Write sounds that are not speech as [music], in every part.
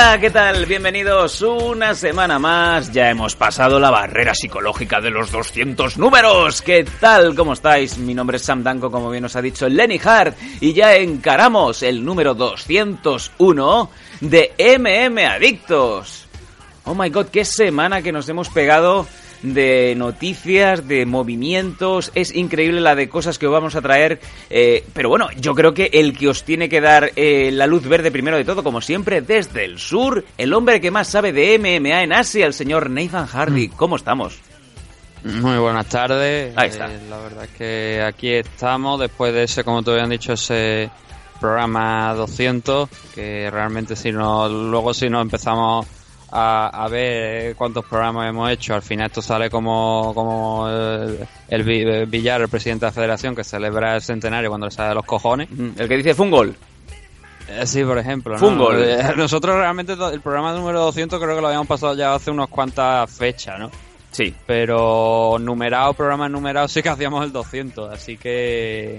Hola, ¿qué tal? Bienvenidos una semana más. Ya hemos pasado la barrera psicológica de los 200 números. ¿Qué tal? ¿Cómo estáis? Mi nombre es Sam Danko, como bien os ha dicho Lenny Hart, y ya encaramos el número 201 de MM Adictos. Oh my god, qué semana que nos hemos pegado de noticias, de movimientos. Es increíble la de cosas que os vamos a traer. eh, pero bueno, yo creo que el que os tiene que dar eh, la luz verde primero de todo, como siempre, desde el sur, el hombre que más sabe de MMA en Asia, el señor Nathan Hardy. ¿Cómo estamos? Muy buenas tardes. Ahí está. Eh, la verdad es que aquí estamos después de ese, como te habían dicho, ese programa 200, que realmente si no, luego si no empezamos a, a ver cuántos programas hemos hecho, al final esto sale como, como el, el Vi- el Villar, el presidente de la federación, que celebra el centenario cuando le sale de los cojones. El que dice Fungol. Eh, Sí, por ejemplo. ¿no? Eh, Nosotros realmente el programa número 200 creo que lo habíamos pasado ya hace unas cuantas fechas, ¿no? Sí. pero numerado, programa numerado, sí que hacíamos el 200, así que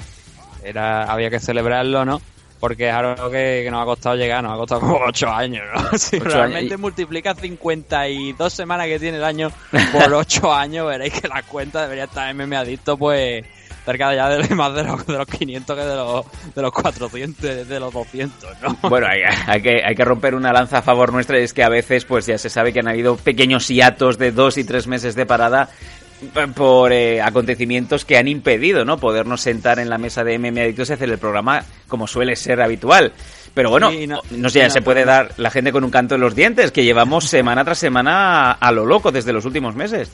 era había que celebrarlo, ¿no? Porque es algo que, que nos ha costado llegar, nos ha costado como 8 años, ¿no? [laughs] Si Ocho realmente años. multiplica 52 semanas que tiene el año por 8 [laughs] años, veréis que la cuenta debería estar MM Adicto, pues cerca ya de [laughs] más de los, de los 500 que de los, de los 400, de los 200, ¿no? Bueno, hay, hay que, hay que romper una lanza a favor nuestra y es que a veces pues ya se sabe que han habido pequeños hiatos de dos y tres meses de parada por eh, acontecimientos que han impedido no podernos sentar en la mesa de MM Adictos y hacer el programa como suele ser habitual. Pero bueno, no- no, sé, ya se puede dar la gente con un canto en los dientes, que llevamos [laughs] semana tras semana a, lo loco desde los últimos meses.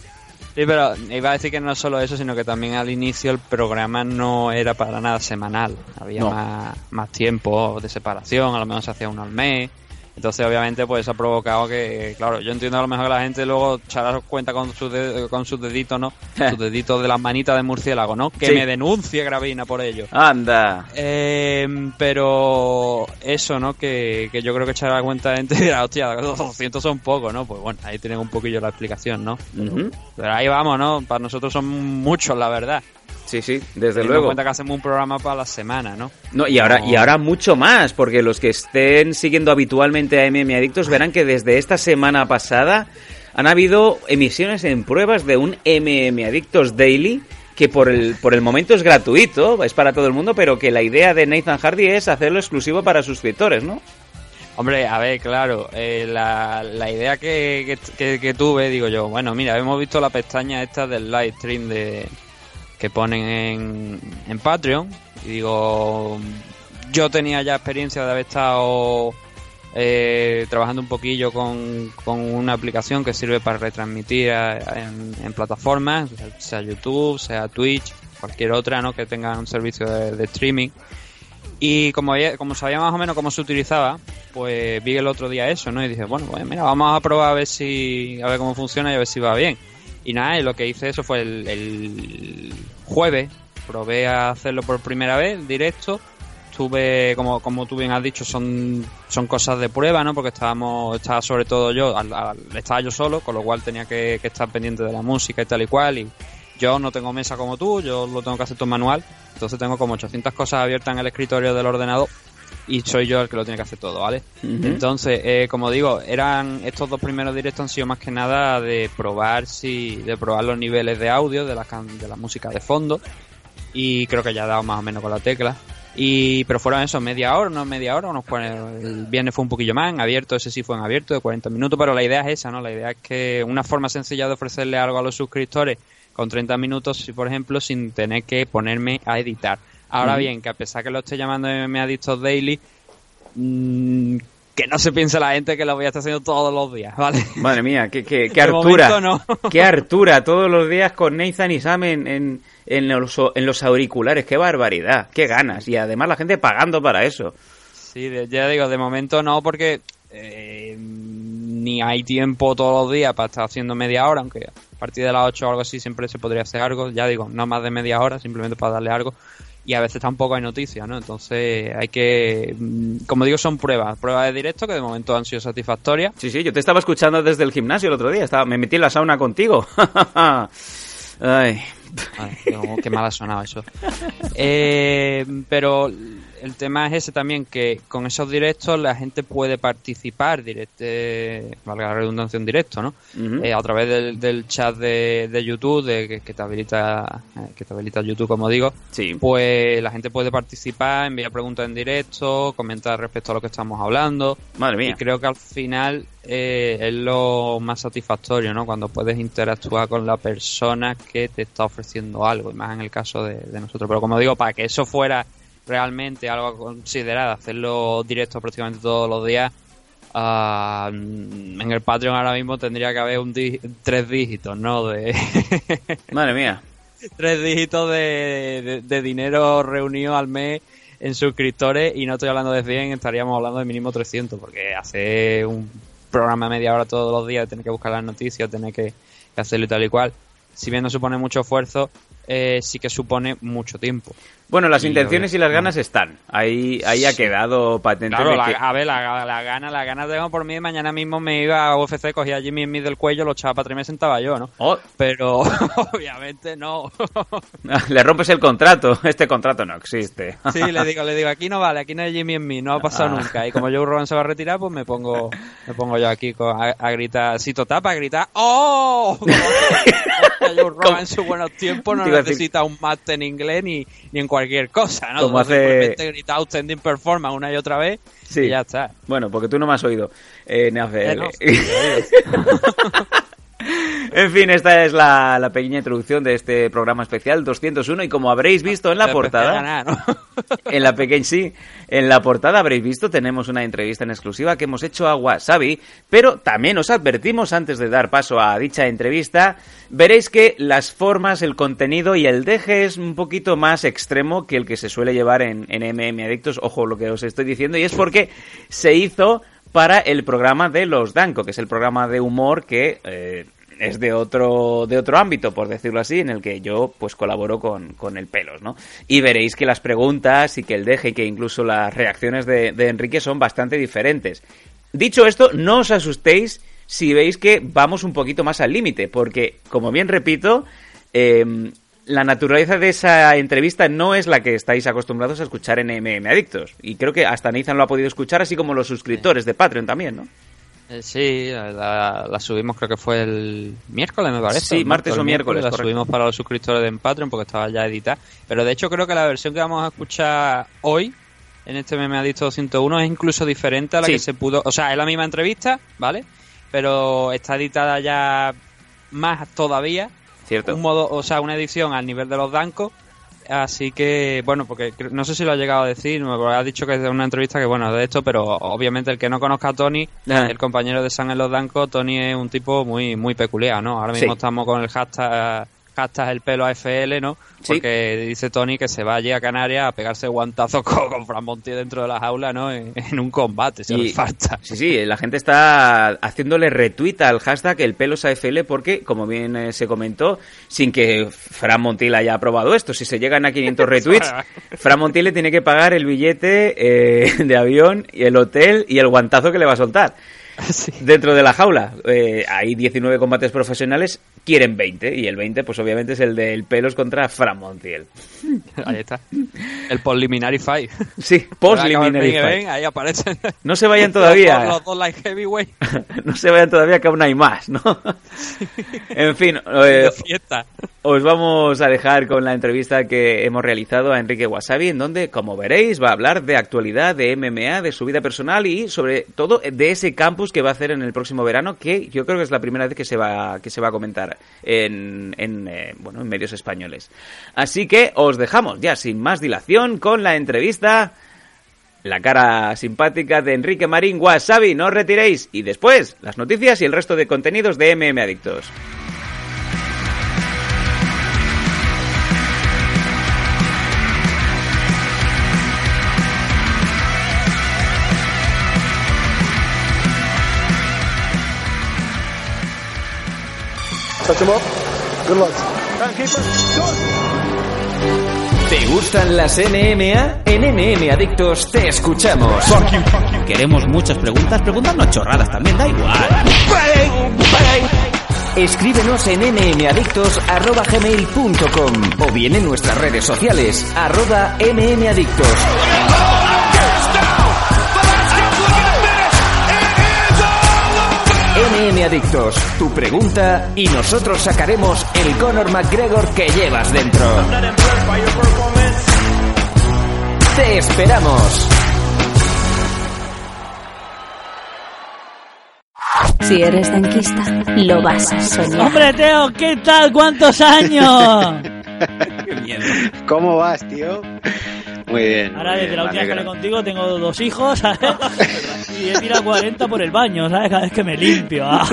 Sí, pero iba a decir que no solo eso, sino que también al inicio el programa no era para nada semanal. Había No. más, más tiempo de separación, a lo mejor se hacía uno al mes. Entonces, obviamente, pues ha provocado que, claro, yo entiendo a lo mejor que la gente luego echará cuenta con sus, con sus deditos, ¿no? [laughs] sus deditos de las manitas de murciélago, ¿no? Que Sí. me denuncie Gravina por ello. Anda. Eh, pero eso, ¿no? Que, que yo creo que echará cuenta la gente y dirá, hostia, 200 son pocos, ¿no? Pues bueno, ahí tienen un poquillo la explicación, ¿no? Pero ahí vamos, ¿no? Para nosotros son muchos, la verdad. Sí, sí, desde Teniendo en luego. cuenta que hacemos un programa para la semana, ¿no? No, y ahora, No. y ahora mucho más, porque los que estén siguiendo habitualmente a MM Adictos verán que desde esta semana pasada han habido emisiones en pruebas de un MM Adictos Daily que por el, por el momento es gratuito, es para todo el mundo, pero que la idea de Nathan Hardy es hacerlo exclusivo para suscriptores, ¿no? Hombre, a ver, claro, eh, la, la idea que, que, que- que tuve, digo yo, bueno, mira, hemos visto la pestaña esta del live stream de, ponen en, en Patreon, y digo, yo tenía ya experiencia de haber estado eh, trabajando un poquillo con, con una aplicación que sirve para retransmitir en, plataformas, sea YouTube, sea Twitch, cualquier otra, ¿no? Que tenga un servicio de, streaming. Y como, como sabía más o menos cómo se utilizaba, pues vi el otro día eso, ¿no? Y dije, bueno, pues mira, vamos a probar a ver si, a ver cómo funciona y a ver si va bien. Y nada, lo que hice eso fue el, el jueves, probé a hacerlo por primera vez, directo. Estuve, como, como tú bien has dicho, son, son cosas de prueba, ¿no? Porque estábamos, estaba sobre todo yo, al- estaba yo solo, con lo cual tenía que, que estar pendiente de la música y tal y cual. Y yo no tengo mesa como tú, yo lo tengo que hacer todo manual. Entonces tengo como 800 cosas abiertas en el escritorio del ordenador y soy yo el que lo tiene que hacer todo, ¿vale? Entonces, eh, como digo, eran estos dos primeros directos han sido más que nada de probar si, de probar los niveles de audio de la, can- de la música de fondo y creo que ya he dado más o menos con la tecla. Y, pero fueron eso, media hora, no media hora, unos el viernes fue un poquillo más, en abierto, ese sí fue en abierto, de 40 minutos, pero la idea es esa, ¿no? La idea es que una forma sencilla de ofrecerle algo a los suscriptores con 30 minutos, por ejemplo, sin tener que ponerme a editar. Ahora bien, que a pesar que lo esté llamando MM Adictos Daily, mm, que no se piense la gente que lo voy a estar haciendo todos los días, [laughs] ¿vale? Madre mía, qué, qué, qué [laughs] momento no. [laughs] Qué hartura todos los días con Nathan y Sam en, en, en los, en los auriculares. ¡Qué barbaridad! ¡Qué ganas! Y además la gente pagando para eso. Sí, ya digo, de momento no, porque eh, ni hay tiempo todos los días para estar haciendo media hora, aunque a partir de las 8 o algo así siempre se podría hacer algo. Ya digo, no más de media hora, simplemente para darle algo. Y a veces tampoco hay noticias, ¿no? Entonces hay que, mm, como digo, son pruebas, pruebas de directo que de momento han sido satisfactorias. Sí, sí, yo te estaba escuchando desde el gimnasio el otro día. Estaba, me metí en la sauna contigo. [laughs] Ay. Ay, qué- qué mal ha sonado eso. Eh, pero el tema es ese también, que con esos directos la gente puede participar, directo, valga la redundancia en directo, ¿no? Eh, a través del, del chat de, de YouTube, de, que, que te habilita eh, que te habilita YouTube, como digo, Sí. pues la gente puede participar, enviar preguntas en directo, comentar respecto a lo que estamos hablando. Madre Y mía. creo que al final eh, es lo más satisfactorio, ¿no? Cuando puedes interactuar con la persona que te está ofreciendo algo, y más en el caso de, de nosotros. Pero como digo, para que eso fuera realmente algo a considerar, hacerlo directo prácticamente todos los días, ah, en el Patreon ahora mismo tendría que haber un di- tres dígitos, ¿no? De [laughs] Madre mía. tres dígitos de, de- de dinero reunido al mes en suscriptores y no estoy hablando de 100, estaríamos hablando de mínimo 300 porque hacer un programa media hora todos los días, tener que buscar las noticias, tener que, que hacerlo y tal y cual, si bien no supone mucho esfuerzo, eh, sí que supone mucho tiempo. Bueno, las Y intenciones y las ganas están. Ahí, ahí ha quedado patente. Claro, la, que- a ver, la, la gana, la gana tengo por mí, mañana mismo me iba a UFC, cogía a Jimmy Smith del cuello, lo echaba para me sentaba yo, ¿no? Oh, Pero [laughs] obviamente no. le rompes el contrato. [laughs] Este contrato no existe. Sí, le digo, le digo, aquí no vale, aquí no hay Jimmy en mí, no ha pasado Ah. nunca. Y como Joe Rogan se va a retirar, pues me pongo, me pongo yo aquí con- a, a gritar, si tapa, a gritar, ¡Oh! [laughs] Joe Rogan en sus buenos tiempos no necesita un máster en inglés ni, ni en cualquier cosa, ¿no? Como hace- simplemente gritar outstanding performance una y otra vez Sí. y ya está. Bueno, porque tú no me has oído. Eh, AFL. Eh, no, [laughs] En fin, esta es la, la pequeña introducción de este programa especial 201 y como habréis visto en la portada, en la pequeña sí, en la portada habréis visto tenemos una entrevista en exclusiva que hemos hecho a Wasabi, pero también os advertimos antes de dar paso a dicha entrevista, veréis que las formas, el contenido y el deje es un poquito más extremo que el que se suele llevar en, en MM Adictos, ojo lo que os estoy diciendo, y es porque se hizo para el programa de Los Danco, que es el programa de humor que eh, es de otro, de otro ámbito, por decirlo así, en el que yo pues colaboro con, con el pelos, ¿no? Y veréis que las preguntas y que el deje y que incluso las reacciones de, de Enrique son bastante diferentes. Dicho esto, no os asustéis si veis que vamos un poquito más al límite, porque, como bien repito, eh, la naturaleza de esa entrevista no es la que estáis acostumbrados a escuchar en MM Adictos. Y creo que hasta Nathan lo ha podido escuchar, así como los suscriptores de Patreon también, ¿no? Eh, Sí, la, la subimos creo que fue el miércoles, me parece. Sí, martes o miércoles, La correcto. subimos para los suscriptores de Patreon porque estaba ya editada. Pero de hecho creo que la versión que vamos a escuchar hoy, en este meme adicto 201, es incluso diferente a la Sí. que se pudo... O sea, es la misma entrevista, ¿vale? Pero está editada ya más todavía. ¿Cierto? Un modo, o sea, una edición al nivel de los Dancos. Así que, bueno, porque no sé si lo ha llegado a decir, me ha dicho que es de una entrevista que, bueno, de esto, pero obviamente el que no conozca a Tony, Ah. el compañero de San en los Dancos, Tony es un tipo muy muy peculiar, ¿no? Ahora mismo Sí. estamos con el hashtag, hashtag el pelo AFL, ¿no? Sí. Porque dice Tony que se va allí a Canarias a pegarse guantazos [laughs] con, con Fran Monti dentro de la jaula, ¿no? En, en un combate, si Y- le falta. Sí, sí, la gente está haciéndole retweet al hashtag el pelos AFL porque, como bien eh, se comentó, sin que Fran Montiel haya aprobado esto, si se llegan a 500 [laughs] retweets, Fran Montiel le tiene que pagar el billete eh, de avión y el hotel y el guantazo que le va a soltar. [laughs] Sí. Dentro de la jaula eh, hay 19 combates profesionales, quieren 20 y el 20 pues obviamente es el del pelos contra Fran Montiel. [laughs] Ahí está. El preliminary fight. Sí, [laughs] main fight. event, ahí aparecen No se vayan todavía. Los dos light heavyweight no se vayan todavía que aún hay más, ¿no? en fin, eh, fiesta. os vamos a dejar con la entrevista que hemos realizado a Enrique Wasabi, en donde, como veréis, va a hablar de actualidad, de MMA, de su vida personal y sobre todo de ese que va a hacer en el próximo verano, que yo creo que es la primera vez que se va, que se va a comentar en, eh, bueno, en medios españoles. Así que os dejamos ya sin más dilación con la entrevista la cara simpática de Enrique Marín Wasabi, no retiréis. Y después, las noticias y el resto de contenidos de MM Adictos. Touch him up. Good luck. ¿Te gustan las NMA? En NM Adictos te escuchamos. Queremos muchas preguntas, preguntas chorradas también, da igual. Escríbenos en mmadictos.gmail.com o bien en nuestras redes sociales, arroba mmadictos. Adictos, tu pregunta y nosotros sacaremos el Conor McGregor que llevas dentro. ¡Te esperamos! Si eres denquista, lo vas a soñar. Hombre, Teo, ¿qué tal? ¿Cuántos años? [laughs] ¿Cómo vas, tío? Muy bien. Ahora, muy desde bien, la última vez que hablé contigo, tengo dos hijos, ¿sabes? [laughs] Y he tirado 40 por el baño, ¿sabes? Cada vez que me limpio. ah.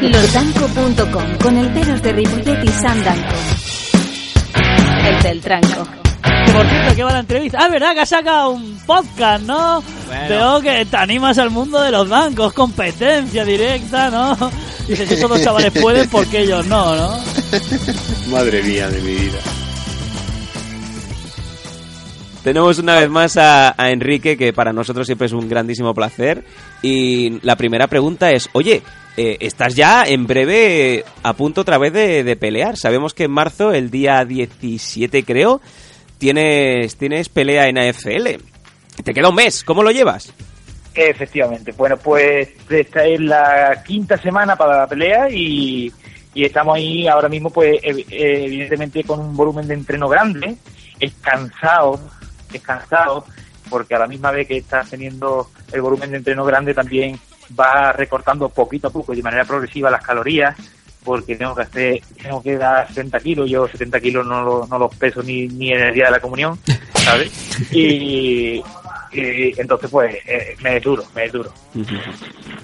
Losdanco.com con el pelos de Ripollet y Sam Danco. El del tranco. Por cierto, ¿qué va la entrevista? Ah, ¿verdad? Que has sacado un podcast, ¿no? Veo que te animas al mundo de los bancos, competencia directa, ¿no? Dices, si esos dos chavales pueden, ¿por qué ellos no, no? [laughs] Madre mía de mi vida. Tenemos una vez más a, Enrique, que para nosotros siempre es un grandísimo placer. Y la primera pregunta es, oye, eh, estás ya en breve a punto otra vez de, de pelear. Sabemos que en marzo, el día 17 creo, tienes, tienes pelea en AFL. Te queda un mes, ¿cómo lo llevas? Efectivamente. Bueno, pues esta es la quinta semana para la pelea y, y estamos ahí ahora mismo, pues eh, evidentemente con un volumen de entreno grande, es cansado, es cansado, porque a la misma vez que estás teniendo el volumen de entreno grande también va recortando poquito a poco y de manera progresiva las calorías porque tengo que hacer, tengo que dar 70 kilos, yo 70 kilos no, lo- no los peso ni, ni en el día de la comunión, ¿sabes? [laughs] Y, y entonces pues eh, me es duro, me es duro.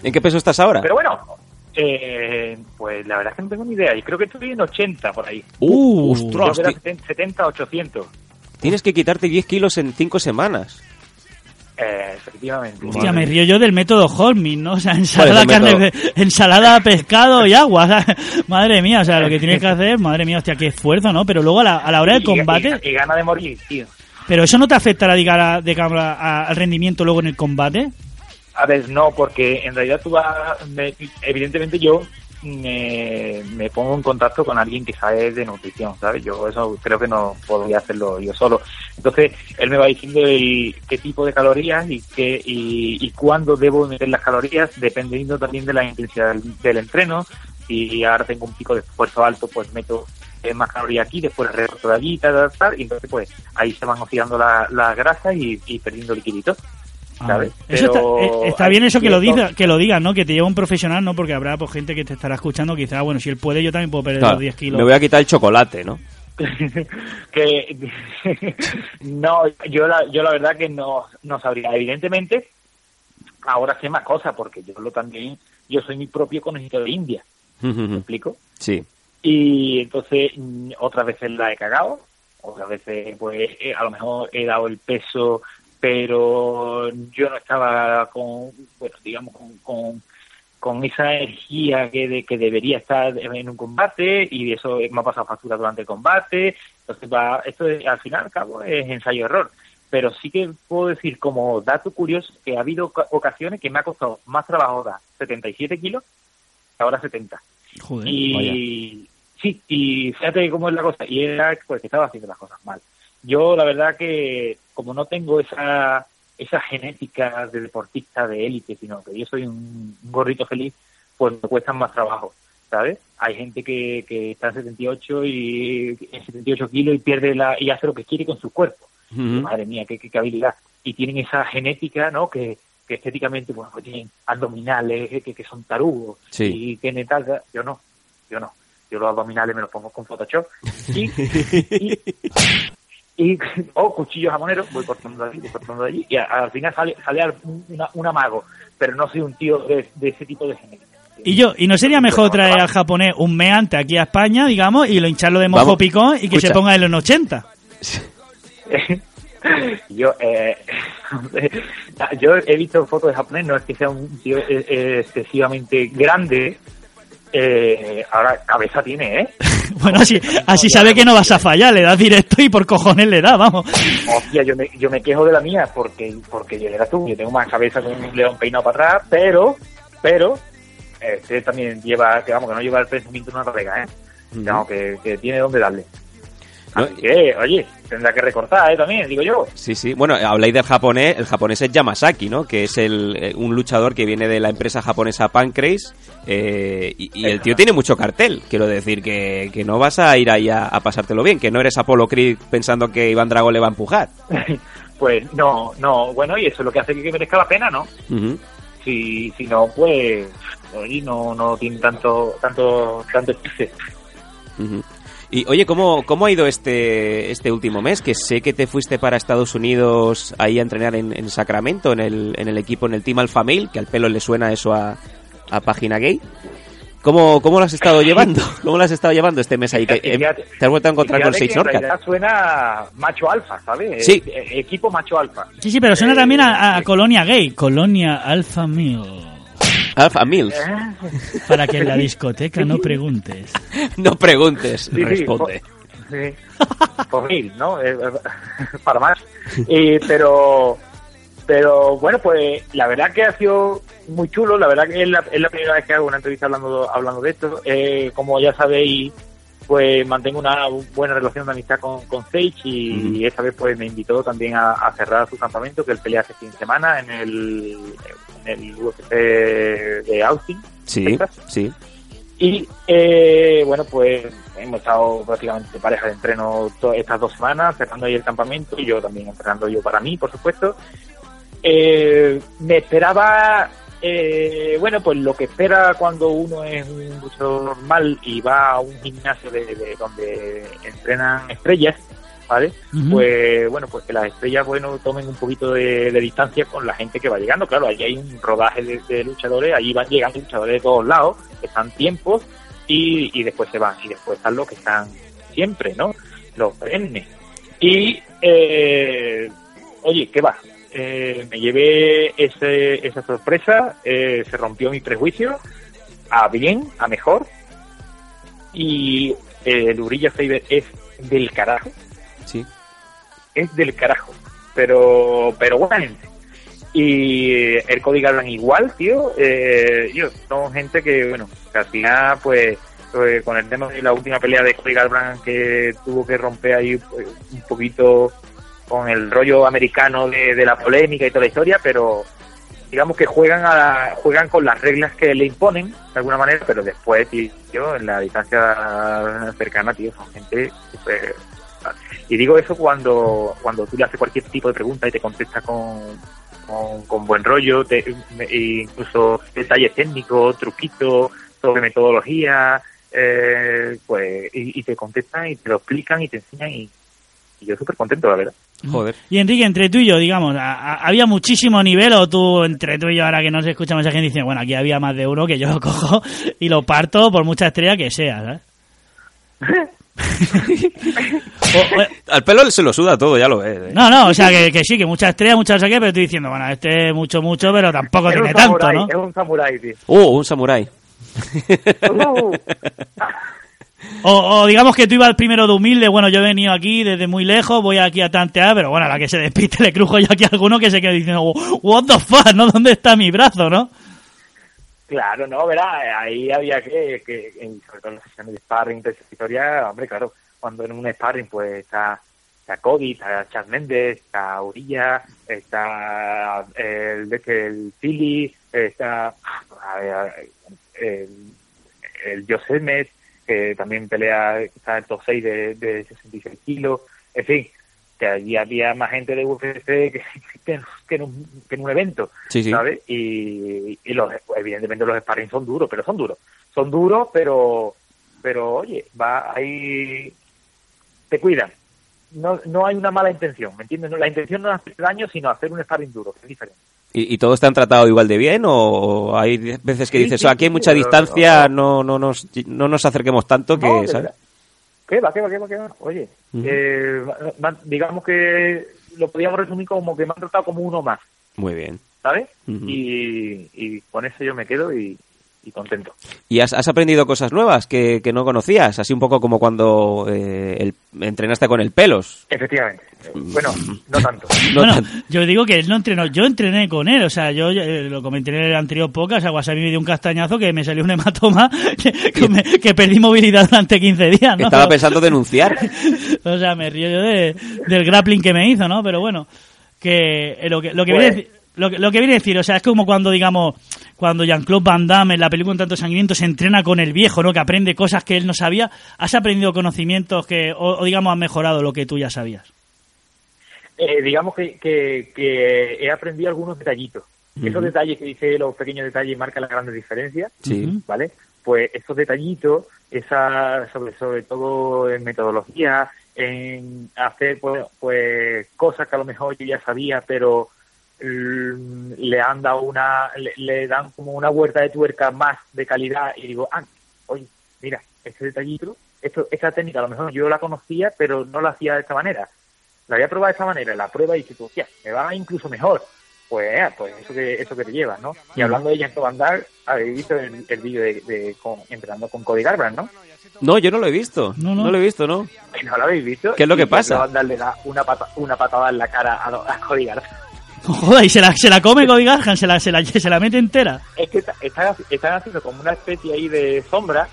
¿En qué peso estás ahora? Pero bueno, eh, pues la verdad es que no tengo ni idea. Yo creo que estoy en 80 por ahí. Uh, Creo ostras, que era ti- 70, 70, 800. Tienes que quitarte 10 kilos en 5 semanas. Eh, efectivamente. Hostia, me río yo del método Holming, ¿no? O sea, ensalada, ¿Cuál es el carne, ensalada, pescado y agua. [laughs] Madre mía, o sea, lo que tienes que hacer, madre mía, hostia, qué esfuerzo, ¿no? Pero luego a la, a la hora del combate, Y, y gana de morir, tío. pero eso no te afectará, diga, de cara a- al rendimiento luego en el combate. A ver, no, porque en realidad tú vas. me- evidentemente yo me, me pongo en contacto con alguien que sabe de nutrición, ¿sabes? Yo eso creo que no podría hacerlo yo solo. Entonces, él me va diciendo el, qué tipo de calorías y, qué, y, y cuándo debo meter las calorías, dependiendo también de la intensidad del, entreno. Si ahora tengo un pico de esfuerzo alto, pues meto eh, más calorías aquí, después recorto de allí, tal, tal, tal, y entonces pues ahí se van oxidando la- las grasas y, y perdiendo liquiditos. ¿Sabes? Eso está, eh, está bien eso que lo diga, que lo diga, ¿no? Que te lleva un profesional, ¿no? Porque habrá pues, gente que te estará escuchando, quizá, bueno, si él puede, yo también puedo perder Claro, los 10 kilos. me voy a quitar el chocolate, ¿no? [laughs] que [laughs] no yo la yo la verdad que no no sabría evidentemente ahora sé más cosas porque yo lo también yo soy mi propio conejito de India ¿me explico? Sí. y entonces mm, otras veces la he cagado otras veces pues eh, a lo mejor he dado el peso pero yo no estaba con bueno digamos con, con con esa energía que, de- que debería estar en un combate y eso me ha pasado factura durante el combate. Entonces, va, esto es- al final, al cabo, es ensayo-error. Pero sí que puedo decir, como dato curioso, que ha habido oca- ocasiones que me ha costado más trabajo dar 77 kilos que ahora 70. Joder, y sí, y fíjate cómo es la cosa. Y era pues que estaba haciendo las cosas mal. Yo, la verdad que como no tengo esa esa genética de deportista de élite, sino que yo soy un, un gorrito feliz, pues me cuestan más trabajo, ¿sabes? Hay gente que, que está en 78 y en 78 kilos y pierde la y hace lo que quiere con su cuerpo. Madre mía, qué, qué, qué habilidad. Y tienen esa genética, ¿no? Que, que estéticamente, bueno, pues tienen abdominales eh, que, que son tarugos Sí. y tienen tal. Yo no, yo no. Yo los abdominales me los pongo con Photoshop y, [laughs] y, y [laughs] o cuchillos jamoneros, voy cortando de aquí, voy cortando de allí, y a- al final sale, sale al- una- un amago, pero no soy un tío de, de ese tipo de genética. Y yo, ¿y no sería mejor traer al japonés un meante aquí a España, digamos, y lo hincharlo de mojo Vamos, picón y que se ponga en los 80? [laughs] yo eh, [laughs] yo he visto fotos de japonés no es que sea un tío eh, eh, excesivamente grande Eh, ahora cabeza tiene, ¿eh? [laughs] bueno, así, así sabe que no vas a fallar, le das directo y por cojones le da, vamos. Hostia, yo me, yo me quejo de la mía porque, porque yo era tú, yo tengo más cabeza que un león peinado para atrás, pero, pero, este también lleva, que vamos, que no lleva el pensamiento en una regla, ¿eh? Digamos, que, que tiene donde darle. Así que, oye, tendrá que recortar, ¿eh? También, digo yo. Sí, sí. Bueno, habláis del japonés. El japonés es Yamasaki, ¿no? Que es el, eh, un luchador que viene de la empresa japonesa Pancrase. Eh, y, y el tío tiene mucho cartel. Quiero decir que, que no vas a ir ahí a, a pasártelo bien. Que no eres Apollo Creed pensando que Iván Drago le va a empujar. [laughs] Pues no, no, bueno, y eso es lo que hace que merezca la pena, ¿no? Si, si no, pues, oye, no, no tiene tanto, tanto, tanto chiste. Y oye, ¿cómo, ¿cómo ha ido este, este último mes? Que sé que te fuiste para Estados Unidos ahí a entrenar en, en Sacramento, en el, en el equipo, en el Team Alpha Male, que al pelo le suena eso a, a Página Gay. ¿Cómo, ¿Cómo lo has estado llevando? [laughs] ¿Cómo lo has estado llevando este mes ahí? Que, eh, ¿Te has vuelto a encontrar con en Orcas? realidad suena macho alfa, ¿sabes? Sí. Eh, eh, equipo macho alfa. Sí, sí, pero suena también a, a Colonia Gay, Colonia Alpha Mills. [laughs] Eh, Para que en la discoteca no preguntes. [laughs] No preguntes, Sí, sí, responde. por, sí, por mil, ¿no? Eh, eh, [laughs] para más. Eh, pero, pero bueno, pues la verdad que ha sido muy chulo. La verdad que es la, es la primera vez que hago una entrevista hablando, hablando de esto. Eh, como ya sabéis, pues mantengo una buena relación de amistad con, con Sage y, Ujú. esta vez pues me invitó también a, a cerrar su campamento que él pelea hace fin de semana en el, el UFC de Austin. Sí, Texas. sí. Y eh, bueno, pues hemos estado prácticamente pareja de entreno estas dos semanas, cerrando ahí el campamento y yo también entrenando yo para mí, por supuesto. Eh, me esperaba, eh, bueno, pues lo que espera cuando uno es un luchador normal y va a un gimnasio de, de donde entrenan estrellas, ¿vale? Pues bueno, pues que las estrellas, bueno, tomen un poquito de, de distancia con la gente que va llegando. Claro, allí hay un rodaje de, de luchadores, allí van llegando luchadores de todos lados, están tiempos y, y después se van. Y después están los que están siempre, ¿no? Los perennes. Y, eh, oye, ¿qué va? Eh, me llevé ese, esa sorpresa, eh, se rompió mi prejuicio a bien, a mejor. Y eh, el Urilla Faber es del carajo. Es del carajo, pero pero buena gente. Y el Cody Garland igual, tío, eh, yo, son gente que, bueno, al final, pues, eh, con el tema de la última pelea de Cody Garland que tuvo que romper ahí pues, un poquito con el rollo americano de, de la polémica y toda la historia, pero digamos que juegan a la- juegan con las reglas que le imponen de alguna manera, pero después, tío, en la distancia cercana, tío, son gente súper y digo eso cuando, cuando tú le haces cualquier tipo de pregunta y te contesta con, con, con buen rollo, te, e incluso detalles técnicos, truquitos sobre metodología, eh, pues, y, y te contestan y te lo explican y te enseñan y, y yo súper contento, la verdad. Joder. Y Enrique, entre tú y yo, digamos, a- a- ¿había muchísimo nivel o tú, entre tú y yo, ahora que no se escucha mucha gente, dice, bueno, aquí había más de uno que yo lo [laughs] cojo y lo parto por mucha estrella que sea, ¿sabes? [laughs] O- [laughs] o- Al pelo se lo suda todo, ya lo ves. ¿eh? no, no, o sea, que, que sí, que mucha estrella, mucha no sé qué, pero estoy diciendo, bueno, este es mucho, mucho, pero tampoco Es tiene tanto, ¿no? Es un samurái, tío. Uh, un samurái. [laughs] O, o digamos que tú ibas primero de humilde, bueno, yo he venido aquí desde muy lejos, voy aquí a tantear, pero bueno, a la que se despiste le crujo yo aquí a alguno que se quede diciendo, what the fuck, ¿no? ¿Dónde está mi brazo, no? Claro, no, verá, ahí había que, que sobre todo en las sesiones de sparring, de esa historia, hombre, claro, cuando en un sparring pues está, está Cody, está Chad Méndez, está Urilla, está el, que el Philly, está el, el José Met, que también pelea, está en top 6 de, de 66 kilos, en fin, que allí había más gente de UFC que, [laughs] que, que en, un, que en un evento, Sí, sí. ¿sabes? Y, y los, evidentemente los sparring son duros, pero son duros. Son duros, pero, pero oye, va ahí, te cuidan. No, no hay una mala intención, ¿me entiendes? No, la intención no es hacer daño, sino hacer un sparring duro, que es diferente. ¿Y, y todos te han tratado igual de bien? ¿O hay veces que Sí, dices, "Oh, aquí hay mucha distancia, no, no, nos, no nos acerquemos tanto que, No, ¿sabes? ¿Qué va, qué va, qué va, qué va? Oye, eh, digamos que lo podríamos resumir como que me han tratado como uno más, Muy bien. ¿sabes? Y, y con eso yo me quedo y, y contento. ¿Y has, has aprendido cosas nuevas que, que, no conocías? Así un poco como cuando eh, el, entrenaste con el pelos. Efectivamente. Bueno, no tanto. [laughs] bueno, yo digo que él no entrenó, yo entrené con él, o sea, yo eh, lo comenté en el anterior podcast, o sea, Wasabi me dio un castañazo que me salió un hematoma [laughs] que, que, me, que perdí movilidad durante 15 días, ¿no? Estaba pensando denunciar. [laughs] o sea, me río yo de, del grappling que me hizo, ¿no? Pero bueno, que eh, lo que, lo que pues, viene lo que, lo que viene a decir, o sea, es como cuando, digamos, cuando Jean-Claude Van Damme en la película Un tanto sangriento se entrena con el viejo, ¿no? Que aprende cosas que él no sabía. ¿Has aprendido conocimientos que, o, digamos, has mejorado lo que tú ya sabías? Eh, digamos que, que, he aprendido algunos detallitos. Esos detalles que dice, los pequeños detalles marcan las grandes diferencias, sí. ¿vale? Pues esos detallitos, esa, sobre, sobre todo en metodología, en hacer pues, pues cosas que a lo mejor yo ya sabía, pero le han dado una, le, dan como una vuelta de tuerca más de calidad y digo, ah, oye, mira, este detallito, esto, esta técnica a lo mejor yo la conocía, pero no la hacía de esta manera. La había probado de esta manera, la prueba y dices, hostia, me va incluso mejor. Pues, eh, pues eso que, eso que te llevas, ¿no? Y hablando de Jean Van habéis visto el, el vídeo de, de con, entrenando con Cody Garbrandt, ¿no? No, yo no lo he visto. No, no. lo he visto, ¿no? ¿No lo habéis visto? ¿Qué es lo que pasa? Darle una, pata, una patada en la cara a, a Cody Garbrandt. [laughs] Joder, y se la, se la come Cody Garhan, se la, se, la, se la mete entera. Es que están, están haciendo como una especie ahí de sombra,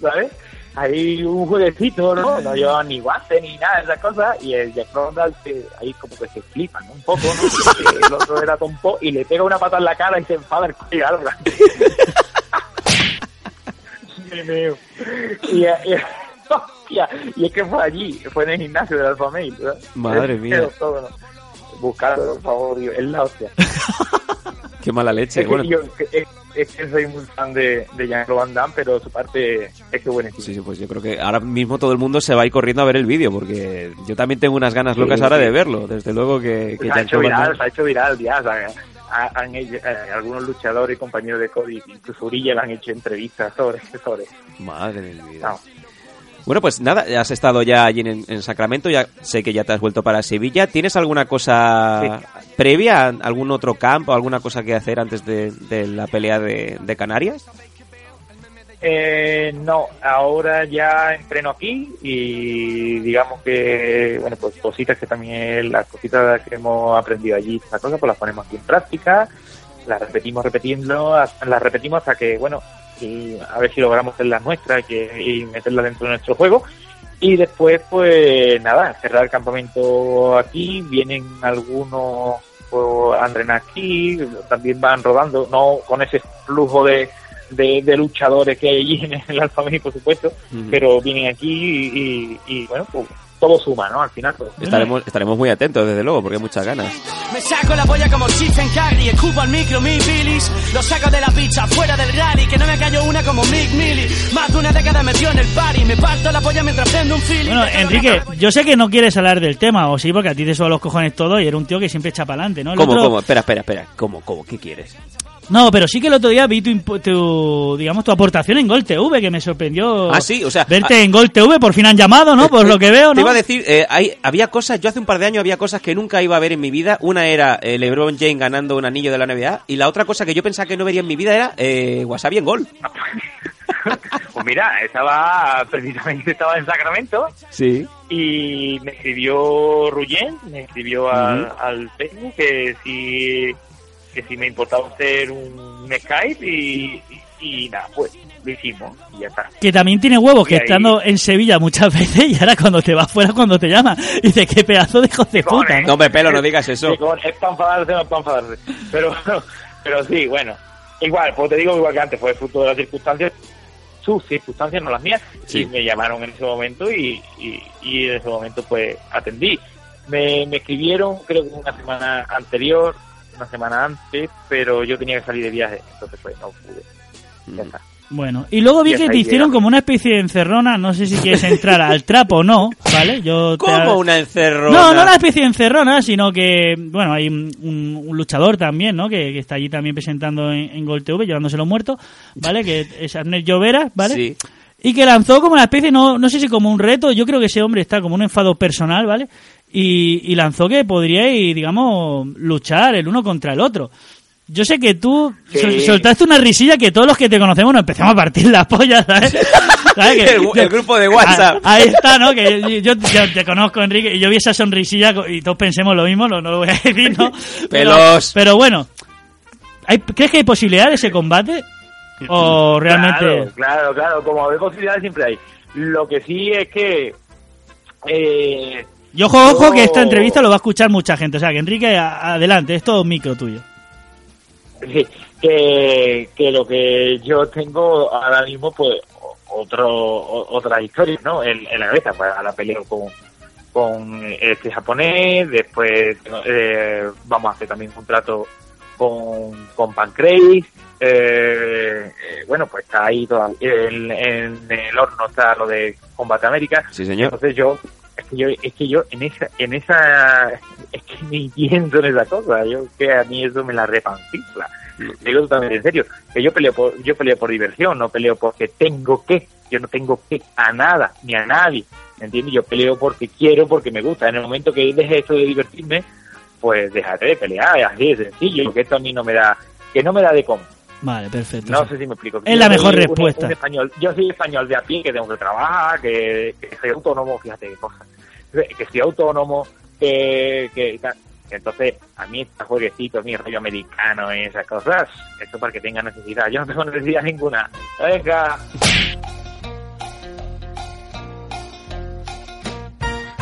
¿sabes? [laughs] Hay un jueguecito, ¿no? No llevan ni guantes ni nada de esas cosas, y el Jack Ronald ahí como que se flipa, ¿no? Un poco, ¿no? el otro era tonto y le pega una pata en la cara y se enfada el Cody Garhan. [laughs] y, y, y, y, es que fue allí, fue en el gimnasio del Alfa Mail, Madre mía. Todo, ¿no? Buscarlo, por favor, es la hostia. [laughs] Qué mala leche. Es, bueno. que yo, es, que soy muy fan de, de Jean-Claude Van Damme, pero su parte es que buenísimo. Sí, sí, pues yo creo que ahora mismo todo el mundo se va a ir corriendo a ver el vídeo, porque yo también tengo unas ganas locas ahora de verlo. Desde luego que, que se, ha hecho viral, se ha hecho viral, ya, han hecho, eh, algunos luchadores y compañeros de Cody, incluso Uriel han hecho entrevistas sobre, sobre. Madre mi vida. Bueno, pues nada, has estado ya allí en, Sacramento, ya sé que ya te has vuelto para Sevilla. ¿Tienes alguna cosa previa, algún otro campo, alguna cosa que hacer antes de, la pelea de, Canarias? Eh, no, ahora ya entreno aquí y digamos que, bueno, pues cositas que también, las cositas que hemos aprendido allí, estas cosas, pues las ponemos aquí en práctica, las repetimos repitiendo, las repetimos hasta que, bueno, y a ver si logramos hacer las nuestras y, meterla dentro de nuestro juego. Y después, pues nada, cerrar el campamento aquí, vienen algunos pues, a entrenar aquí, también van rodando, no con ese flujo de, de, luchadores que hay allí en el Alfa por supuesto, pero vienen aquí y, y bueno, pues todo suma, ¿no? Al final todo. Estaremos, estaremos muy atentos, desde luego, porque hay muchas ganas. Me saco la polla como Stephen Curry, escupo al micro mi bilis, lo saco de la pizza fuera del rally, que no me cayó una como Mick Millie, más de una década metió en el party, me parto la polla mientras prendo un film. Bueno, Enrique, yo sé que no quieres hablar del tema, o sí, porque a ti te suenan los cojones todo y era un tío que siempre echa para adelante, ¿no? ¿Cómo, cómo? Espera, espera, espera, ¿cómo, cómo? ¿Qué quieres? No, pero sí que el otro día vi tu, digamos, tu aportación en Gol TV, que me sorprendió. Ah, sí, o sea. Verte en Gol TV, por fin han llamado, ¿no? Por lo que veo, ¿no? Te iba a decir, eh, hay, había cosas, yo hace un par de años había cosas que nunca iba a ver en mi vida. Una era eh, LeBron James ganando un anillo de la NBA, y la otra cosa que yo pensaba que no vería en mi vida era eh, Wasabi en Gol. [laughs] pues mira, estaba, precisamente estaba en Sacramento. Sí. Y me escribió Ruyen, me escribió al, al Facebook que si que si me importaba hacer un Skype y, nada, pues lo hicimos y ya está. Que también tiene huevos, que estando en Sevilla muchas [laughs] veces y ahora cuando te vas fuera cuando te llama. Y dice, qué pedazo de hijo de puta. ¿no? me pelo, no digas eso. Es para enfadarse, no es para enfadarse. Pero, [laughs] pero sí, bueno. Igual, pues te digo igual que antes, fue fruto de las circunstancias sus circunstancias, no las mías, y me llamaron en ese momento y, y, en ese momento pues atendí. Me, me escribieron, creo que una semana anterior, una semana antes, pero yo tenía que salir de viaje, entonces pues no pude. Ya está. Bueno, y luego vi que te hicieron como una especie de encerrona, no sé si quieres entrar al trapo o no, ¿vale? Yo ¿Cómo una encerrona? No, no una especie de encerrona, sino que, bueno, hay un, luchador también, ¿no? Que, está allí también presentando en, en Gol TV, llevándose los muertos, ¿vale? Que es Arnel Llovera, ¿vale? Sí. Y que lanzó como una especie, no, no sé si como un reto, yo creo que ese hombre está como un enfado personal, ¿vale? y, lanzó que podríais, digamos, luchar el uno contra el otro. Yo sé que tú Sí. soltaste una risilla que todos los que te conocemos nos empezamos a partir las pollas, ¿sabes? [laughs] ¿Sabes que- El- el grupo de WhatsApp. Ah, Ahí está, ¿no? Que yo, yo te conozco, Enrique, y yo vi esa sonrisilla y todos pensemos lo mismo, no, no lo voy a decir, ¿no? [laughs] Pero, Pelos. pero bueno, ¿hay, ¿crees que hay posibilidad de ese combate? ¿O [laughs] realmente...? Claro, claro, claro, como de posibilidades siempre hay. Lo que sí es que... Eh, Y ojo, ojo, que esta entrevista lo va a escuchar mucha gente. O sea, que Enrique, adelante, es todo micro tuyo. Sí, que, que lo que yo tengo ahora mismo, pues, otro, o- otra historia, ¿no? En, en la cabeza, pues ahora peleo con, con este japonés, después eh, vamos a hacer también un trato con, con Pancrase, eh, eh, bueno, pues está ahí todavía, en, en el horno está lo de Combate América, Sí, señor. entonces yo es que yo es que yo en esa en esa es que ni pienso en esa cosa. Yo que a mí eso me la repancifla Te digo totalmente en serio que yo peleo por yo peleo por diversión no peleo porque tengo que. Yo no tengo que a nada ni a nadie ¿me entiendes? yo peleo porque quiero porque me gusta. En el momento que deje esto de divertirme pues dejaré de pelear así de sencillo que esto a mí no me da que no me da de cómo Vale, perfecto. no sé si me explico. Es Yo la mejor respuesta. un español, yo soy español de a pie, que tengo que trabajar, que, que soy autónomo, fíjate qué cosa. Que soy autónomo, que, que tal. entonces a mí este jueguecito, mi rollo americano y esas cosas, esto para que tenga necesidad. Yo no tengo necesidad ninguna. Venga.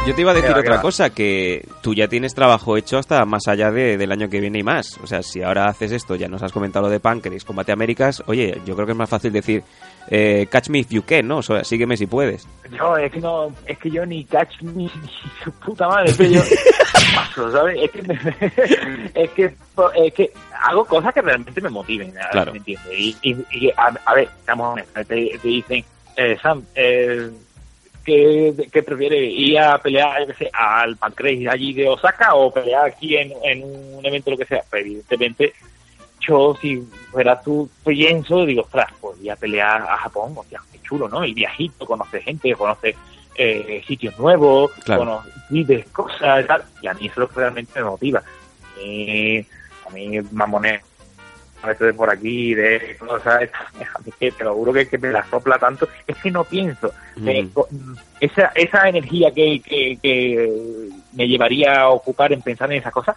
Yo te iba a decir ¿Qué va, otra va? cosa, que tú ya tienes trabajo hecho hasta más allá de- del año que viene y más. O sea, si ahora haces esto, ya nos has comentado lo de Pancreas, Combate Américas, oye, yo creo que es más fácil decir eh, catch me if you can, ¿no? O sea, sígueme si puedes. Yo, es que no, es que yo ni catch ni, ni [laughs] su puta madre, es que yo paso, [laughs] ¿sabes? Es que, [laughs] es que, es que hago cosas que realmente me motiven. Claro. ¿me entiendes? Y, y, y, a, a ver, estamos honestos, te, te dicen, eh, Sam, eh, ¿qué, qué prefieres? ¿Ir a pelear, al Pancrase allí de Osaka o pelear aquí en, en un evento, lo que sea? Pues evidentemente, yo, si fuera tú, pienso, digo, ostras, pues voy a pelear a Japón, o sea, qué chulo, ¿no? El viajito, conoce gente, conoce eh, sitios nuevos, Claro. conoce vives cosas y tal, y a mí eso es lo que realmente me motiva. Y a mí, mamones, a veces de por aquí, de cosas, [laughs] que te lo juro que, que me la sopla tanto, es que no pienso. Me- co- esa, esa energía que, que, que me llevaría a ocupar en pensar en esas cosas,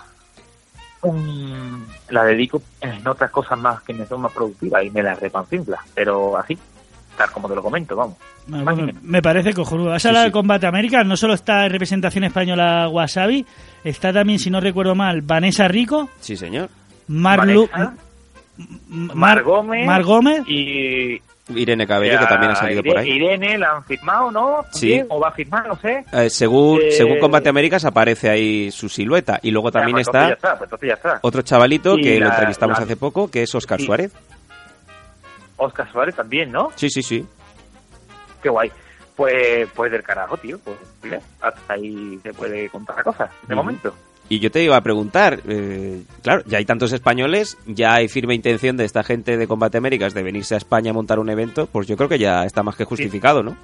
mm, la dedico en otras cosas más que me son más productivas y me las repancinfla, pero así, tal como te lo comento, vamos. Bueno, me- parece cojonudo. Has hablado de Combate América, no solo está en representación española Wasabi, está también, si no recuerdo mal, Vanessa Rico, Sí, señor. Marlu, Vanessa, Mar, Mar Gómez, Mar Gómez y Irene Cabello, que también ha salido por ahí. Irene la han firmado, ¿no? Sí. O va a firmar, no sé. Eh, según, Eh, según Combate Américas aparece ahí su silueta. Y luego también pues entonces está ya está, pues está. otro chavalito Y que lo entrevistamos la- hace poco, que es Oscar Sí. Suárez. Oscar Suárez también, ¿no? Sí, sí, sí. Qué guay. Pues, pues del carajo, tío. Pues mira, hasta ahí se puede contar la cosa, de momento. Y yo te iba a preguntar, eh, claro, ya hay tantos españoles, ya hay firme intención de esta gente de Combate Américas de venirse a España a montar un evento, pues yo creo que ya está más que justificado, ¿no?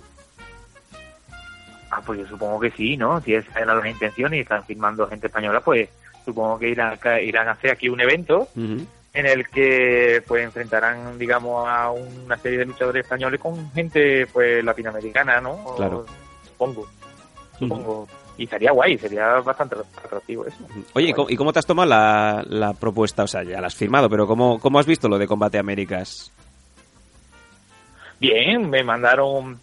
Ah, pues yo supongo que sí, ¿no? Si esa eran las intenciones y están firmando gente española, pues supongo que irán, irán a hacer aquí un evento en el que pues enfrentarán, digamos, a una serie de luchadores españoles con gente pues latinoamericana, ¿no? O- Claro. Supongo, supongo. Y sería guay, sería bastante atractivo eso. Oye, ¿y cómo, y cómo te has tomado la, la propuesta? O sea, ya la has firmado, pero ¿cómo, ¿cómo has visto lo de Combate Américas? Bien, me mandaron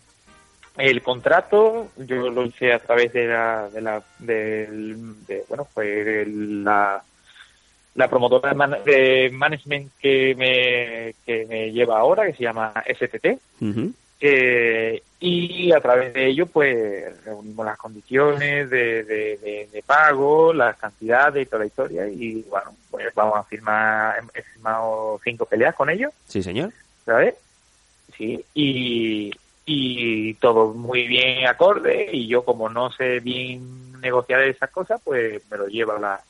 el contrato, yo lo hice a través de la, de la, del- de, bueno, fue la, la promotora de, man- de management que me, que me lleva ahora, que se llama STT, Ujú. Eh, y a través de ello, pues, reunimos las condiciones de, de, de- de pago, las cantidades y toda la historia, y bueno, pues vamos a firmar, he firmado cinco peleas con ellos, Sí, señor. ¿sabes? Sí, y, y todo muy bien acorde y yo como no sé bien negociar esas cosas, pues me lo lleva la,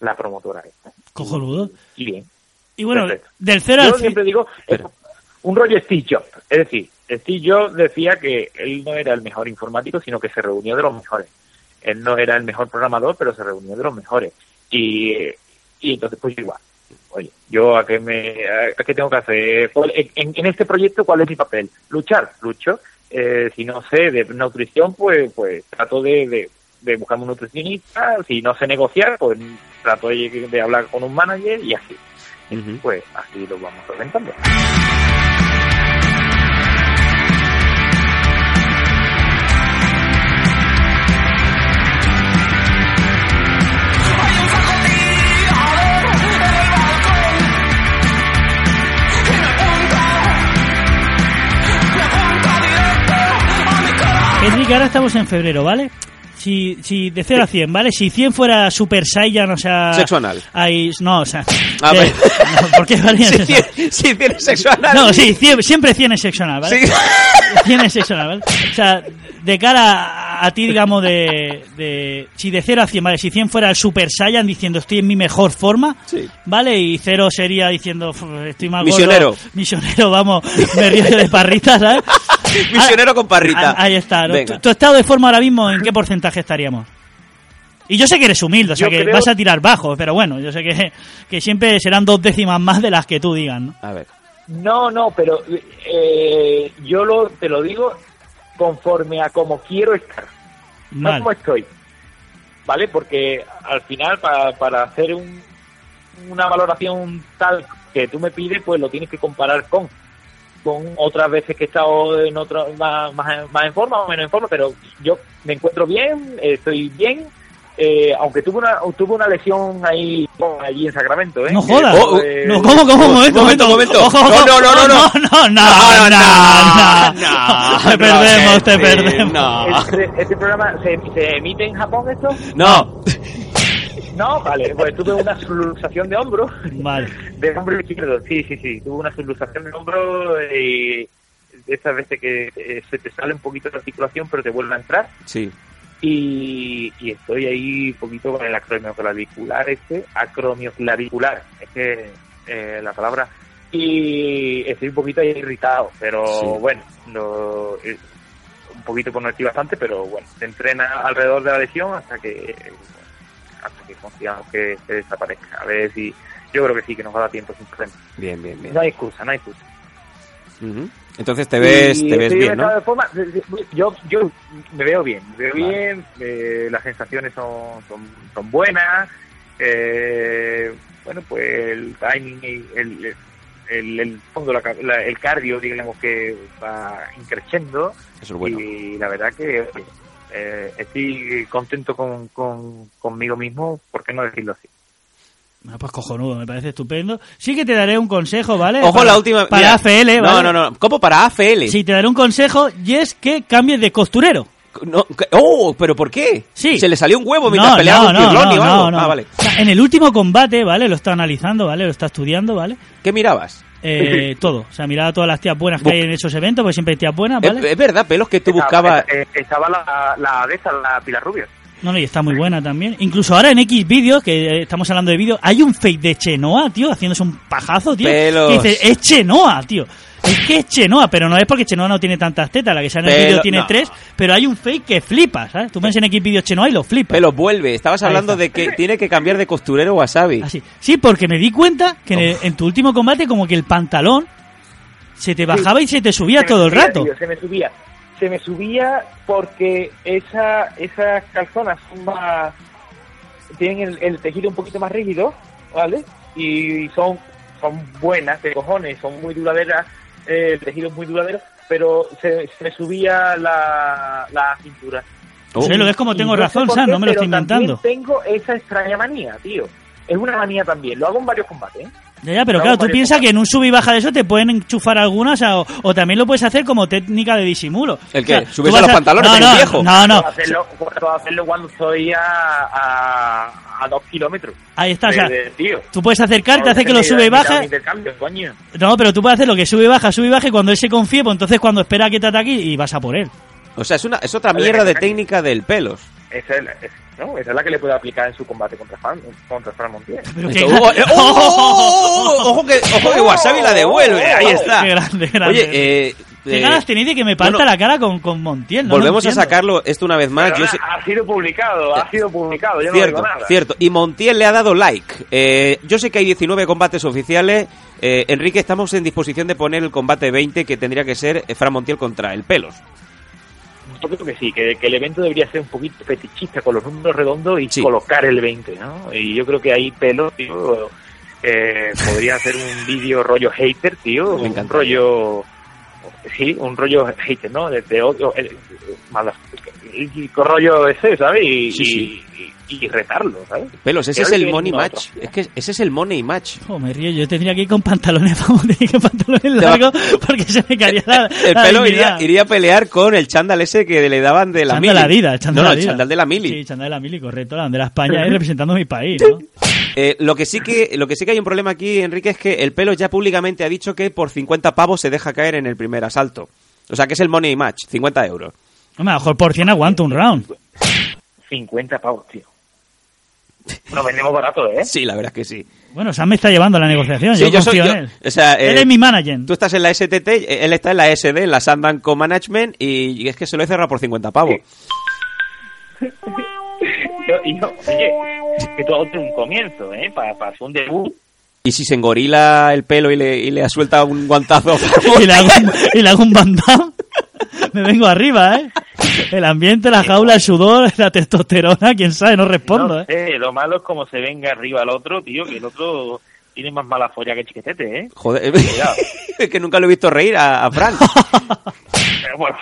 la promotora esta. Cojonudo. Y bien. Y bueno, Perfecto. del cero Yo al siempre digo, es un rollo Steve Jobs. Es decir, Jobs decía que él no era el mejor informático, sino que se reunió de los mejores. Él no era el mejor programador, pero se reunió de los mejores. Y, y entonces, pues igual. oye, yo a qué me, a qué tengo que hacer, ¿Cuál- en, en este proyecto cuál es mi papel, luchar, lucho, Eh, si no sé de nutrición, pues, pues trato de, de, de buscar un nutricionista, si no sé negociar, pues trato de, de hablar con un manager y así, pues así lo vamos solventando. Enrique, ahora estamos en febrero, ¿vale? Si, si de 0 a 100, ¿vale? Si 100 fuera Super Saiyan, o sea... Sexo anal. Ahí, no, o sea... A eh, ver. no, ¿Por qué varía Si eso? cien- si tienes sexo anal. No, sí, cien- siempre 100 es sexo anal, ¿vale? Sí. [laughs] 100 es sexo anal, ¿vale? O sea, de cara a, a ti, digamos, de, de... Si de 0 a 100, ¿vale? Si 100 fuera el Super Saiyan diciendo estoy en mi mejor forma, ¿vale? Y 0 sería diciendo "Uf, estoy más gordo". Misionero. Misionero, vamos, me río de parrita, ¿sabes? [laughs] Misionero con parrita. Ah, Ahí está. ¿no? ¿Tu, tu estado de forma ahora mismo en qué porcentaje estaríamos? Y yo sé que eres humilde, o sea Yo que creo- vas a tirar bajo, pero bueno, yo sé que, que siempre serán dos décimas más de las que tú digas, ¿no? A ver. No, no, pero eh, yo lo, te lo digo conforme a como quiero estar, no como estoy. ¿Vale? Porque al final, para, para hacer un, una valoración tal que tú me pides, pues lo tienes que comparar con con otras veces que he estado en otra, más, más, más en forma o menos en forma, pero yo me encuentro bien, eh, estoy bien. Eh, aunque tuve una tuve una lesión ahí oh, allí en Sacramento, ¿eh? No jodas. Que, Oh, eh, no, ¿cómo, cómo? Momento, momento, momento. Ojo, No, no, no, no, no. no, no, no, no, no. Te perdemos, te perdemos. Este, este programa ¿se, se emite en Japón esto? No. No, vale, pues tuve una subluxación de hombro. Vale. [laughs] De hombro izquierdo, sí, sí, sí. Tuve una subluxación de hombro y de esas veces que eh, se te sale un poquito la articulación pero te vuelve a entrar. Sí. Y, y estoy ahí un poquito con el acromioclavicular este, acromioclavicular, es que eh, la palabra. Y estoy un poquito ahí irritado, pero Sí. bueno, lo, eh, un poquito por no estoy bastante, pero bueno, se entrena alrededor de la lesión hasta que hasta que consigamos que se desaparezca. A ver si yo creo que sí, que nos va a dar tiempo sin problema. Bien, bien, bien. No hay excusa, no hay excusa. Entonces te ves, Y te ves bien, yo, yo me veo bien, me veo bien, eh, las sensaciones son, son, son buenas, eh, bueno, pues el timing, el, el, el fondo, la ca- la- el cardio, digamos que va increciendo Eso es bueno. y la verdad que oye, eh, estoy contento con, con, conmigo mismo, ¿por qué no decirlo así? Ah, pues cojonudo, me parece estupendo. Sí que te daré un consejo, ¿vale? Ojo Para- la última. Para mira. AFL, ¿vale? No, no, no. ¿Cómo para AFL? Sí, te daré un consejo y es que cambies de costurero. No, oh, pero ¿por qué? Sí. Se le salió un huevo mientras peleaba con Pirloni o algo. Ah, vale. O sea, en el último combate, ¿vale? Lo está analizando, ¿vale? Lo está estudiando, ¿vale? ¿Qué mirabas? Eh, [laughs] todo. O sea, miraba todas las tías buenas que hay en esos eventos, porque siempre hay tías buenas, Es, ¿vale? es verdad, pelos que tú buscabas. Eh, estaba la, la de esta, la Pilar Rubio. No, no, y está muy buena también. Incluso ahora en X vídeos, que eh, estamos hablando de vídeos, hay un fake de Chenoa, tío, haciéndose un pajazo, tío. Pelos. Que dice, es Chenoa, tío. Es que es Chenoa, pero no es porque Chenoa no tiene tantas tetas, la que sale en el vídeo tiene no. tres, pero hay un fake que flipa, ¿sabes? Tú ves en X vídeos Chenoa y lo flipas. Pelos vuelve. Estabas hablando de que tiene que cambiar de costurero wasabi. Así. Sí, porque me di cuenta que en, el- en tu último combate como que el pantalón se te bajaba y se te subía Se todo el subía, rato. tío, se me subía. Se me subía porque esa, esas calzonas son más. tienen el, el tejido un poquito más rígido, ¿vale? Y son, son buenas de cojones, son muy duraderas, eh, el tejido es muy duradero, pero se, se me subía la, la cintura. Sí, lo ves como tengo razón, Sam, no me lo estoy también inventando. tengo esa extraña manía, tío. Es una manía también. Lo hago en varios combates, ¿eh? Ya, ya, pero Lo claro, tú piensas que en un sub y baja de eso te pueden enchufar algunas o, o también lo puedes hacer como técnica de disimulo. ¿El O qué? sea, ¿Subirse tú a los pantalones no, no, viejo? No, no, Puedo hacerlo, puedo hacerlo cuando estoy a, a, a dos kilómetros. ahí está, o de- sea, de- tío. tú puedes acercarte, No, hace que lo sube y baja. coño. No, pero tú puedes hacer lo que sube y baja, sube y baja y cuando él se confíe, pues entonces cuando espera que te ataque y vas a por él. O sea, es, una, es otra mierda de técnica del pelos. Esa es, la- es- no, esa es la que le puede aplicar en su combate contra Fran, contra Fran Montiel. ¡Oh, eh, oh, oh, oh, oh! ojo que, ojo que Wasabi la devuelve, ahí está. Qué grande, grande. Oye, eh, ¿Qué eh, ganas tenéis de que me parta bueno, la cara con, con Montiel? No volvemos a sacarlo esto una vez más. Pero Yo sé- ha sido publicado, ha sido publicado, yo no Cierto, digo nada. cierto. Y Montiel le ha dado like. Eh, yo sé que hay 19 combates oficiales. Eh, Enrique, estamos en disposición de poner el combate 20 que tendría que ser eh, Fran Montiel contra el Pelos. Yo creo que sí, que, que el evento debería ser un poquito fetichista con los números redondos y colocar el 20, ¿no? Y yo creo que ahí pelo, tío, eh, podría hacer un [laughs] vídeo rollo hater, tío, Me un encanta. rollo, sí, un rollo hater, ¿no? De, de odio, eh, con rollo ese, ¿sabes? Y, Sí, sí. y, y- retarlo, ¿sabes? Pelos, ese es el money match. otro. Es que ese es el money match. Oh, me río, yo tendría que ir con pantalones, [laughs] vamos, tenía que ir pantalones largos porque se me caería la, [laughs] El la pelo iría, iría a pelear con el chándal ese que le daban de la Chándal mili. El chándal no, no, el chándal de la mili. Sí, chándal de la mili, correcto, la bandera de España ahí [laughs] representando mi país, ¿no? Eh, lo que sí que lo que sí que hay un problema aquí, Enrique, es que el pelo ya públicamente ha dicho que por 50 pavos se deja caer en el primer asalto. O sea que es el money match, 50 euros. A lo mejor por 100 aguanto un round. 50 pavos, tío. [laughs] Nos vendemos barato, ¿eh? Sí, la verdad es que sí. Bueno, Sam me está llevando a la negociación, Sí, yo, yo soy confío yo- en él. o sea, eh, él es mi manager. Tú estás en la STT, él está en la SD, en la Sandan Co-Management, y, y es que se lo he cerrado por 50 pavos. Yo, [laughs] y yo, oye, que todo tiene un comienzo, ¿eh? Para, para hacer un debut. Y si se engorila el pelo y le, y le suelta un guantazo. [laughs] y, le hago un, y le hago un bandam, me vengo arriba, ¿eh? El ambiente, la jaula, el sudor, la testosterona, quién sabe, no respondo, no ¿eh? lo malo es como se venga arriba al otro, tío, que el otro tiene más mala folla que chiquetete, ¿eh? Joder, [laughs] es que nunca lo he visto reír a, a Fran. [laughs] Pero bueno,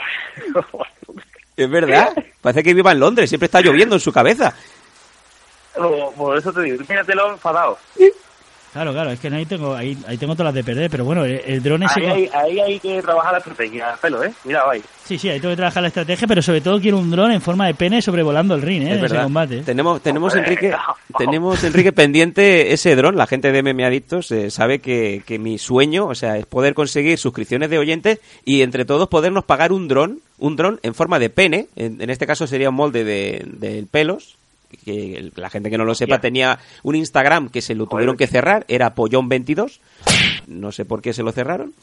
Es verdad. Parece que viva en Londres, siempre está lloviendo en su cabeza. por- por eso te digo, míratelo enfadado. Claro, claro, es que ahí tengo, ahí, ahí tengo todas las de perder, pero bueno, el, el dron ese... Ahí, hay- ahí hay que trabajar la estrategia, pelo, ¿eh? Cuidado ahí. Sí, sí, ahí tengo que trabajar la estrategia, pero sobre todo quiero un dron en forma de pene sobrevolando el ring, ¿eh? Es en ese combate. Tenemos, tenemos Hombre, Enrique, no. tenemos Enrique pendiente ese dron. La gente de MMA Adictos eh, sabe que, que mi sueño, o sea, es poder conseguir suscripciones de oyentes y entre todos podernos pagar un dron, un dron en forma de pene. En, en este caso sería un molde de, del pelos. Que la gente que no lo sepa tenía un Instagram que se lo tuvieron que cerrar, era Pollón22. No sé por qué se lo cerraron.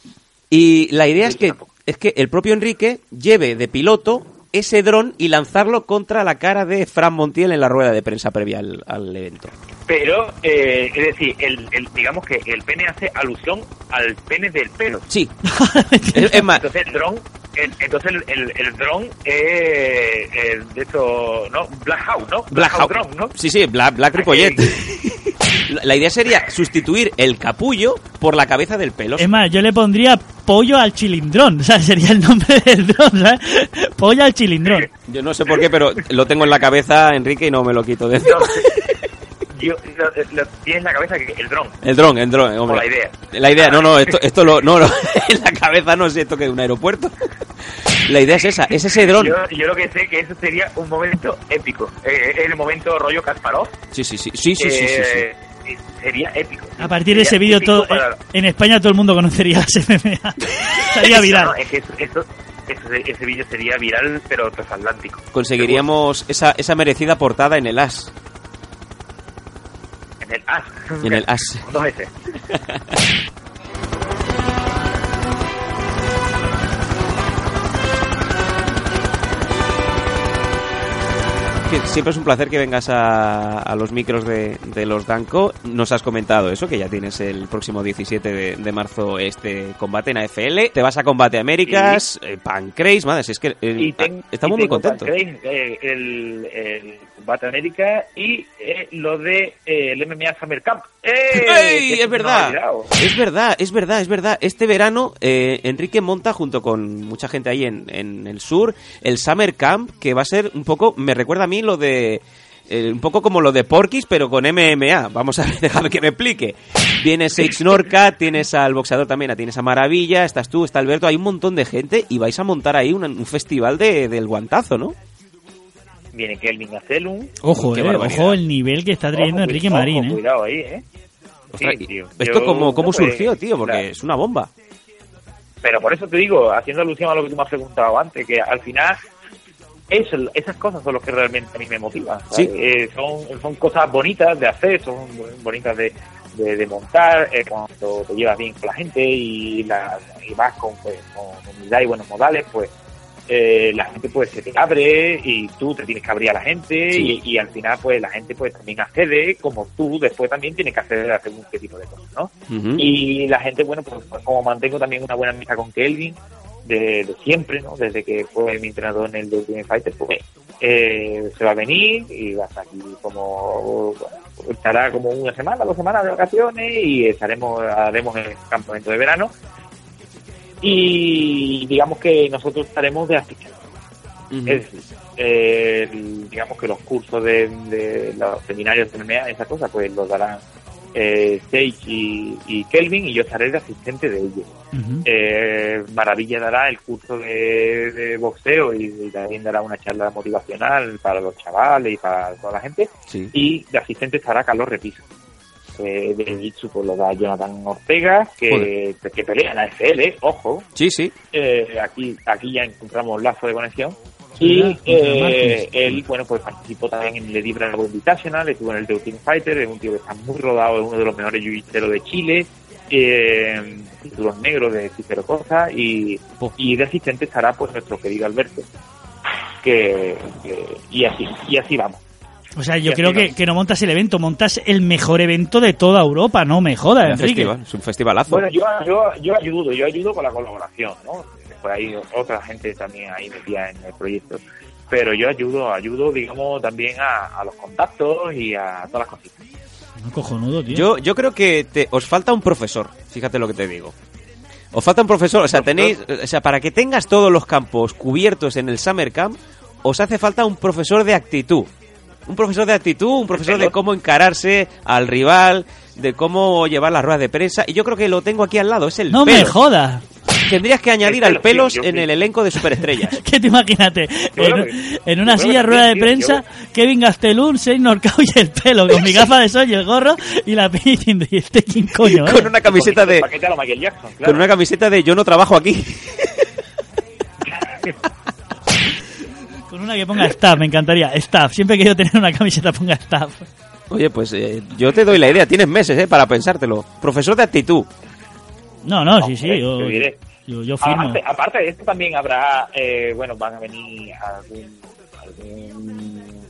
Y la idea es que, es que el propio Enrique lleve de piloto ese dron y lanzarlo contra la cara de Fran Montiel en la rueda de prensa previa al, al evento. Pero, eh, es decir, el, el- digamos que el pene hace alusión al pene del pelo. Sí. [laughs] es, es más, Entonces el dron, el- entonces el, el, el dron es el de esto, ¿no? Black House, ¿no? Black Hawk. Drone, ¿no? Sí, sí, Black, Black Ripollet. [laughs] La, idea sería sustituir el capullo por la cabeza del pelo. Es más, yo le pondría pollo al chilindrón, [laughs] o sea, sería el nombre del dron, ¿sabes? Pollo al chilindrón. Yo no sé por qué, pero lo tengo en la cabeza, Enrique, y no me lo quito de Yo, [laughs] yo, lo, lo- tienes en la cabeza que el dron. El dron, el dron, hombre. O la idea. La idea, no, no, esto, esto lo, no, no, [laughs] en la cabeza no sé esto que es un aeropuerto. La idea es esa, es ese dron. Yo, yo lo que sé que eso sería un momento épico. Eh, el momento rollo Kasparov. Sí, sí, sí, sí, sí, sí, sí, sí. Eh, Sería épico. A partir de Sería ese vídeo, todo, para- en España todo el mundo conocería las MMA. [laughs] Estaría viral. No, es que eso, eso- ese, ese vídeo sería viral, pero transatlántico. Conseguiríamos esa, esa merecida portada en el as. En el as. En el as. [laughs] Dos veces. [laughs] Que siempre es un placer que vengas a, a los micros de, de los Danco. Nos has comentado eso, que ya tienes el próximo 17 de, de marzo este combate en AFL. Te vas a Combate Américas, eh, Pancrase, madre, si es que eh, ten- estamos muy contentos. Pancrase, eh, el, el Combate América y eh, lo de el MMA Summer Camp. ¡Ey! Es verdad. Es verdad, es verdad, es verdad. Este verano eh, Enrique monta junto con mucha gente ahí en, en el sur el Summer Camp, que va a ser un poco, me recuerda a mí lo de... eh, un poco como lo de Porky's, pero con MMA. Vamos a ver, [laughs] déjame que me explique. Viene Sage Norca, tienes al boxeador también, tienes a Maravilla, estás tú, está Alberto, hay un montón de gente y vais a montar ahí un, un festival de, del guantazo, ¿no? Viene Kelvin Acelum. Ojo, eh, ojo el nivel que está trayendo Ojo, Enrique ojo, Marín, eh. Cuidado ahí, ¿eh? Ostras, Sí, tío. ¿Esto Yo- cómo, cómo pues, surgió, tío? Porque claro. es una bomba. Pero por eso te digo, haciendo alusión a lo que tú me has preguntado antes, que al final eso, esas cosas son lo que realmente a mí me motivan. Sí. Eh, son, son cosas bonitas de hacer, son bonitas de, de, de montar, eh, cuando te llevas bien con la gente y, la, y vas con, pues, con humildad y buenos modales, pues eh, la gente pues se te abre y tú te tienes que abrir a la gente Sí. y, y al final pues la gente pues también accede como tú después también tienes que acceder a según qué tipo de cosas, ¿no? Y la gente, bueno, pues, pues, como mantengo también una buena amistad con Kelvin de, de siempre, ¿no? Desde que fue mi entrenador en el Ultimate Fighter, pues eh, se va a venir y va a estar aquí como bueno, estará como una semana, dos semanas de vacaciones y estaremos haremos el campamento de verano y digamos que nosotros estaremos de asistentes. Es decir, eh, digamos que los cursos de, de los seminarios de MMA, esa cosa, pues los darán eh, Sage y, y Kelvin y yo estaré de asistente de ellos. Eh, Maravilla dará el curso de, de boxeo y, y también dará una charla motivacional para los chavales y para toda la gente. Sí. Y de asistente estará Carlos Repiso. Eh, de Jitsu pues lo da Jonathan Ortega, que, que pelea en la FL, ojo. Sí, sí. Eh, aquí, aquí ya encontramos lazo de conexión. Sí, Y eh, él, bueno, pues participó también en el Libra Invitational, estuvo en el The Ultimate Fighter, es un tío que está muy rodado, es uno de los mejores jiu de Chile, eh, títulos negros de Cicero Cosa, y, y de asistente estará pues nuestro querido Alberto, que, que- y así, y así vamos. O sea, yo Y creo que, que no montas el evento, montas el mejor evento de toda Europa, no me jodas, Enrique. festival, es un festivalazo. Bueno, yo, yo, yo ayudo, yo ayudo con la colaboración, ¿no? Después hay otra gente también ahí metida en el proyecto. Pero yo ayudo, ayudo, digamos, también a, a los contactos y a todas las cositas. No, cojonudo, tío. Yo, yo creo que te- os falta un profesor, fíjate lo que te digo. Os falta un profesor, o sea, tenéis, o sea, para que tengas todos los campos cubiertos en el Summer Camp, os hace falta un profesor de actitud. Un profesor de actitud, un profesor de cómo encararse al rival, de cómo llevar las ruedas de prensa. Y yo creo que lo tengo aquí al lado, es el No me Pelos. jodas. Tendrías que añadir al Pelos, en sí. el elenco de superestrellas. [laughs] ¿Qué te imagínate? En, en una silla que rueda de prensa, Kevin Gastelum, Shane Norcao y el pelo, con mi gafa de sol y el gorro, y la piña [laughs] diciendo, ¿y este quién coño? eh?". Con una camiseta de, con una camiseta de yo no trabajo aquí. [laughs] Con una que ponga staff, me encantaría. Staff, siempre he querido tener una camiseta ponga staff. Oye, pues eh, yo te doy la idea, tienes meses eh, para pensártelo. Profesor de actitud. No, no, sí, sí, yo, firmo. Aparte, aparte de esto también habrá, eh, bueno, van a venir algún, algún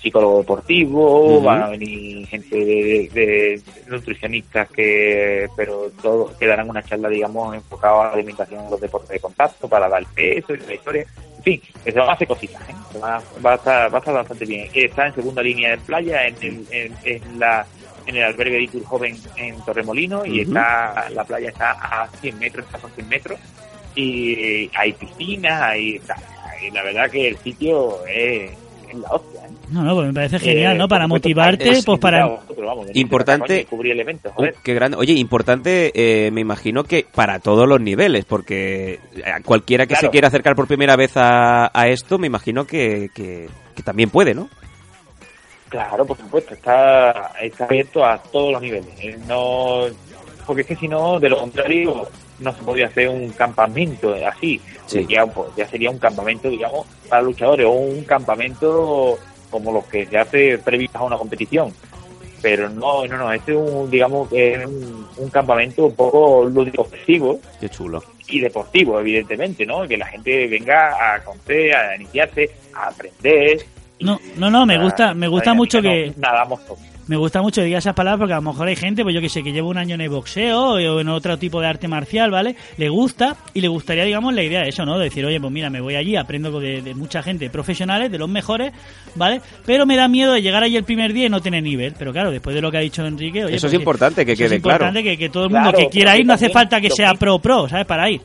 psicólogo deportivo, van a venir gente de, de nutricionistas que, pero todos que darán una charla, digamos, enfocada a la alimentación en los deportes de contacto para dar peso y la historia. En fin, que se van a hacer cositas, ¿eh? Se Va, va a estar, va a estar bastante bien. Está en segunda línea de playa, en, el- en, en la en el albergue de Itur Joven en Torremolino y está la playa está a 100 metros, está a 100 metros y hay piscinas, hay, y la verdad que el sitio es, es la hostia. ¿Eh? No, no, pues me parece genial, Eh, ¿no? Para motivarte, es pues para... vamos, Importante- cubrir joder. Uh, qué grande. Oye, importante, eh, me imagino que para todos los niveles, porque a cualquiera que Claro. se quiera acercar por primera vez a, a esto, me imagino que, que- que también puede, ¿no? Claro, por supuesto, está, está abierto a todos los niveles. eh, No, porque es que si no, de lo contrario, no se podría hacer un campamento así. Sí. Ya, pues, ya sería un campamento, digamos, para luchadores o un campamento como los que se hace previsto a una competición. Pero no, no, no, este es un, digamos, que es un, un campamento un poco lúdico festivo Qué chulo. y deportivo, evidentemente, ¿no? Que la gente venga a conocer, a iniciarse, a aprender. No, no, no, me gusta, me gusta mucho que... Nadamos todos. Me gusta mucho que digas esas palabras porque a lo mejor hay gente, pues yo que sé, que lleva un año en el boxeo o en otro tipo de arte marcial, ¿vale? Le gusta y le gustaría, digamos, la idea de eso, ¿no? De decir, oye, pues mira, me voy allí, aprendo de, de mucha gente, profesionales, de los mejores, ¿vale? Pero me da miedo de llegar allí el primer día y no tener nivel. Pero claro, después de lo que ha dicho Enrique, oye, Eso es pues, importante, que quede es importante claro. que, que todo el mundo Claro, que quiera ir no hace falta que sea que- pro-pro, ¿sabes? Para ir.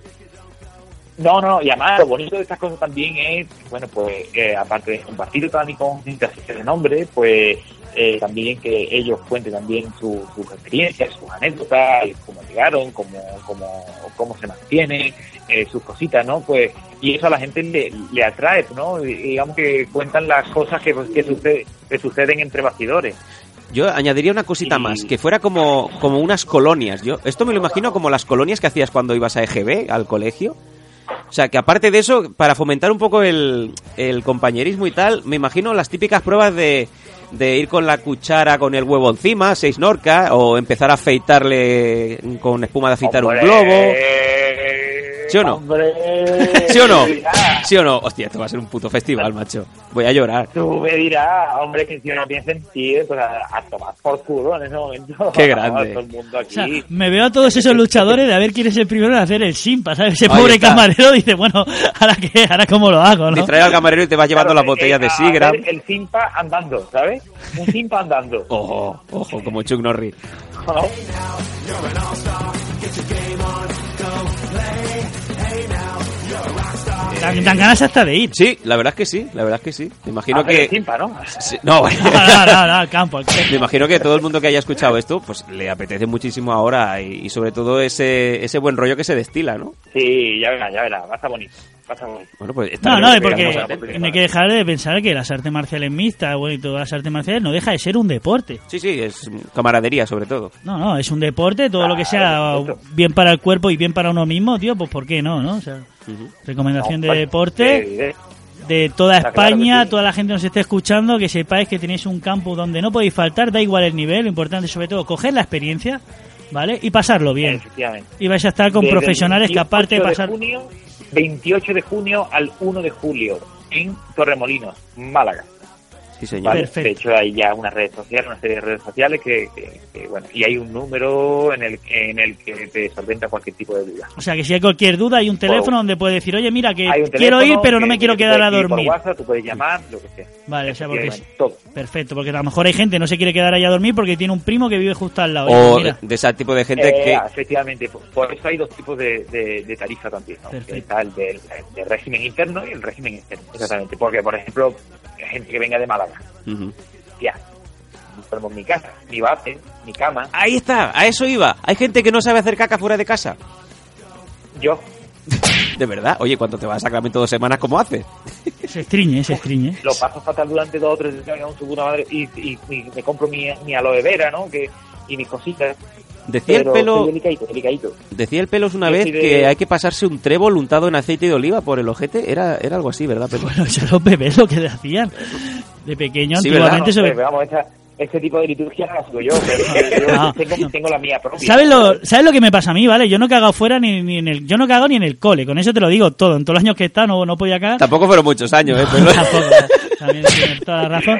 No, no, y además lo bonito de estas cosas también es, bueno, pues eh, aparte de compartir también con gente así de nombre, pues eh, también que ellos cuenten también su- sus experiencias, sus anécdotas, cómo llegaron, cómo, cómo, cómo se mantienen, eh, sus cositas, ¿no? Pues, y eso a la gente le, le atrae, ¿no? Y digamos que cuentan las cosas que, que, sucede- que suceden entre bastidores. Yo añadiría una cosita más, que fuera como, como unas colonias. Yo Esto me lo imagino como las colonias que hacías cuando ibas a EGB, al colegio. O sea, que aparte de eso, para fomentar un poco el, el compañerismo y tal, me imagino las típicas pruebas de, de ir con la cuchara con el huevo encima, seis norca, o empezar a afeitarle con espuma de afeitar un globo. ¿Sí o no? ¿Sí o no? ¿Sí o no? Hostia, esto va a ser un puto festival, macho. Voy a llorar. Tú me dirás, hombre, que si uno piensa en ti, pues a, a tomar por culo en ese momento. [laughs] Qué grande. [laughs] Todo el mundo aquí. O sea, me veo a todos esos [laughs] luchadores de a ver quién es el primero en hacer el simpa, ¿sabes? Ese Ahí pobre está. camarero dice, bueno, ¿ahora qué? ¿Ahora cómo lo hago, no? Distrae al camarero y te vas llevando las botellas de Eh, Sigra. El simpa andando, ¿sabes? Un simpa andando. Ojo, ojo, como Chuck Norris. Dan, dan ganas hasta de ir. Sí, la verdad es que sí, la verdad es que sí. Me imagino que... ¿no? Sí, no. No, no, no, no, al campo. al campo. Me imagino que todo el mundo que haya escuchado esto, pues le apetece muchísimo ahora y, y sobre todo ese, ese buen rollo que se destila, ¿no? Sí, ya verá, ya verá. Va a estar bonito. Va a estar bonito. Bueno, pues No, no, porque no hay que dejar de pensar que las artes marciales mixtas, bueno, y todas las artes marciales no deja de ser un deporte. Sí, sí, es camaradería sobre todo. No, no, es un deporte, todo lo que sea bien para el cuerpo y bien para uno mismo, tío, pues ¿por qué no, no? O sea, recomendación de deporte de toda claro España, sí. toda la gente nos esté escuchando, que sepáis que tenéis un campo donde no podéis faltar, da igual el nivel, lo importante sobre todo coger la experiencia, ¿vale? Y pasarlo bien. Y vais a estar con Desde profesionales que aparte de 28 pasar... junio, 28 de junio al 1 de julio en Torremolinos, Málaga. Sí, señor. ¿vale? Perfecto. De hecho, hay ya una red social, una serie de redes sociales que, que- que, bueno, y hay un número en el, en el que te solventa cualquier tipo de duda. O sea, que si hay cualquier duda, hay un teléfono donde puede decir, oye, mira, que quiero ir, pero no me quiero que quedar puedes a dormir. Por WhatsApp, tú puedes llamar, lo que sea. Vale, o sea, porque es- Efectivamente, todo. Perfecto, porque a lo mejor hay gente que no se quiere quedar ahí a dormir porque tiene un primo que vive justo al lado. O mira, de ese tipo de gente Eh, que... Efectivamente, por, por eso hay dos tipos de, de, de tarifa también. ¿no? Está el del, del régimen interno y el régimen externo. Exactamente, porque, por ejemplo, gente que venga de Málaga, Ujú. ya, tenemos mi casa, mi base, mi cama, Ahí está, a eso iba. Hay gente que no sabe hacer caca fuera de casa. yo, [laughs] De verdad. Oye, cuando te vas a Sacramento dos semanas, ¿cómo haces? se estriñe, se estriñe. lo paso fatal durante dos o tres días y, y, y me compro mi, mi aloe vera, ¿no? Que, y mis cositas. Decía el Pero pelo... estoy delicadito, delicadito. Decía el pelos una vez de- que hay que pasarse un trébol untado en aceite de oliva por el ojete. Era, era algo así, ¿verdad? Pelo? Bueno, [laughs] eso los bebés lo que le hacían. De pequeño, Sí, antiguamente No, sobre... pero vamos, esa, ese tipo de liturgia la hago yo, pero yo No, tengo, tengo la mía propia. ¿Sabes lo, ¿Sabes lo que me pasa a mí, vale? Yo no he cagado fuera ni, ni en el... Yo no he cagado ni en el cole, con eso te lo digo todo. En todos los años que he estado no, no podía cagar. Tampoco fueron muchos años, ¿eh? Pero... Tampoco, también tienes toda la razón.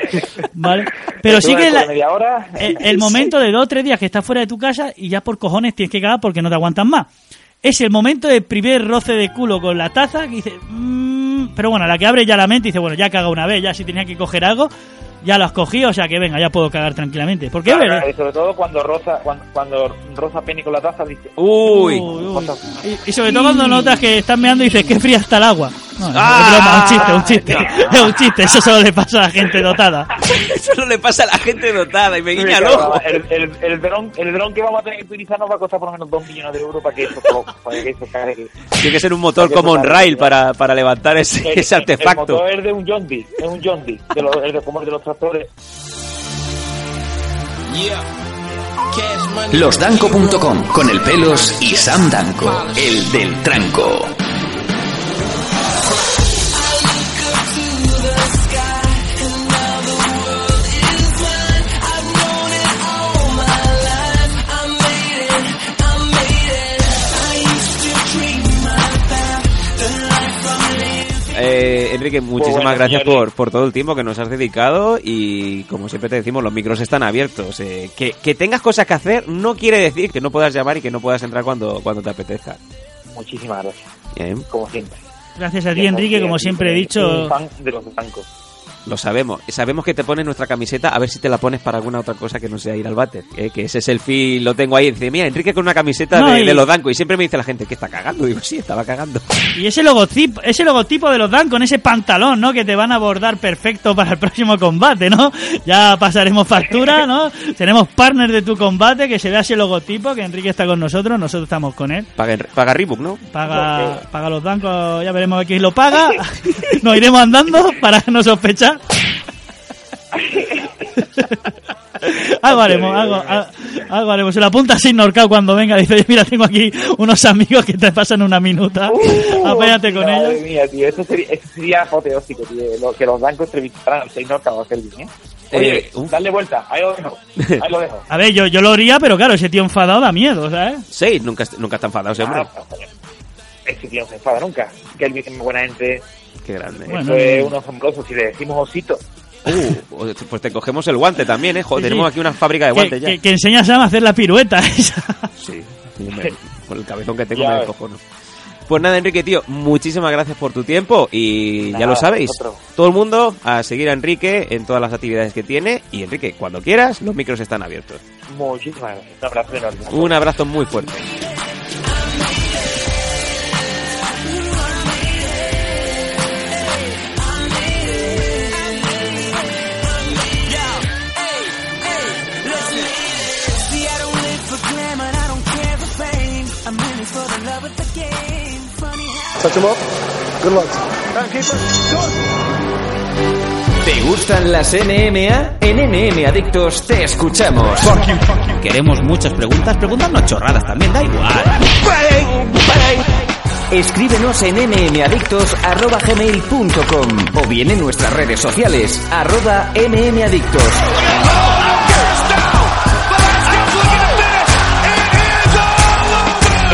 Vale. Pero sí que la- media hora, el, el momento de dos o tres días que estás fuera de tu casa y ya por cojones tienes que cagar porque no te aguantan más. Es el momento del primer roce de culo con la taza que dice, "Mm", pero bueno, la que abre ya la mente y dice, bueno, ya caga una vez, ya si tenía que coger algo, ya lo has cogido, o sea que venga, ya puedo cagar tranquilamente. Porque Claro, claro, y sobre todo cuando roza, cuando, cuando roza Penny con la taza, dice, Uy. Uy, uy. Y, y sobre todo cuando notas que estás meando y dices, qué fría está el agua. No, no, Ah. es broma, un chiste, un [laughs] chiste. Es un chiste, eso solo le pasa a la gente dotada. [laughs] Eso no le pasa a la gente dotada y me guiña el ojo. El, el, el, dron, el dron que vamos a tener que utilizar nos va a costar por lo menos 2 millones de euros para que eso, [laughs] para que eso cargue. Tiene que ser un motor como un rail para, para levantar ese, El- ese El artefacto. motor es de un John Deere, es un John Deere, de los, de, como el de los tractores. Losdanco.com con el pelos y Sam Danco, el del tranco. Eh, Enrique, muchísimas bueno, gracias por, por todo el tiempo que nos has dedicado y como siempre te decimos, los micros están abiertos. Eh, que, que tengas cosas que hacer no quiere decir que no puedas llamar y que no puedas entrar cuando, cuando te apetezca. Muchísimas gracias, Bien, como siempre. Gracias a ti, Enrique, como siempre he Un dicho. fan de los blancos. Lo sabemos. Sabemos que te pones nuestra camiseta, a ver si te la pones para alguna otra cosa que no sea ir al váter. eh, que ese selfie lo tengo ahí. Dice, mira, Enrique con una camiseta No, de, y- de los Danco. Y siempre me dice la gente, que está cagando? Digo, sí, estaba cagando. Y ese logotipo, ese logotipo de los Dan con ese pantalón, ¿no? Que te van a abordar perfecto para el próximo combate, ¿no? Ya pasaremos factura, ¿no? Tenemos partner de tu combate, que se vea ese logotipo, que Enrique está con nosotros, nosotros estamos con él. Paga, paga Reebok, ¿no? Paga, paga los bancos, ya veremos a quién lo paga. [laughs] Nos iremos andando para no sospechar. Algo haremos, algo, a- Algo haremos. Se la apunta sin Norcao cuando venga. Dice, "Oye, mira, tengo aquí unos amigos que te pasan una minuta. Uh, [laughs] con madre ellos. mía, tío, eso sería, eso sería apoteósico, tío, lo- que los bancos entrevistaran al señor Cabo Kelvin, ¿eh? Oye, uf. dale vuelta, ahí lo dejo, ahí lo dejo. [laughs] A ver, yo, yo lo haría, pero claro, ese tío enfadado da miedo, ¿sabes? Sí, nunca, nunca está enfadado ese hombre. Ah, coño. Ese tío no se enfada nunca. Kelvin es muy buena gente, Qué grande. Bueno. eso es un asombroso, si le decimos osito. Uh, pues te cogemos el guante también, ¿eh? Joder, Sí, sí. tenemos aquí una fábrica de Que, guantes ya. que, que enseña a Sam a hacer la pirueta [laughs] esa. Sí, me- con el cabezón que tengo Ya me descojono. Pues nada, Enrique, tío, muchísimas gracias por tu tiempo y ya lo sabéis. Todo el mundo a seguir a Enrique en todas las actividades que tiene y Enrique, cuando quieras, los micros están abiertos. Muchísimas gracias, un abrazo enorme. Un abrazo muy fuerte. Touch him up. Good luck. ¿Te gustan las NMA? En NM Adictos te escuchamos. Queremos muchas preguntas, preguntarnos chorradas también, da igual. Escríbenos en mmadictos.gmail.com o bien en nuestras redes sociales, arroba mmadictos.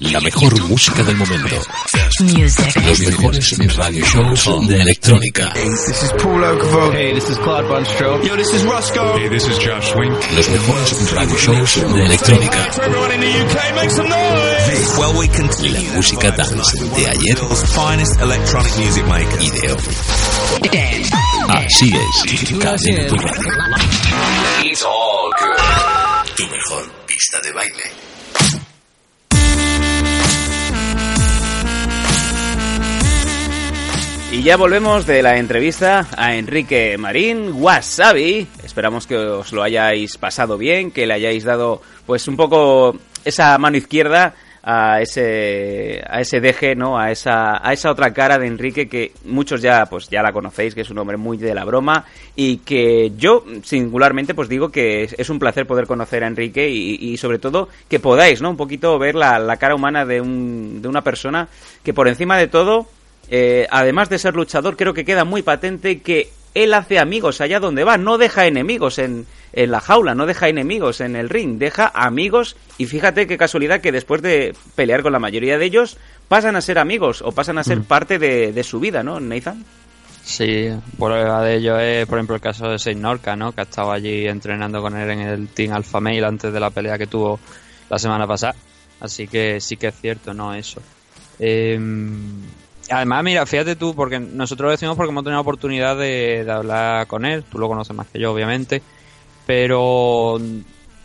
La mejor música del momento. Los mejores radio shows de electrónica. This is Paul Oakenfold. Hey, this is Claude Von Stroke. Yo, this is Roscoe. Hey, this is Josh Wink. Los mejores radio shows de electrónica. Everyone in the UK, make some noise! Well, we continue. La música dance de ayer finest electronic music maker. y de hoy. Así es. Cadena Tu Radio. It's all good. Tu mejor pista de baile. Y ya volvemos de la entrevista a Enrique Marín, Wasabi. Esperamos que os lo hayáis pasado bien, que le hayáis dado pues un poco esa mano izquierda a ese a ese deje, ¿no? A esa a esa otra cara de Enrique que muchos ya pues ya la conocéis, que es un hombre muy de la broma y que yo singularmente pues digo que es, un placer poder conocer a Enrique y, y sobre todo que podáis, ¿no? Un poquito ver la, la cara humana de un de una persona que por encima de todo eh, además de ser luchador, creo que queda muy patente que él hace amigos allá donde va, no deja enemigos en, en la jaula, no deja enemigos en el ring, deja amigos y fíjate qué casualidad que después de pelear con la mayoría de ellos pasan a ser amigos o pasan a ser parte de, de su vida, ¿no, Nathan? Sí, prueba de ello es, por ejemplo, el caso de Norca, ¿no? Que ha estado allí entrenando con él en el Team Alpha Male antes de la pelea que tuvo la semana pasada. Así que sí que es cierto, ¿no? Eso. Eh, además, mira, fíjate tú, porque nosotros lo decimos porque hemos tenido la oportunidad de, de hablar con él. Tú lo conoces más que yo, obviamente. Pero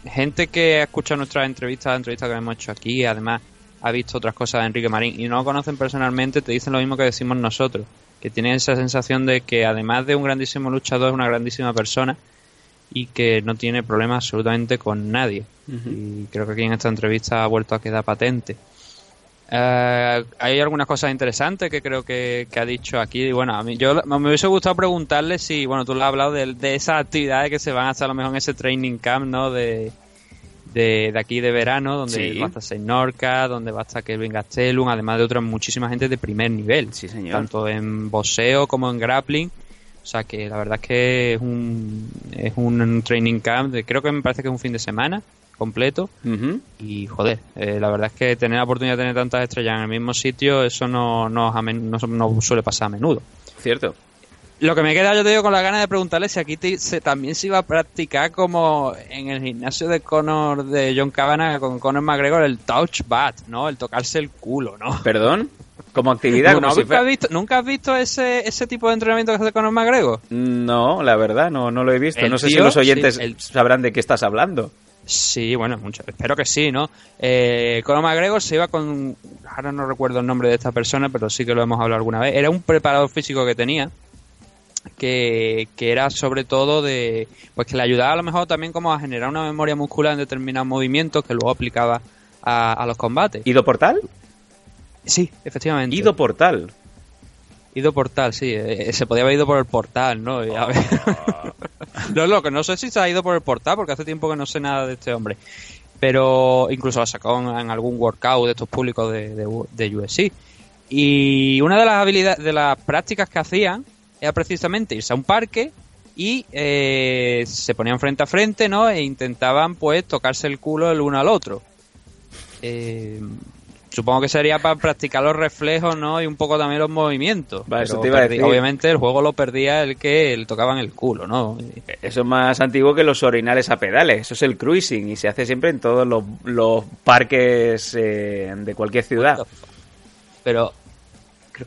gente que ha escuchado nuestras entrevistas, entrevistas que hemos hecho aquí, además ha visto otras cosas de Enrique Marín y no lo conocen personalmente, te dicen lo mismo que decimos nosotros, que tienen esa sensación de que además de un grandísimo luchador es una grandísima persona y que no tiene problemas absolutamente con nadie. Y creo que aquí en esta entrevista ha vuelto a quedar patente. Eh, hay algunas cosas interesantes que creo que, que ha dicho aquí. Y bueno, a mí yo me hubiese gustado preguntarle si, bueno, tú le has hablado de, de esas actividades que se van a hacer a lo mejor en ese training camp, ¿no? De, de, de aquí de verano, donde Sí. va a estar Seinorca, donde va a estar Kelvin Gastelum, además de otra muchísima gente de primer nivel. Sí, señor. Tanto en boxeo como en grappling. O sea que la verdad es que es un, es un training camp, de, creo que me parece que es un fin de semana completo. Y joder, eh, la verdad es que tener la oportunidad de tener tantas estrellas en el mismo sitio, eso no, no, suele pasar a menudo. Cierto. Lo que me queda, yo te digo, con la ganas de preguntarle si aquí te- se, también se iba a practicar como en el gimnasio de Conor, de John Cabana con Conor McGregor, el touch bat, ¿no? El tocarse el culo, ¿no? ¿Perdón? Como actividad, como ¿No- si ¿nunca, has visto, ¿Nunca has visto ese, ese tipo de entrenamiento que hace Conor McGregor? No, la verdad, no, no lo he visto. El no sé si los oyentes sí, el- sabrán de qué estás hablando. Sí, bueno, mucho, espero que sí, ¿no? Eh, Conor McGregor se iba con. Ahora no recuerdo el nombre de esta persona, pero sí que lo hemos hablado alguna vez. Era un preparador físico que tenía, que, que era sobre todo de pues que le ayudaba a lo mejor también como a generar una memoria muscular en determinados movimientos que luego aplicaba a, a los combates. ¿Ido Portal? Sí, efectivamente. Ido Portal. Ido Portal, sí. eh, se podía haber ido por el portal, ¿no? Ver. [laughs] no, lo no sé si se ha ido por el portal, porque hace tiempo que no sé nada de este hombre. Pero incluso lo sacó en, algún workout de estos públicos de, de, UFC. Y una de las habilidades, de las prácticas que hacían era precisamente irse a un parque y eh, se ponían frente a frente, ¿no? E intentaban, pues, tocarse el culo el uno al otro. Eh, supongo que sería para practicar los reflejos, ¿no? Y un poco también los movimientos. Vale, eso te iba a perdi- decir. Obviamente el juego lo perdía el que le tocaban el culo, ¿no? Eso es más antiguo que los orinales a pedales. Eso es el cruising y se hace siempre en todos los, los parques eh, de cualquier ciudad. Pero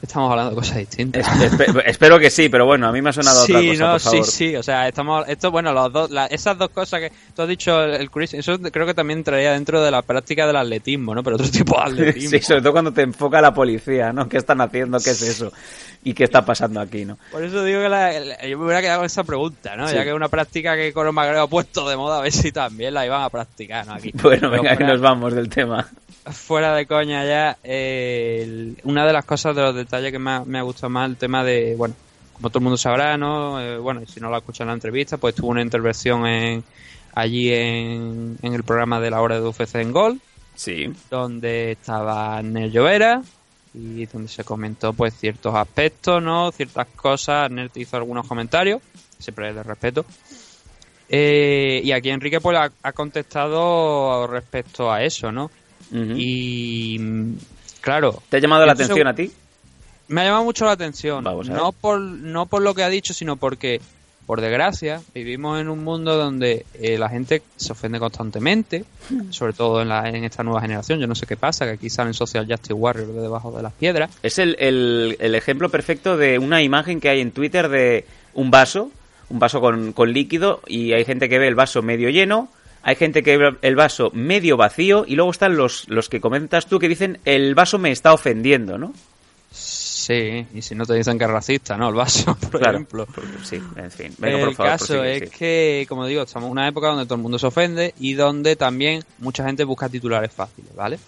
estamos hablando de cosas distintas. Espe- [laughs] espero que sí, pero bueno, a mí me ha sonado sí, otra cosa, no, por sí, favor. sí, o sea, estamos, esto, bueno, los dos, la- esas dos cosas que tú has dicho, el, el cruising, eso creo que también entraría dentro de la práctica del atletismo, ¿no? Pero otro tipo de [laughs] atletismo. Sí, sobre todo cuando te enfoca la policía, ¿no? ¿Qué están haciendo? ¿Qué es eso? ¿Y qué está pasando aquí, no? Por eso digo que la- la- yo me hubiera quedado con esa pregunta, ¿no? Sí. Ya que es una práctica que Conor McGregor ha puesto de moda, a ver si también la iban a practicar, ¿no? Aquí. [laughs] Bueno, Pero venga, que nos vamos del tema. Fuera de coña ya, eh, el- una de las cosas de los detalles que más me ha gustado más el tema de, bueno, como todo el mundo sabrá, ¿no? Eh, bueno, y si no lo ha escuchado en la entrevista, pues tuvo una intervención en, allí en, en el programa de la hora de UFC en Gol. Sí. Donde estaba Nel Llovera y donde se comentó pues ciertos aspectos, ¿no? Ciertas cosas. Nel hizo algunos comentarios, siempre de respeto. Eh, y aquí Enrique pues ha, ha contestado respecto a eso, ¿no? Y mm, claro. ¿Te ha llamado la atención a ti? Me ha llamado mucho la atención. Vamos no por no por lo que ha dicho, sino porque por desgracia vivimos en un mundo donde eh, la gente se ofende constantemente, [laughs] sobre todo en, la, en esta nueva generación. Yo no sé qué pasa, que aquí salen Social Justice Warriors de debajo de las piedras. Es el, el- el ejemplo perfecto de una imagen que hay en Twitter de un vaso, un vaso con, con líquido, y hay gente que ve el vaso medio lleno, hay gente que ve el vaso medio vacío, y luego están los, los que comentas tú que dicen el vaso me está ofendiendo, ¿no? Sí, y si no te dicen que es racista, ¿no? El vaso, [laughs] por Claro, ejemplo. Sí, en fin. Venga, el por favor, caso prosigue, es sí. que, como digo, estamos en una época donde todo el mundo se ofende y donde también mucha gente busca titulares fáciles, ¿vale?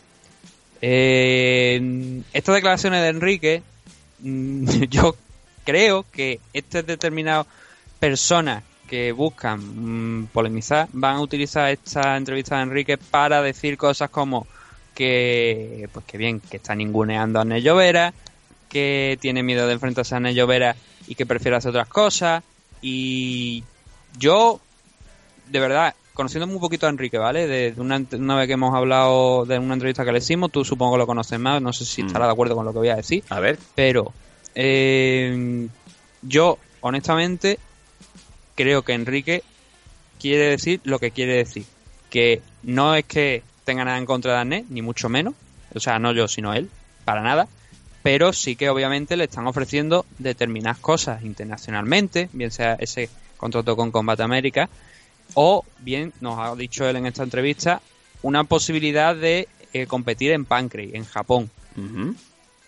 Eh, estas declaraciones de Enrique, mm, [laughs] yo creo que estas determinadas personas que buscan mm, polemizar van a utilizar esta entrevista de Enrique para decir cosas como que, pues que bien, que está ninguneando a Nello Vera, que tiene miedo de enfrentarse a Nello Vera y que prefiere hacer otras cosas. Y yo, de verdad, conociendo un poquito a Enrique, ¿vale? De, una, una vez que hemos hablado de una entrevista que le hicimos, tú supongo que lo conoces más, no sé si Mm. estará de acuerdo con lo que voy a decir. A ver. Pero eh, yo, honestamente, creo que Enrique quiere decir lo que quiere decir. Que no es que tenga nada en contra de Arnés, ni mucho menos. O sea, no yo, sino él, para nada. Pero sí que obviamente le están ofreciendo determinadas cosas internacionalmente, bien sea ese contrato con Combat América, o bien, nos ha dicho él en esta entrevista, una posibilidad de eh, competir en Pancrase, en Japón.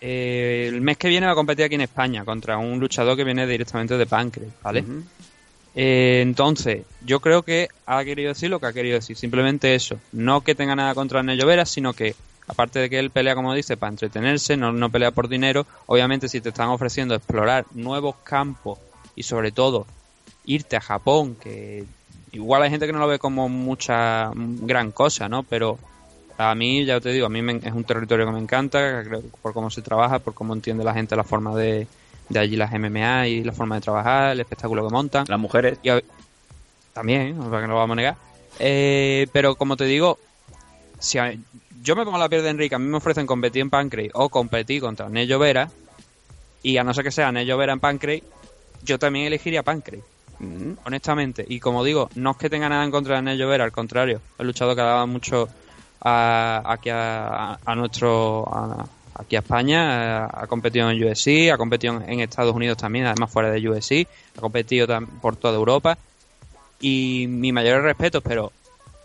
Eh, el mes que viene va a competir aquí en España contra un luchador que viene directamente de Pancrase, ¿vale? Eh, entonces, yo creo que ha querido decir lo que ha querido decir, simplemente eso. No que tenga nada contra Nello Vera, sino que, aparte de que él pelea, como dice, para entretenerse, no, no pelea por dinero, obviamente si te están ofreciendo explorar nuevos campos y sobre todo irte a Japón, que igual hay gente que no lo ve como mucha gran cosa, ¿no? Pero a mí, ya te digo, a mí me- es un territorio que me encanta, por cómo se trabaja, por cómo entiende la gente la forma de, de allí las MMA y la forma de trabajar, el espectáculo que montan. Las mujeres. Y también, para que no lo vamos a negar. Eh, pero como te digo, si a- yo me pongo la piel de Enrique, a mí me ofrecen competir en Pancrase o competir contra Nello Vera, y a no ser que sea Nello Vera en Pancrase, yo también elegiría Pancrase. Honestamente, y como digo, no es que tenga nada en contra de Nello Vera, al contrario, he luchado que daba mucho a, aquí a, a- a nuestro a- aquí a España, eh, ha competido en UFC, ha competido en Estados Unidos también, además fuera de UFC, ha competido por toda Europa y mi mayor respeto, pero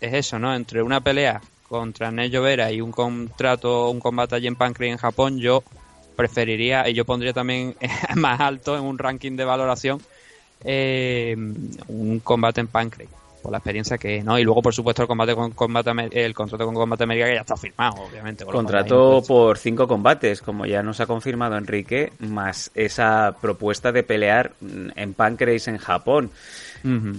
es eso, ¿no? Entre una pelea contra Nello Vera y un contrato, un combate allí en Pancrase en Japón, yo preferiría, y yo pondría también [laughs] más alto en un ranking de valoración eh, un combate en Pancrase por la experiencia que no y luego por supuesto el combate con combate el contrato con combate América que ya está firmado obviamente contrato por cinco combates como ya nos ha confirmado Enrique más esa propuesta de pelear en Pancrase en Japón.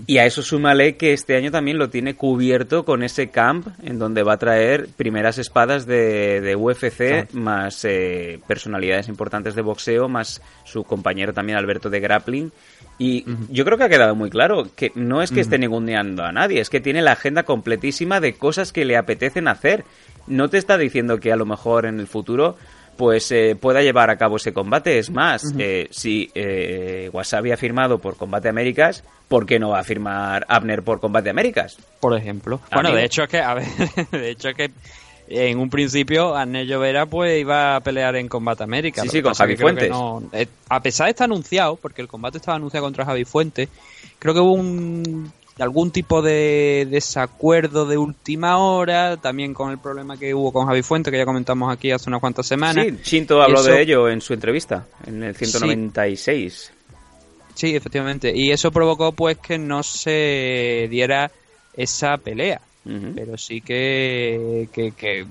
Y a eso súmale que este año también lo tiene cubierto con ese camp en donde va a traer primeras espadas de, de UFC, más eh, personalidades importantes de boxeo, más su compañero también Alberto de grappling. Y yo creo que ha quedado muy claro que no es que esté ninguneando a nadie, es que tiene la agenda completísima de cosas que le apetecen hacer. No te está diciendo que a lo mejor en el futuro pues eh, pueda llevar a cabo ese combate. Es más, eh, si eh, Wasabi ha firmado por Combate Américas, ¿por qué no va a firmar Abner por Combate Américas? Por ejemplo. Bueno, de hecho es que, a ver, [laughs] de hecho es que en un principio Abner Llovera pues iba a pelear en Combate América. Sí, sí, con Javi Fuentes. a pesar de estar anunciado, porque el combate estaba anunciado contra Javi Fuentes, creo que hubo un algún tipo de desacuerdo de última hora, también con el problema que hubo con Javi Fuente, que ya comentamos aquí hace unas cuantas semanas. Sí, Chinto habló de ello en su entrevista, en el 196. Sí. sí, efectivamente. Y eso provocó pues que no se diera esa pelea. Pero sí que, que, que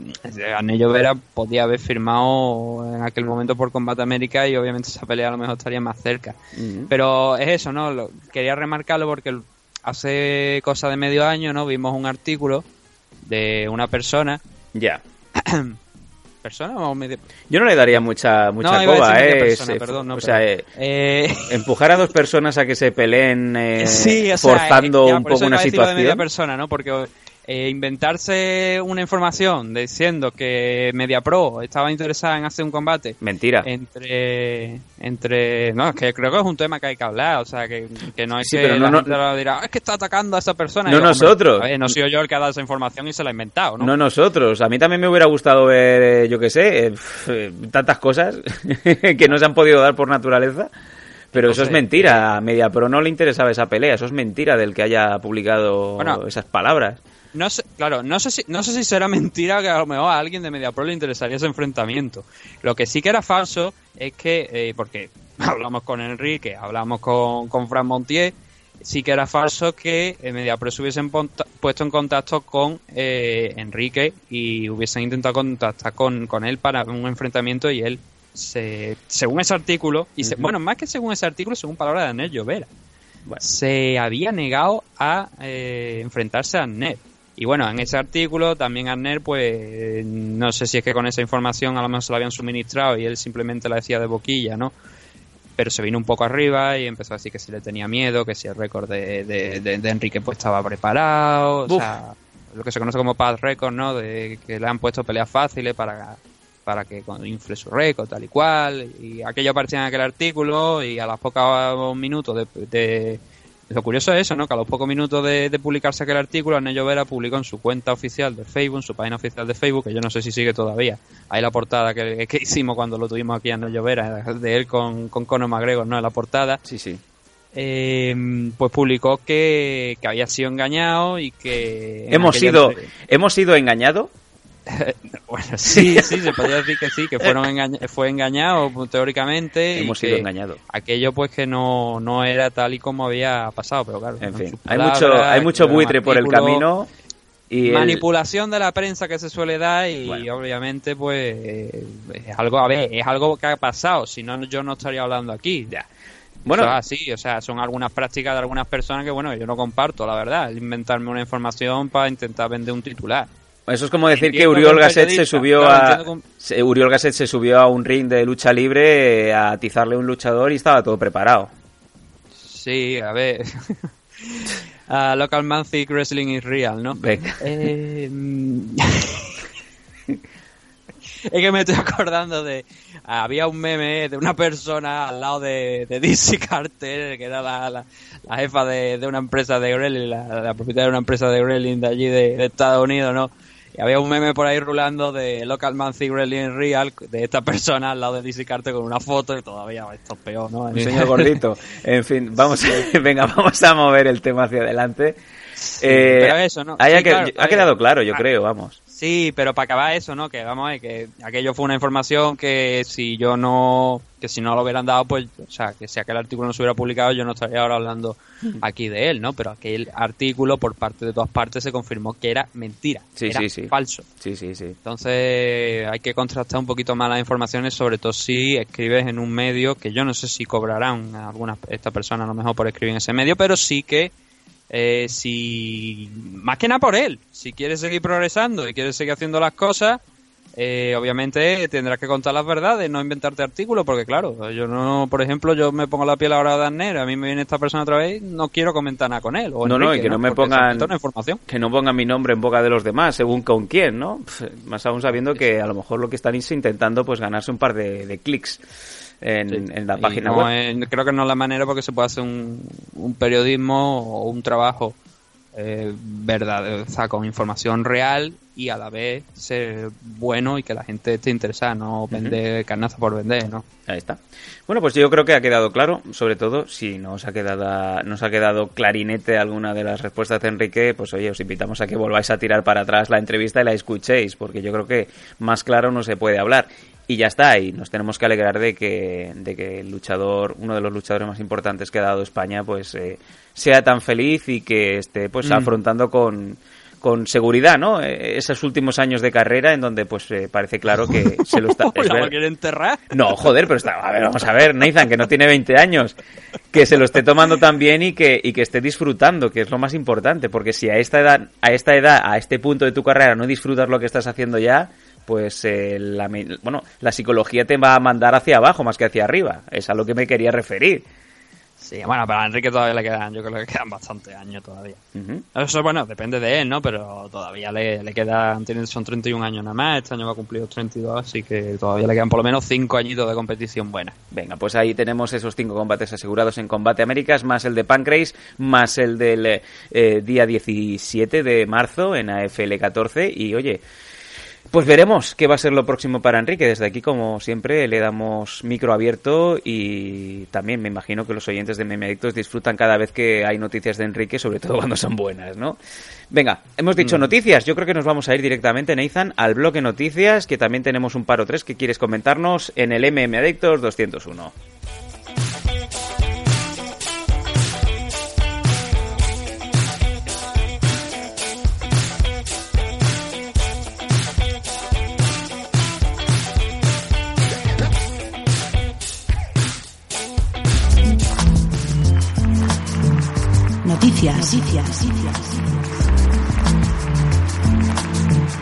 Anello Vera podía haber firmado en aquel momento por Combate América y obviamente esa pelea a lo mejor estaría más cerca. Pero es eso, ¿no? Lo, quería remarcarlo porque hace cosa de medio año, ¿no? Vimos un artículo de una persona. Ya. [clears throat] ¿Persona o medio? Yo no le daría mucha mucha coba, ¿eh? perdón, no, o sea, eh, eh, [laughs] empujar a dos personas a que se peleen eh, sí, forzando un poco una situación. De media persona, ¿no? Porque eh, inventarse una información diciendo que MediaPro estaba interesada en hacer un combate. Mentira. Entre. entre No, es que creo que es un tema que hay que hablar. O sea, que, no es que no, la dirá, ah, es que está atacando a esa persona. No nosotros. no soy yo el que ha dado esa información y se la ha inventado, ¿no? No nosotros. A mí también me hubiera gustado ver, eh, yo qué sé, eh, tantas cosas [laughs] que no se han podido dar por naturaleza. Pero eso es mentira. A MediaPro no le interesaba esa pelea. Eso es mentira del que haya publicado esas palabras. No sé, claro, no sé, si, no sé si será [laughs] mentira que a lo mejor a alguien de MediaPro le interesaría ese enfrentamiento. Lo que sí que era falso es que, eh, porque [laughs] hablamos con Enrique, hablamos con, con Fran Montier, sí que era falso que eh, MediaPro se hubiesen puesto en contacto con eh, Enrique y hubiesen intentado contactar con, con él para un enfrentamiento y él, se, según ese artículo, y bueno, más que según ese artículo, según palabras de Anel Llovera, se había negado a enfrentarse a Anel. Y bueno, en ese artículo también Arner, pues no sé si es que con esa información a lo mejor se la habían suministrado y él simplemente la decía de boquilla, ¿no? Pero se vino un poco arriba y empezó a decir que si le tenía miedo, que si el récord de, de, Enrique pues estaba preparado, o sea, lo que se conoce como pad record, ¿no? De que le han puesto peleas fáciles para, para que infle su récord, tal y cual. Y aquello aparecía en aquel artículo y a las pocos minutos de lo curioso es eso, ¿no? Que a los pocos minutos de, publicarse aquel artículo, Anello Vera publicó en su cuenta oficial de Facebook, en su página oficial de Facebook, que yo no sé si sigue todavía. Ahí la portada que, hicimos cuando lo tuvimos aquí a Anello Vera, de él con, con Conor McGregor, ¿no? En la portada. Sí, sí. Eh, pues publicó que, había sido engañado y que... Hemos sido, ¿Hemos sido engañados? [laughs] bueno, sí, sí, se podría decir que sí, que fueron fue engañado teóricamente. Hemos sido engañados. Aquello pues que no, no era tal y como había pasado, pero claro. En fin, hay mucho, hay mucho buitre por el camino. Y manipulación de la prensa que se suele dar y obviamente pues es algo, a ver, es algo que ha pasado, si no yo no estaría hablando aquí. Ya. Bueno, sí, o sea, son algunas prácticas de algunas personas que bueno, yo no comparto, la verdad, inventarme una información para intentar vender un titular. Eso es como decir que Uriol Gasset se subió a Uriol Gasset se subió a un ring de lucha libre a atizarle a un luchador y estaba todo preparado. Sí, a ver. [laughs] local Man think Wrestling is real, ¿no? Venga. Eh, [laughs] es que me estoy acordando de. Había un meme de una persona al lado de, de Dizzy Carter, que era la, la, jefa de, de, una empresa de Gremlin, la, la, propietaria de una empresa de Gremlin de allí de Estados Unidos, ¿no? Y había un meme por ahí rulando de Local Man in Real de esta persona al lado de DC Carter con una foto y todavía esto es peor, ¿no? Un señor gordito. [laughs] En fin, vamos, [laughs] venga, vamos a mover el tema hacia adelante. Eh, pero eso, ¿no? ha quedado claro, yo creo, vamos. Sí, pero para acabar eso, ¿no? Que vamos a ver, que aquello fue una información que si yo no, que si no lo hubieran dado, pues, o sea, que si aquel artículo no se hubiera publicado, yo no estaría ahora hablando [laughs] aquí de él, ¿no? Pero aquel artículo por parte de todas partes se confirmó que era mentira, Sí, era sí, sí. falso. Sí, sí, sí. Entonces hay que contrastar un poquito más las informaciones, sobre todo si escribes en un medio que yo no sé si cobrarán algunas esta persona a lo mejor por escribir en ese medio, pero sí que eh, si más que nada por él, si quieres seguir progresando y quieres seguir haciendo las cosas, eh, obviamente tendrás que contar las verdades, no inventarte artículos, porque claro, yo no, por ejemplo, yo me pongo la piel ahora de Arner, a mí me viene esta persona otra vez, no quiero comentar nada con él. O no, no, y que no, me pongan información. que no pongan mi nombre en boca de los demás, según con quién, ¿no? Más aún sabiendo que a lo mejor lo que están es intentando pues ganarse un par de, de clics en, en la página no web. creo que no es la manera porque se puede hacer un, un periodismo o un trabajo eh, verdad, o sea, con información real y a la vez ser bueno y que la gente esté interesada, no vender carnaza por vender, ¿no? Ahí está. Bueno, pues yo creo que ha quedado claro, sobre todo si nos ha quedado, nos ha quedado clarinete alguna de las respuestas de Enrique, pues oye, os invitamos a que volváis a tirar para atrás la entrevista y la escuchéis, porque yo creo que más claro no se puede hablar. Y ya está, y nos tenemos que alegrar de que, de que el luchador, uno de los luchadores más importantes que ha dado España, pues eh, sea tan feliz y que esté pues Mm. afrontando con, con seguridad, ¿no? Eh, esos últimos años de carrera en donde pues eh, parece claro que [laughs] se lo está... es ¿La enterrar? no, joder, pero está, a ver, vamos a ver, Nathan, que no tiene 20 años, que se lo esté tomando tan bien y que, y que esté disfrutando, que es lo más importante, porque si a esta edad, a esta edad, a este punto de tu carrera no disfrutas lo que estás haciendo ya, pues eh, la, bueno, la psicología te va a mandar hacia abajo más que hacia arriba, es a lo que me quería referir. Sí, bueno, pero a Enrique todavía le quedan, yo creo que quedan bastantes años todavía. Ujú. Eso, bueno, depende de él, ¿no? Pero todavía le, le quedan, tiene, son 31 años nada más, este año va a cumplir los 32, así que todavía le quedan por lo menos 5 añitos de competición buena. Venga, pues ahí tenemos esos cinco combates asegurados en Combate Américas, más el de Pancrase, más el del eh, día 17 de marzo en AFL 14. Y oye, pues veremos qué va a ser lo próximo para Enrique. Desde aquí, como siempre, le damos micro abierto y también me imagino que los oyentes de Meme Adictos disfrutan cada vez que hay noticias de Enrique, sobre todo cuando son buenas, ¿no? Venga, hemos dicho noticias. Yo creo que nos vamos a ir directamente, Nathan, al bloque noticias, que también tenemos un par o tres que quieres comentarnos en el MM Adictos 201. Noticias.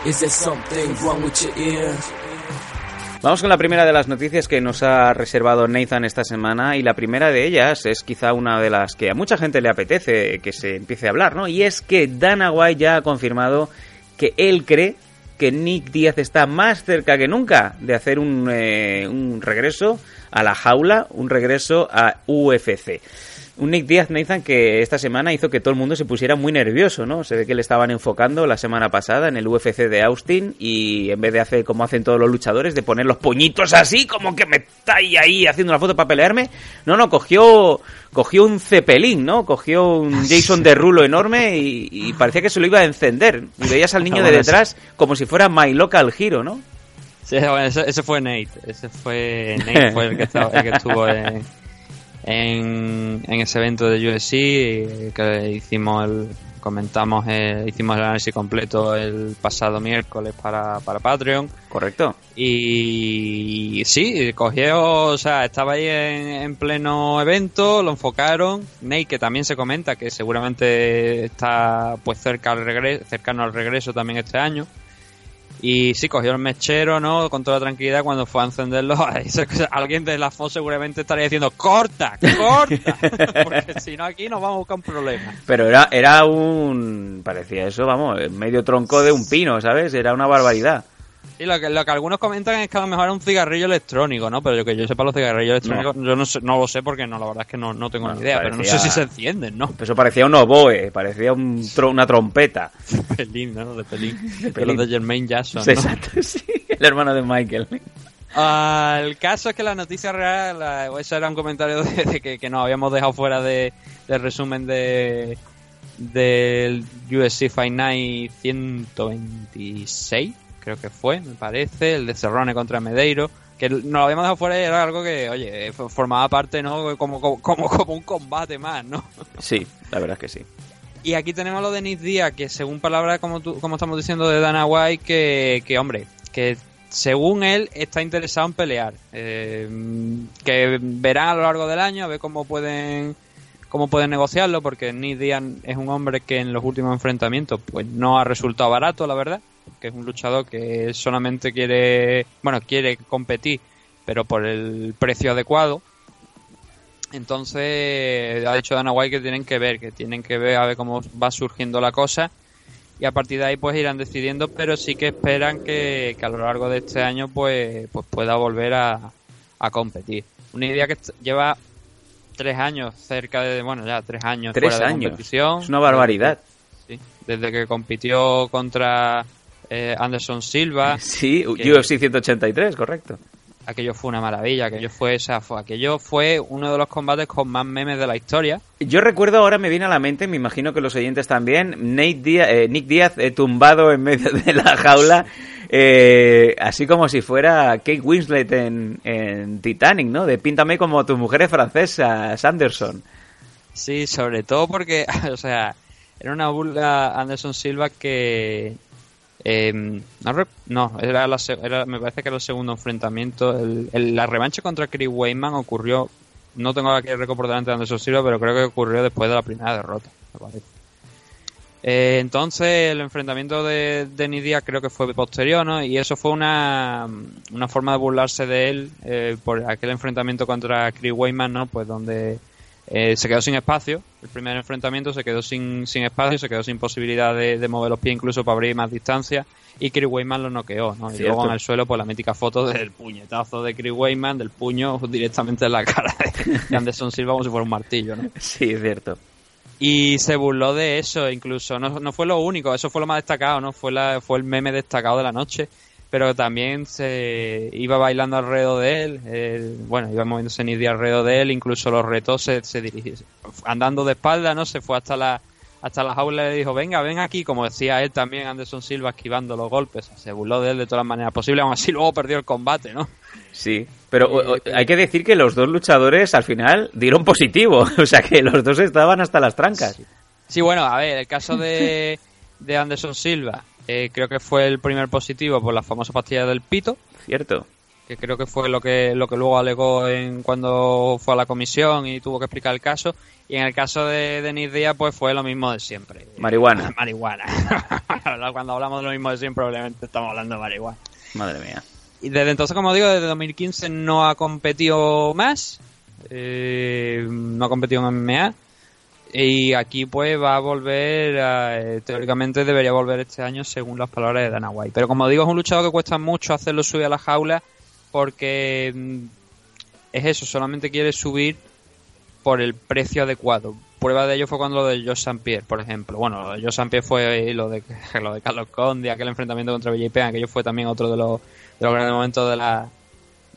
Is there something wrong with your ear? Vamos con la primera de las noticias que nos ha reservado Nathan esta semana y la primera de ellas es quizá una de las que a mucha gente le apetece que se empiece a hablar, ¿no? Y es que Dana White ya ha confirmado que él cree que Nick Díaz está más cerca que nunca de hacer un, eh, un regreso a la jaula, un regreso a UFC. Un Nick Díaz, Nathan, que esta semana hizo que todo el mundo se pusiera muy nervioso, ¿no? Se ve que le estaban enfocando la semana pasada en el UFC de Austin y en vez de hacer como hacen todos los luchadores, de poner los puñitos así, como que me está ahí, ahí haciendo una foto para pelearme, no, no, cogió, cogió un cepelín, ¿no? Cogió un [laughs] Jason Derulo enorme y, y parecía que se lo iba a encender. Y veías al [laughs] niño de detrás como si fuera My Local Hero, ¿no? Sí, bueno, ese, ese fue Nate. Ese fue Nate, fue el que, estaba- el que estuvo en, en, en ese evento de UFC eh, que hicimos el comentamos eh, hicimos el análisis completo el pasado miércoles para, para Patreon. Correcto. Y sí cogió o sea estaba ahí en, en pleno evento lo enfocaron. Nate que también se comenta que seguramente está pues cerca al regreso cercano al regreso también este año y sí, cogió el mechero, ¿no? Con toda tranquilidad cuando fue a encenderlo. [laughs] Alguien de la FO seguramente estaría diciendo, ¡corta! ¡corta! [laughs] Porque si no, aquí nos vamos a buscar un problema. Pero era, era un... parecía eso, vamos, medio tronco de un pino, ¿sabes? Era una barbaridad. Y lo que, lo que algunos comentan es que a lo mejor era un cigarrillo electrónico, ¿no? Pero yo que yo sepa los cigarrillos electrónicos, yo no, sé- no lo sé porque no, la verdad es que no, no tengo ni idea, pero no sé si se encienden, ¿no? Eso parecía un oboe, parecía un tro- una trompeta. [laughs] Pelín, ¿no? De pelín. De pelín. los de Jermaine Jackson, Sí, ¿no? Exacto, [laughs] sí. El hermano de Michael. Ah, el caso es que la noticia real, la- eso era un comentario de, de que, que nos habíamos dejado fuera de, del resumen de, del UFC Fight Night 126, creo que fue, me parece, el de Cerrone contra Medeiro, que nos lo habíamos dejado fuera y era algo que, oye, formaba parte, ¿no? Como, como, como, un combate más, ¿no? Sí, la verdad es que sí. Y aquí tenemos lo de Nick Díaz, que según palabras, como, como estamos diciendo, de Dana White, que, que hombre, que según él está interesado en pelear. Eh, que verán a lo largo del año a ver cómo pueden cómo pueden negociarlo, porque Nick Díaz es un hombre que en los últimos enfrentamientos pues no ha resultado barato, la verdad, que es un luchador que solamente quiere, bueno, quiere competir, pero por el precio adecuado. Entonces ha dicho Dana White que tienen que ver, que tienen que ver a ver cómo va surgiendo la cosa y a partir de ahí pues irán decidiendo, pero sí que esperan que, a lo largo de este año pues, pues pueda volver a, competir. Una idea que lleva tres años cerca de, bueno, ya tres años tres fuera años. de competición. Es una barbaridad. Sí, desde que compitió contra eh, Anderson Silva. [laughs] Sí, UFC 183, correcto aquello fue una maravilla, aquello fue, esa, fue, aquello fue uno de los combates con más memes de la historia. Yo recuerdo, ahora me viene a la mente, me imagino que los oyentes también, Nate Díaz, eh, Nick Díaz eh, tumbado en medio de la jaula, eh, así como si fuera Kate Winslet en, en, Titanic, ¿no? De píntame como tu mujer es francesa, Sanderson. Sí, sobre todo porque, [laughs] o sea, era una burla Anderson Silva que Em, no, era, me parece que era el segundo enfrentamiento. la revancha contra Chris Weyman ocurrió, no tengo aquí el récord por delante de Anderson pero creo que ocurrió después de la primera derrota, eh, entonces el enfrentamiento de, Nidia creo que fue posterior, ¿no? Y eso fue una, una forma de burlarse de él eh, por aquel enfrentamiento contra Chris Weyman, ¿no? Pues donde eh, se quedó sin espacio, el primer enfrentamiento se quedó sin, sin espacio, se quedó sin posibilidad de, mover los pies incluso para abrir más distancia y Chris Weyman lo noqueó, ¿no? Y luego en el suelo pues la mítica foto del puñetazo de Chris Weyman, del puño [laughs] directamente en la cara de [laughs] Anderson Silva como si fuera un martillo, ¿no? Sí, es cierto. Y se burló de eso incluso, no, no fue lo único, eso fue lo más destacado, ¿no? Fue, la, fue el meme destacado de la noche pero también se iba bailando alrededor de él, bueno, iba moviéndose ni alrededor de él, incluso los retos se, se andando de espalda, ¿no? Se fue hasta la hasta la jaula y le dijo, venga, ven aquí, como decía él también, Anderson Silva esquivando los golpes, se burló de él de todas las maneras posibles, aún así luego perdió el combate, ¿no? Sí, pero hay que decir que los dos luchadores al final dieron positivo, [laughs] o sea que los dos estaban hasta las trancas. Sí, bueno, a ver, el caso de, de Anderson Silva, eh, creo que fue el primer positivo por la famosa pastilla del pito. Cierto. Que creo que fue lo que, lo que luego alegó en cuando fue a la comisión y tuvo que explicar el caso. Y en el caso de Denis Díaz, pues fue lo mismo de siempre. Marihuana. [laughs] marihuana. [laughs] cuando hablamos de lo mismo de siempre, probablemente estamos hablando de marihuana. Madre mía. Y desde entonces, como digo, desde 2015 no ha competido más. Eh, no ha competido en MMA. Y aquí pues va a volver, eh, teóricamente debería volver este año según las palabras de Dana White. Pero como digo, es un luchador que cuesta mucho hacerlo subir a la jaula porque mm, es eso, solamente quiere subir por el precio adecuado. Prueba de ello fue cuando lo de Josh St. Pierre, por ejemplo. Bueno, lo de. Pierre fue lo de, [laughs] lo de Carlos Conde, aquel enfrentamiento contra BJP, aquello fue también otro de los, de los grandes momentos de la,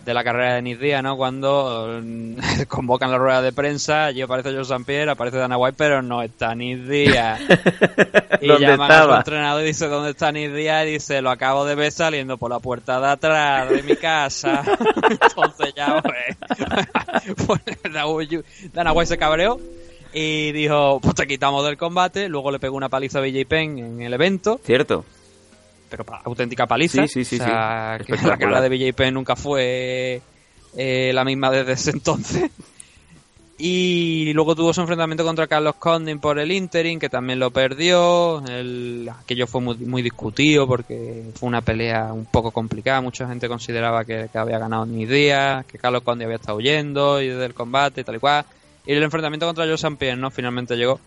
de la carrera de Nick Díaz, ¿no? Cuando mm, [laughs] convocan la rueda de prensa, allí aparece Joe Pierre, aparece Dana White, pero no está Nick Díaz. [laughs] y llaman al entrenador y dice, ¿dónde está Nick Díaz? Y dice, lo acabo de ver saliendo por la puerta de atrás de mi casa. [laughs] Entonces ya, pues, pues Dana White se cabreó y dijo, pues te quitamos del combate. Luego le pegó una paliza a BJ Penn en el evento. Cierto pero auténtica paliza. Sí, sí, sí. la carrera de BJP nunca fue eh, la misma desde ese entonces. Y luego tuvo su enfrentamiento contra Carlos Condin por el interim, que también lo perdió. El, aquello fue muy, muy, discutido porque fue una pelea un poco complicada. Mucha gente consideraba que, había ganado ni día, que Carlos Condin había estado huyendo y del combate y tal y cual. Y el enfrentamiento contra Joe Pierre, ¿no? Finalmente llegó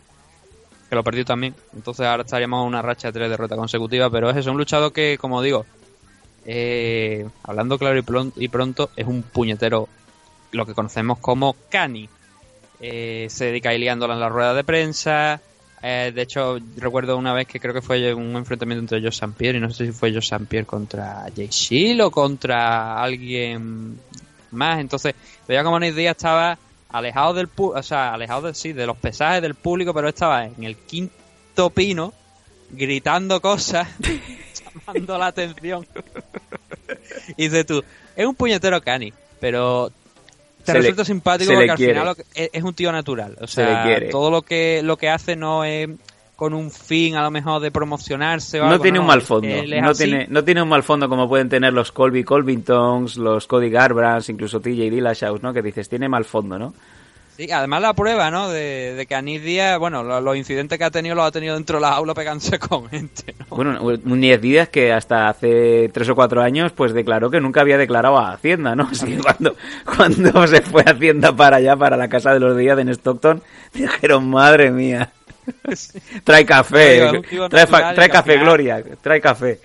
que lo perdió también. Entonces ahora estaríamos en una racha de tres derrotas consecutivas, pero es eso, un luchador que, como digo, eh, hablando claro y, pronto, es un puñetero, lo que conocemos como Cani. Eh, se dedica a liándola en la rueda de prensa. Eh, de hecho, recuerdo una vez que creo que fue un enfrentamiento entre Joe St. Pierre y no sé si fue Joe St. Pierre contra Jay Shield o contra alguien más. Entonces, veía como Nick estaba alejado del o sea, alejado de, sí, de los pesajes del público, pero estaba en el quinto, topino gritando cosas, [laughs] llamando la atención. y dices tú, es un puñetero cani, pero te Se le- resulta simpático porque al quiere. final es, es un tío natural. O sea, todo lo que, lo que hace no es con un fin a lo mejor de promocionarse o No algo, tiene un mal fondo. Es No tiene, no tiene un mal fondo como pueden tener los Colby Colvingtons, los Cody Garbrandt, incluso TJ Dillashaw, ¿no? Que dices, tiene mal fondo, ¿no? Sí, además la prueba, ¿no? De, de que Anis Díaz, bueno, lo- los, incidentes que ha tenido los ha tenido dentro de la aula pegándose [laughs] con gente, ¿no? Bueno, un 10 días que hasta hace tres o cuatro años pues declaró que nunca había declarado a Hacienda, ¿no? [laughs] Así que cuando, cuando se fue a Hacienda para allá, para la casa de los Díaz en Stockton, dijeron, madre mía, [laughs] trae café, trae, café Gloria, trae café.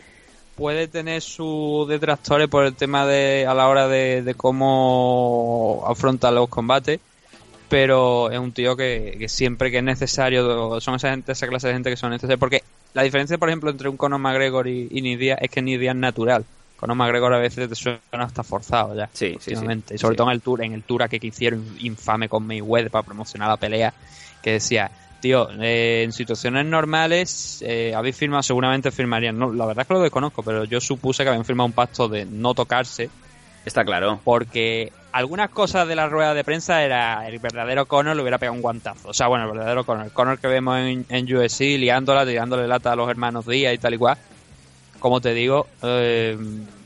puede tener sus detractores por el tema de a la hora de, de cómo afronta los combates pero es un tío que, que siempre que es necesario son esa gente esa clase de gente que son necesarios porque la diferencia por ejemplo entre un Conor McGregor y, y Nidia es que Nidia es natural Conor McGregor a veces te suena hasta forzado ya sí, sí. y sobre Sí. todo en el tour en el tour que hicieron infame con Mayweather para promocionar la pelea que decía tío eh, en situaciones normales eh, habéis firmado seguramente firmarían no la verdad es que lo desconozco pero yo supuse que habían firmado un pacto de no tocarse Está claro. porque algunas cosas de la rueda de prensa era el verdadero Conor le hubiera pegado un guantazo. O sea, bueno, el verdadero Conor. El Conor que vemos en, en UFC liándola, tirándole lata a los hermanos Díaz y tal y cual. Como te digo, eh,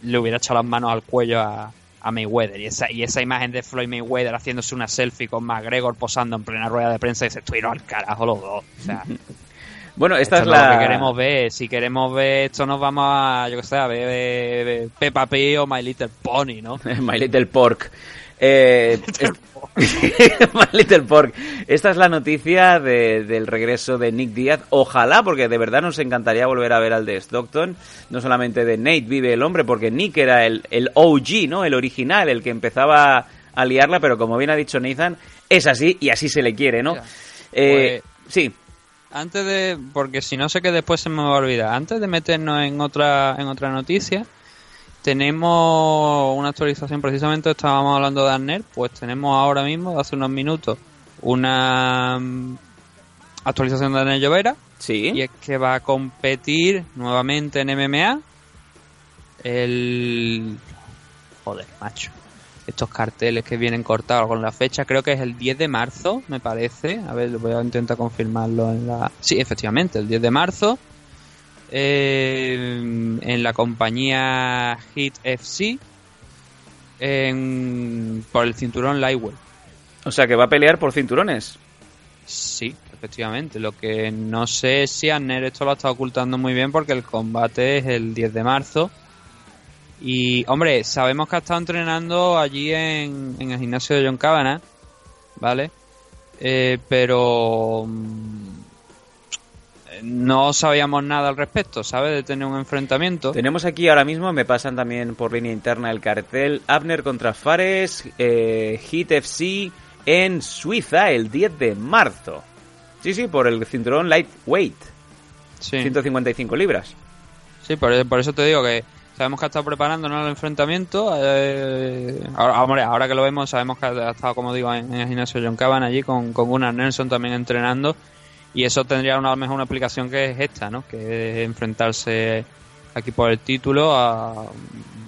le hubiera echado las manos al cuello a, a Mayweather. Y esa, y esa imagen de Floyd Mayweather haciéndose una selfie con McGregor posando en plena rueda de prensa y se estuvieron al carajo los dos. O sea, [laughs] Bueno, esta esto es la... lo que queremos ver. Si queremos ver esto, nos vamos a, yo que sé, a ver, ver- ver Peppa Pig o My Little Pony, ¿no? [laughs] My Little Pork. Eh, [laughs] Little Pork. Esta es la noticia de- del regreso de Nick Díaz. Ojalá, porque de verdad nos encantaría volver a ver al de Stockton. No solamente de Nate vive el hombre, porque Nick era el, el OG, ¿no? El original, el que empezaba a liarla, pero como bien ha dicho Nathan, es así y así se le quiere, ¿no? Eh, sí. Antes de, porque si no sé que después se me va a olvidar. Antes de meternos en otra, en otra noticia, tenemos una actualización. Precisamente estábamos hablando de Arner, pues tenemos ahora mismo, hace unos minutos, una mm, actualización de Arner Llovera. Sí. Y es que va a competir nuevamente en MMA. El. Joder, macho. Estos carteles que vienen cortados con la fecha, creo que es el 10 de marzo, me parece. A ver, voy a intentar confirmarlo en la. Sí, efectivamente, el 10 de marzo. Eh, en la compañía Hit FC. En, por el cinturón Lightweight. O sea, que va a pelear por cinturones. Sí, efectivamente. Lo que no sé es si Arner esto lo ha estado ocultando muy bien porque el combate es el 10 de marzo. Y, hombre, sabemos que ha estado entrenando allí en, en el gimnasio de John Cabana, ¿vale? Eh, pero mm, no sabíamos nada al respecto, ¿sabes? De tener un enfrentamiento. Tenemos aquí ahora mismo, me pasan también por línea interna el cartel, Abner contra Fares, eh, Hit FC en Suiza el 10 de marzo. Sí, sí, por el cinturón lightweight. Sí. 155 libras. Sí, por, por eso te digo que sabemos que ha estado preparando ¿no? el enfrentamiento. eh, ahora, hombre, ahora que lo vemos, sabemos que ha estado, como digo, en, en el gimnasio John Caban allí con, con Gunnar Nelson también entrenando. Y eso tendría una, a lo mejor una aplicación que es esta, ¿no? Que es enfrentarse aquí por el título a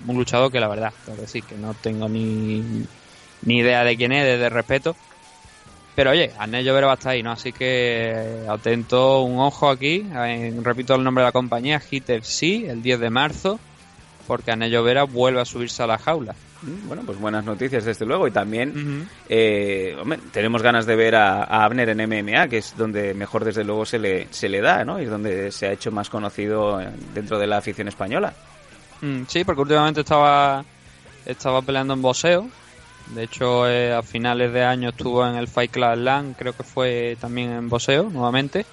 un luchador que la verdad, tengo que decir que no tengo ni, ni idea de quién es, de, de respeto. Pero oye, Arnel Llovera va a estar ahí, ¿no? Así que atento, un ojo aquí. repito el nombre de la compañía, Hit FC, el 10 de marzo, porque Arnel Llovera vuelve a subirse a la jaula. Mm, Bueno, pues buenas noticias desde luego. Y también eh, hombre, tenemos ganas de ver a, a Abner en MMA, que es donde mejor desde luego se le, se le da, ¿no? Y es donde se ha hecho más conocido eh, dentro de la afición española. Mm, sí, porque últimamente estaba, estaba peleando en boxeo. De hecho, eh, a finales de año estuvo en el Fight Club Land, creo que fue también en boxeo nuevamente.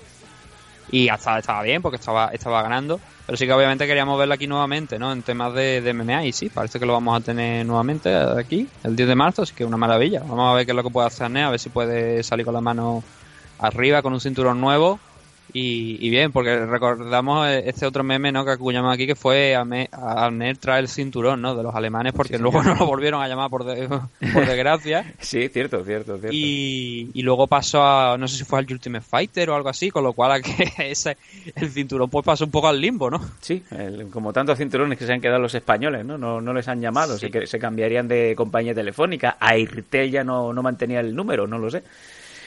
Y hasta estaba bien porque estaba, estaba ganando. Pero sí que obviamente queríamos verlo aquí nuevamente, ¿no? En temas de, de MMA. Y sí, parece que lo vamos a tener nuevamente aquí, el 10 de marzo. Así que una maravilla. Vamos a ver qué es lo que puede hacer Nea, a ver si puede salir con la mano arriba con un cinturón nuevo. Y, y bien, porque recordamos este otro meme ¿no? que acuñamos aquí que fue a, me, a traer el cinturón ¿no? de los alemanes porque luego [laughs] no lo volvieron a llamar por, por desgracia. [laughs] sí, cierto, cierto, cierto. Y, y, luego pasó a, no sé si fue al Ultimate Fighter o algo así, con lo cual a que [laughs] ese, el cinturón pues pasó un poco al limbo, ¿no? Sí, como tantos cinturones que se han quedado los españoles, ¿no? No, no les han llamado, se, se cambiarían de compañía telefónica. Airtel ya no, no mantenía el número, no lo sé.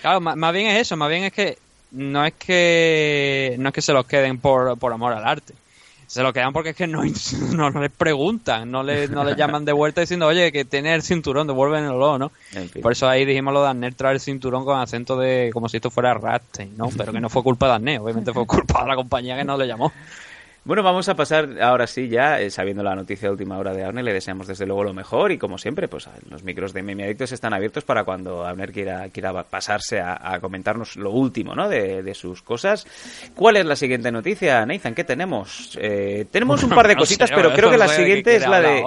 Claro, más bien es eso, más bien es que no es que no es que se los queden por, por amor al arte. Se lo quedan porque es que no, [laughs] no les preguntan, no les, no les llaman de vuelta diciendo, oye, que tiene el cinturón, devuélvenlo, ¿no? Por eso ahí dijimos lo de Arnett traer el cinturón con acento de como si esto fuera Rastein, ¿no? Pero que no fue culpa de Arnett, obviamente fue culpa de la compañía que no le llamó. Bueno, vamos a pasar ahora sí ya, eh, sabiendo la noticia de última hora de Abner, le deseamos desde luego lo mejor y como siempre, pues los micros de Meme Adictos están abiertos para cuando Abner quiera, quiera pasarse a, comentarnos lo último, ¿no? De, sus cosas. ¿Cuál es la siguiente noticia, Nathan? ¿Qué tenemos? Eh, tenemos un par de cositas, pero creo que la siguiente es la de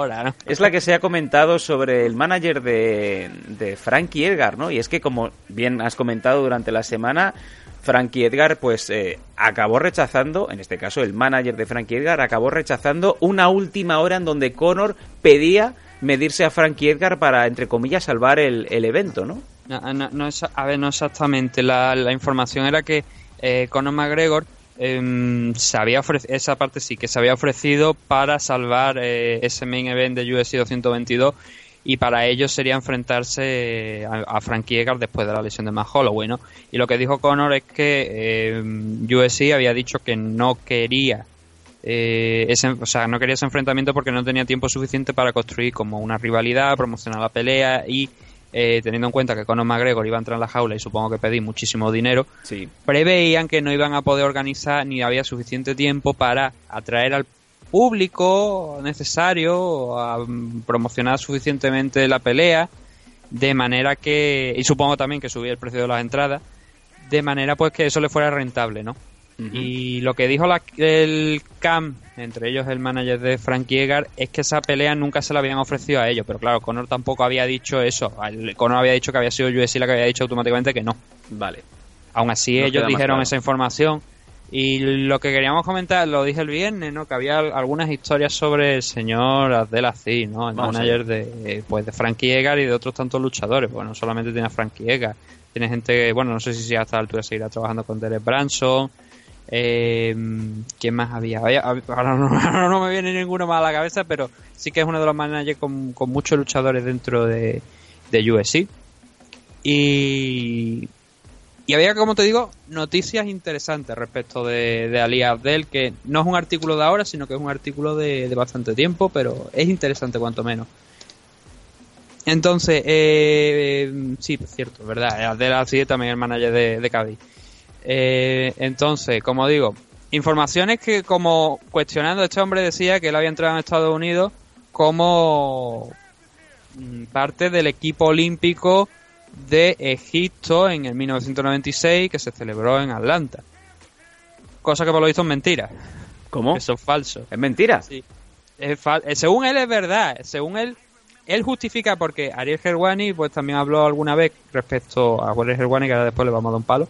es la que se ha comentado sobre el manager de, de Frankie Edgar, ¿no? Y es que como bien has comentado durante la semana, Frankie Edgar pues eh, acabó rechazando, en este caso el manager de Frankie Edgar acabó rechazando una última hora en donde Conor pedía medirse a Frankie Edgar para, entre comillas, salvar el, evento, ¿no? No, no, a ver, no exactamente. La, información era que eh, Conor McGregor em, se había ofrecido, esa parte sí, que se había ofrecido para salvar eh, ese main event de UFC 222 y para ello sería enfrentarse a, Frankie Edgar después de la lesión de Matt Holloway, ¿no? Y lo que dijo Conor es que eh, UFC había dicho que no quería eh, ese, o sea, no quería ese enfrentamiento porque no tenía tiempo suficiente para construir como una rivalidad, promocionar la pelea y eh, teniendo en cuenta que Conor McGregor iba a entrar en la jaula y supongo que pedí muchísimo dinero, preveían que no iban a poder organizar ni había suficiente tiempo para atraer al público necesario a promocionar suficientemente la pelea de manera que y supongo también que subir el precio de las entradas de manera pues que eso le fuera rentable no y lo que dijo el CAM entre ellos el manager de Frank Yeager es que esa pelea nunca se la habían ofrecido a ellos pero claro Conor tampoco había dicho eso. Conor había dicho que había sido UFC la que había dicho automáticamente que no. Vale. Aún así ellos dijeron esa información y lo que queríamos comentar, lo dije el viernes, ¿no? Que había algunas historias sobre el señor Abdel Aziz, ¿no? El manager de, pues, de Frankie Edgar y de otros tantos luchadores. Bueno, no solamente tiene a Frankie Edgar. Tiene gente, bueno, no sé si a esta altura seguirá trabajando con Derek Branson. Eh, ¿Quién más había? [laughs] ahora, no, me viene ninguno más a la cabeza, pero sí que es uno de los managers con, con muchos luchadores dentro de, de USC. Y y había, como te digo, noticias interesantes respecto de, Ali Abdel, que no es un artículo de ahora, sino que es un artículo de, bastante tiempo, pero es interesante cuanto menos. Entonces, eh, sí, es cierto, verdad, Abdel así también el manager de, de Cádiz. Eh, entonces, como digo, informaciones que como cuestionando, este hombre decía que él había entrado en Estados Unidos como mm, parte del equipo olímpico de Egipto en el 1996 que se celebró en Atlanta. Cosa que por lo visto es mentira. ¿Cómo? Eso es falso. ¿Es mentira? Sí. Es eh, según él es verdad. Según él, él justifica porque Ariel Gerwani pues también habló alguna vez respecto a Ariel Gerwani, que ahora después le vamos a dar un palo.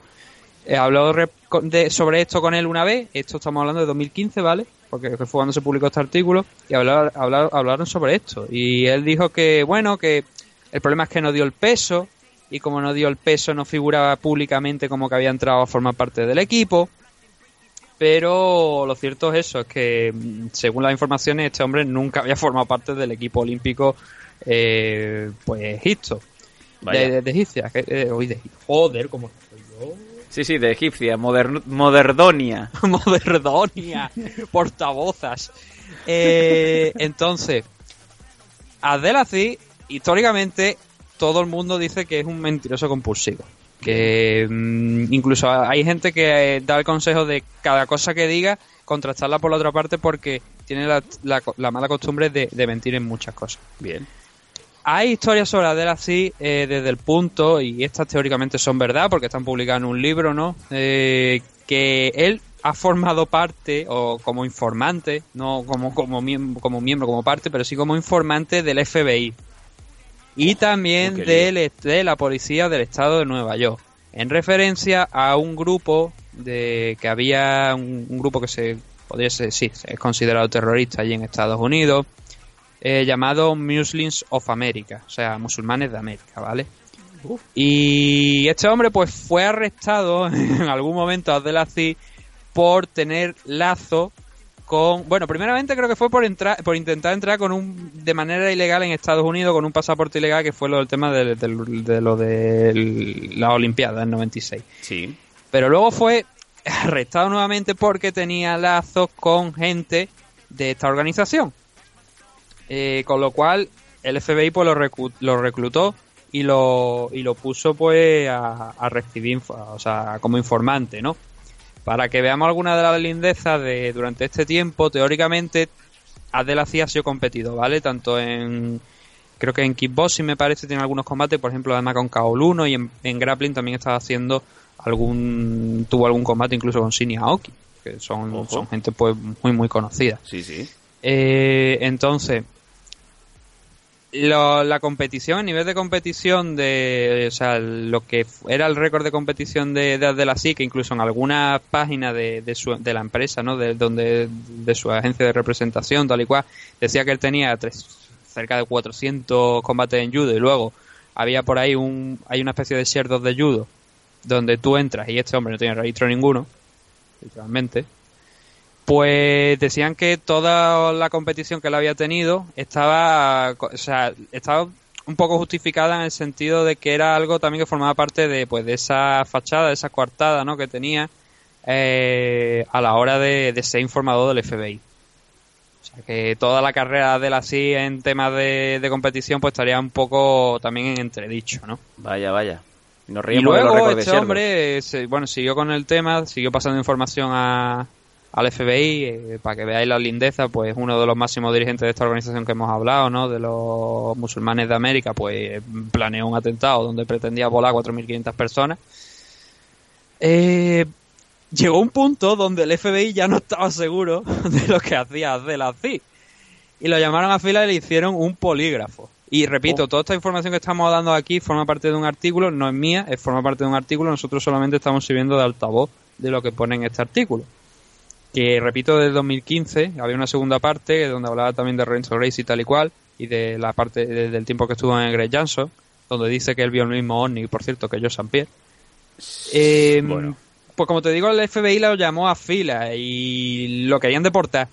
Eh, habló de, sobre esto con él una vez. Esto estamos hablando de 2015, ¿vale? Porque fue cuando se publicó este artículo. Y hablaron, hablaron sobre esto. Y él dijo que, bueno, que el problema es que no dio el peso y como no dio el peso no figuraba públicamente como que había entrado a formar parte del equipo. Pero lo cierto es eso, es que mm, según las informaciones este hombre nunca había [laughs] formado parte del equipo olímpico eh, pues Egipto. De, de, Egipcia, que, eh, de, joder, como soy yo. Sí, sí, de Egipcia, Moderdonia. [laughs] Moderdonia, portavozas. Eh, [laughs] entonces, Abdelaziz, históricamente, todo el mundo dice que es un mentiroso compulsivo. Que mm, incluso hay gente que eh, da el consejo de cada cosa que diga contrastarla por la otra parte porque tiene la, mala costumbre de, mentir en muchas cosas. Bien. Hay historias sobre Adele así eh, desde el punto, y estas teóricamente son verdad porque están publicadas en un libro, ¿no? Eh, que él ha formado parte, o como informante, no como, como, como miembro, como parte, pero sí como informante del FBI y también de, de la policía del estado de Nueva York, en referencia a un grupo de que había un, un grupo que se podría ser, sí, es considerado terrorista allí en Estados Unidos, eh, llamado Muslims of America, o sea, musulmanes de América, ¿vale? Y este hombre pues fue arrestado [laughs] en algún momento a Abdelaziz por tener lazo con bueno primeramente creo que fue por entrar por intentar entrar con un de manera ilegal en Estados Unidos con un pasaporte ilegal que fue lo del tema de, de lo de la Olimpiada en 96 sí. Pero luego fue arrestado nuevamente porque tenía lazos con gente de esta organización. Eh, con lo cual el FBI pues lo, lo reclutó y lo, y lo puso pues a, a recibir, o sea, como informante, ¿no? Para que veamos alguna de las lindezas de durante este tiempo, teóricamente, Adelací ha sido competido, ¿vale? Tanto en, creo que en kickboxing me parece tiene algunos combates, por ejemplo, además con Kaol 1 y en, grappling también estaba haciendo algún, tuvo algún combate incluso con Shinya Aoki, que son, son gente pues muy muy conocida. Sí, sí. Eh, entonces, la competición, el nivel de competición de, o sea, lo que era el récord de competición de, de, la SIC, incluso en algunas páginas de, de, su, de la empresa, ¿no? De, donde, de su agencia de representación, tal y cual, decía que él tenía tres, cerca de 400 combates en judo y luego había por ahí un, hay una especie de sherdos de judo donde tú entras y este hombre no tiene registro ninguno, literalmente, pues decían que toda la competición que él había tenido estaba, o sea, estaba un poco justificada en el sentido de que era algo también que formaba parte de, pues, de esa fachada, de esa coartada, ¿no? Que tenía eh, a la hora de, ser informador del FBI. O sea, que toda la carrera de la CIA en temas de, competición, pues estaría un poco también en entredicho, ¿no? Vaya, vaya. Nos y luego este hombre, bueno, siguió con el tema, siguió pasando información a, al FBI, eh, para que veáis la lindeza, pues uno de los máximos dirigentes de esta organización que hemos hablado, ¿no? De los musulmanes de América, pues planeó un atentado donde pretendía volar 4.500 personas. Eh, llegó un punto donde el FBI ya no estaba seguro [laughs] de lo que hacía Abdelaziz. Y lo llamaron a fila y le hicieron un polígrafo. Y repito, oh. toda esta información que estamos dando aquí forma parte de un artículo, no es mía, es forma parte de un artículo, nosotros solamente estamos sirviendo de altavoz de lo que pone en este artículo que repito de 2015 había una segunda parte donde hablaba también de Renzo Race y tal y cual y de la parte del tiempo que estuvo en Greg Jansson donde dice que él vio el mismo OVNI por cierto que yo Pierre. Eh, bueno. pues como te digo el FBI lo llamó a fila y lo querían deportar.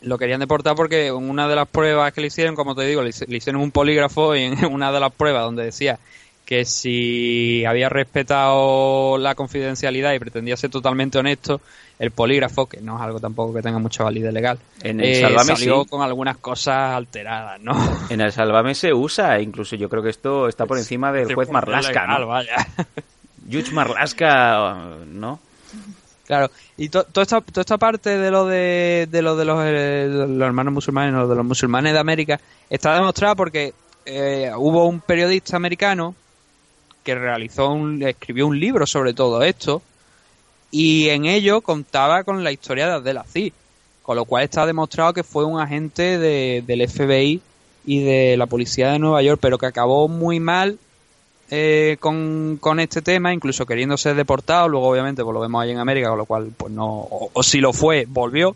Lo querían deportar porque una de las pruebas que le hicieron como te digo le, hicieron un polígrafo y en [laughs] una de las pruebas donde decía que si había respetado la confidencialidad y pretendía ser totalmente honesto, el polígrafo, que no es algo tampoco que tenga mucha validez legal, en el eh, salió con algunas cosas alteradas, ¿no? [laughs] En el Salvame se usa, incluso yo creo que esto está por encima del juez Marlasca, ¿no? Vaya. [laughs] Juge Marlasca, ¿no? Claro, y toda esta, toda esta parte de lo de, de lo de los, eh, los hermanos musulmanes, o de los musulmanes de América, está demostrada porque eh, hubo un periodista americano que realizó un, escribió un libro sobre todo esto y en ello contaba con la historia de Abdelaziz, con lo cual está demostrado que fue un agente de, del FBI y de la policía de Nueva York, pero que acabó muy mal eh, con, este tema, incluso queriendo ser deportado, luego obviamente pues lo vemos ahí en América, con lo cual pues no, o si lo fue, volvió,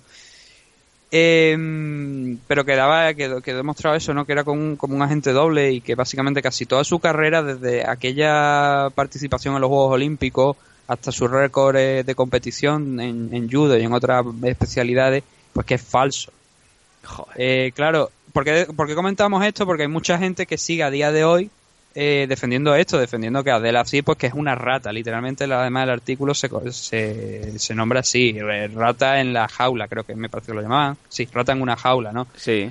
eh, pero quedaba, quedó, quedó, demostrado eso, ¿no? Que era como un, como un agente doble y que básicamente casi toda su carrera, desde aquella participación en los Juegos Olímpicos hasta su récord de competición en, en judo y en otras especialidades, pues que es falso. Eh, claro, ¿por qué, ¿por qué comentamos esto? Porque hay mucha gente que sigue a día de hoy eh, defendiendo esto, defendiendo que Adela sí, pues que es una rata. Literalmente, además del artículo se, se, se, nombra así, rata en la jaula, creo que me parece que lo llamaban. Sí, rata en una jaula, ¿no? Sí.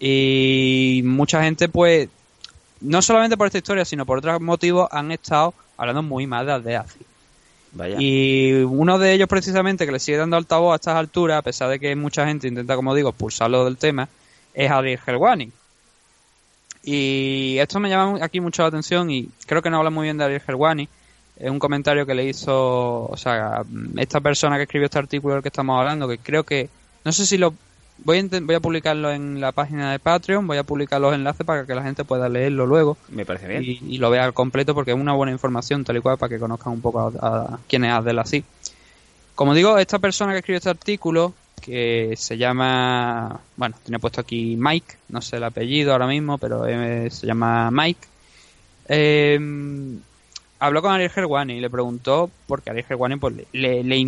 Y mucha gente, pues, no solamente por esta historia, sino por otros motivos, han estado hablando muy mal de Adela Vaya. Y uno de ellos, precisamente, que le sigue dando altavoz a estas alturas, a pesar de que mucha gente intenta, como digo, expulsarlo del tema, es Adriel Helwani y esto me llama aquí mucho la atención y creo que no habla muy bien de Ariel Gerwani. Es un comentario que le hizo, o sea, esta persona que escribió este artículo del que estamos hablando, que creo que, no sé si lo, voy a, voy a publicarlo en la página de Patreon, voy a publicar los enlaces para que la gente pueda leerlo luego. Me parece bien. Y, lo vea completo porque es una buena información, tal y cual, para que conozcan un poco a, quién es Adela así. Como digo, esta persona que escribió este artículo, que se llama, bueno, tiene puesto aquí Mike, no sé el apellido ahora mismo, pero eh, se llama Mike, eh, habló con Ariel Gerwani y le preguntó, porque Ariel Gerwani pues, le, le-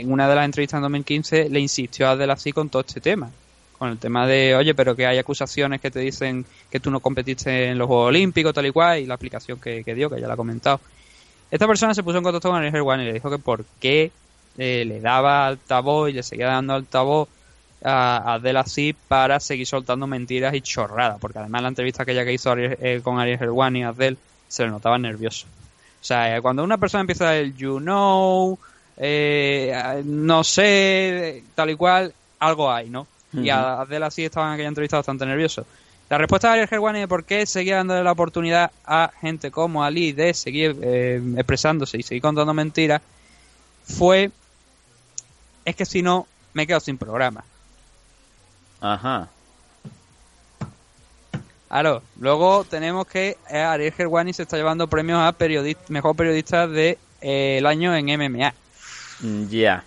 en una de las entrevistas en 2015 le insistió a Adelací con todo este tema. Con el tema de, oye, pero que hay acusaciones que te dicen que tú no competiste en los Juegos Olímpicos, tal y cual, y la aplicación que, dio, que ya la ha comentado. Esta persona se puso en contacto con Ariel Gerwani y le dijo que por qué eh, le daba altavoz y le seguía dando altavoz a, a Adelací para seguir soltando mentiras y chorradas, porque además la entrevista que ella que hizo Ariel- eh, con Ariel Gerwani a Adel se le notaba nervioso. O sea, eh, cuando una persona empieza el you know, eh, no sé, tal y cual, algo hay, ¿no? Y a Adel así estaba en aquella entrevista bastante nervioso. La respuesta de Ariel Gerwani de por qué seguía dándole la oportunidad a gente como Ali de seguir eh, expresándose y seguir contando mentiras fue es que si no me quedo sin programa. Ajá. Claro, luego tenemos que eh, Ariel Gerwani se está llevando premios a periodista, mejor periodista del año en MMA. Mm, Ya.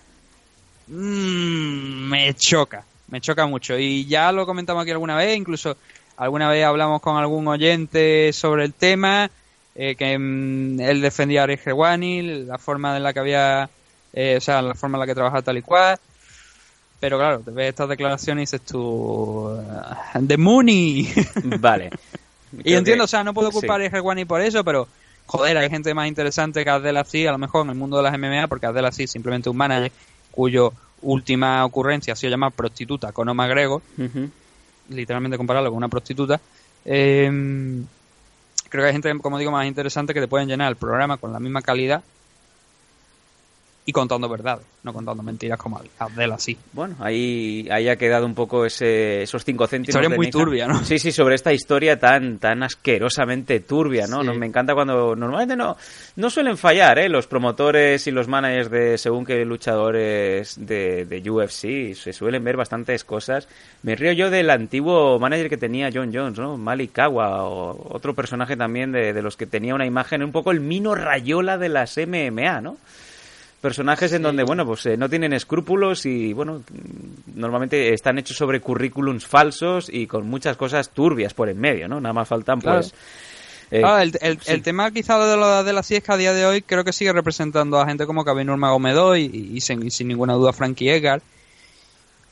Mm, me choca, me choca mucho. Y ya lo comentamos aquí alguna vez, incluso alguna vez hablamos con algún oyente sobre el tema, eh, que mm, él defendía a Ariel Gerwani, la forma en la que había, eh, o sea, la forma en la que trabajaba tal y cual. Pero claro, te ves estas declaraciones y dices tú, "Ah, The Money. [laughs] Vale. Y entiendo, que- o sea, no puedo culpar sí. a Gerwani por eso, pero joder, hay gente más interesante que Adel así, a lo mejor en el mundo de las MMA, porque Adel así es simplemente un manager cuyo última ocurrencia ha sido llamar prostituta con Oma Grego, literalmente compararlo con una prostituta. Eh, creo que hay gente, como digo, más interesante que te pueden llenar el programa con la misma calidad y contando verdades, no contando mentiras como Adel así. Bueno, ahí, ahí ha quedado un poco ese, esos cinco céntimos. Historia de muy Nathan. turbia, ¿no? Sí, sí, sobre esta historia tan, tan asquerosamente turbia, ¿no? Sí. No, Me encanta cuando normalmente no, no suelen fallar, ¿eh? Los promotores y los managers de según qué luchadores de, de UFC se suelen ver bastantes cosas. Me río yo del antiguo manager que tenía John Jones, ¿no? Malik Kawa o otro personaje también de, de los que tenía una imagen un poco el Mino Rayola de las MMA, ¿no? Personajes en donde, bueno, pues eh, no tienen escrúpulos y, bueno, normalmente están hechos sobre currículums falsos y con muchas cosas turbias por en medio, ¿no? Nada más faltan, Claro. pues... eh, Ah, el, el- sí. el tema quizá de la, de la CIESCA a día de hoy creo que sigue representando a gente como Kevin Nurmagomedov y, y, y sin, y sin ninguna duda Frankie Edgar.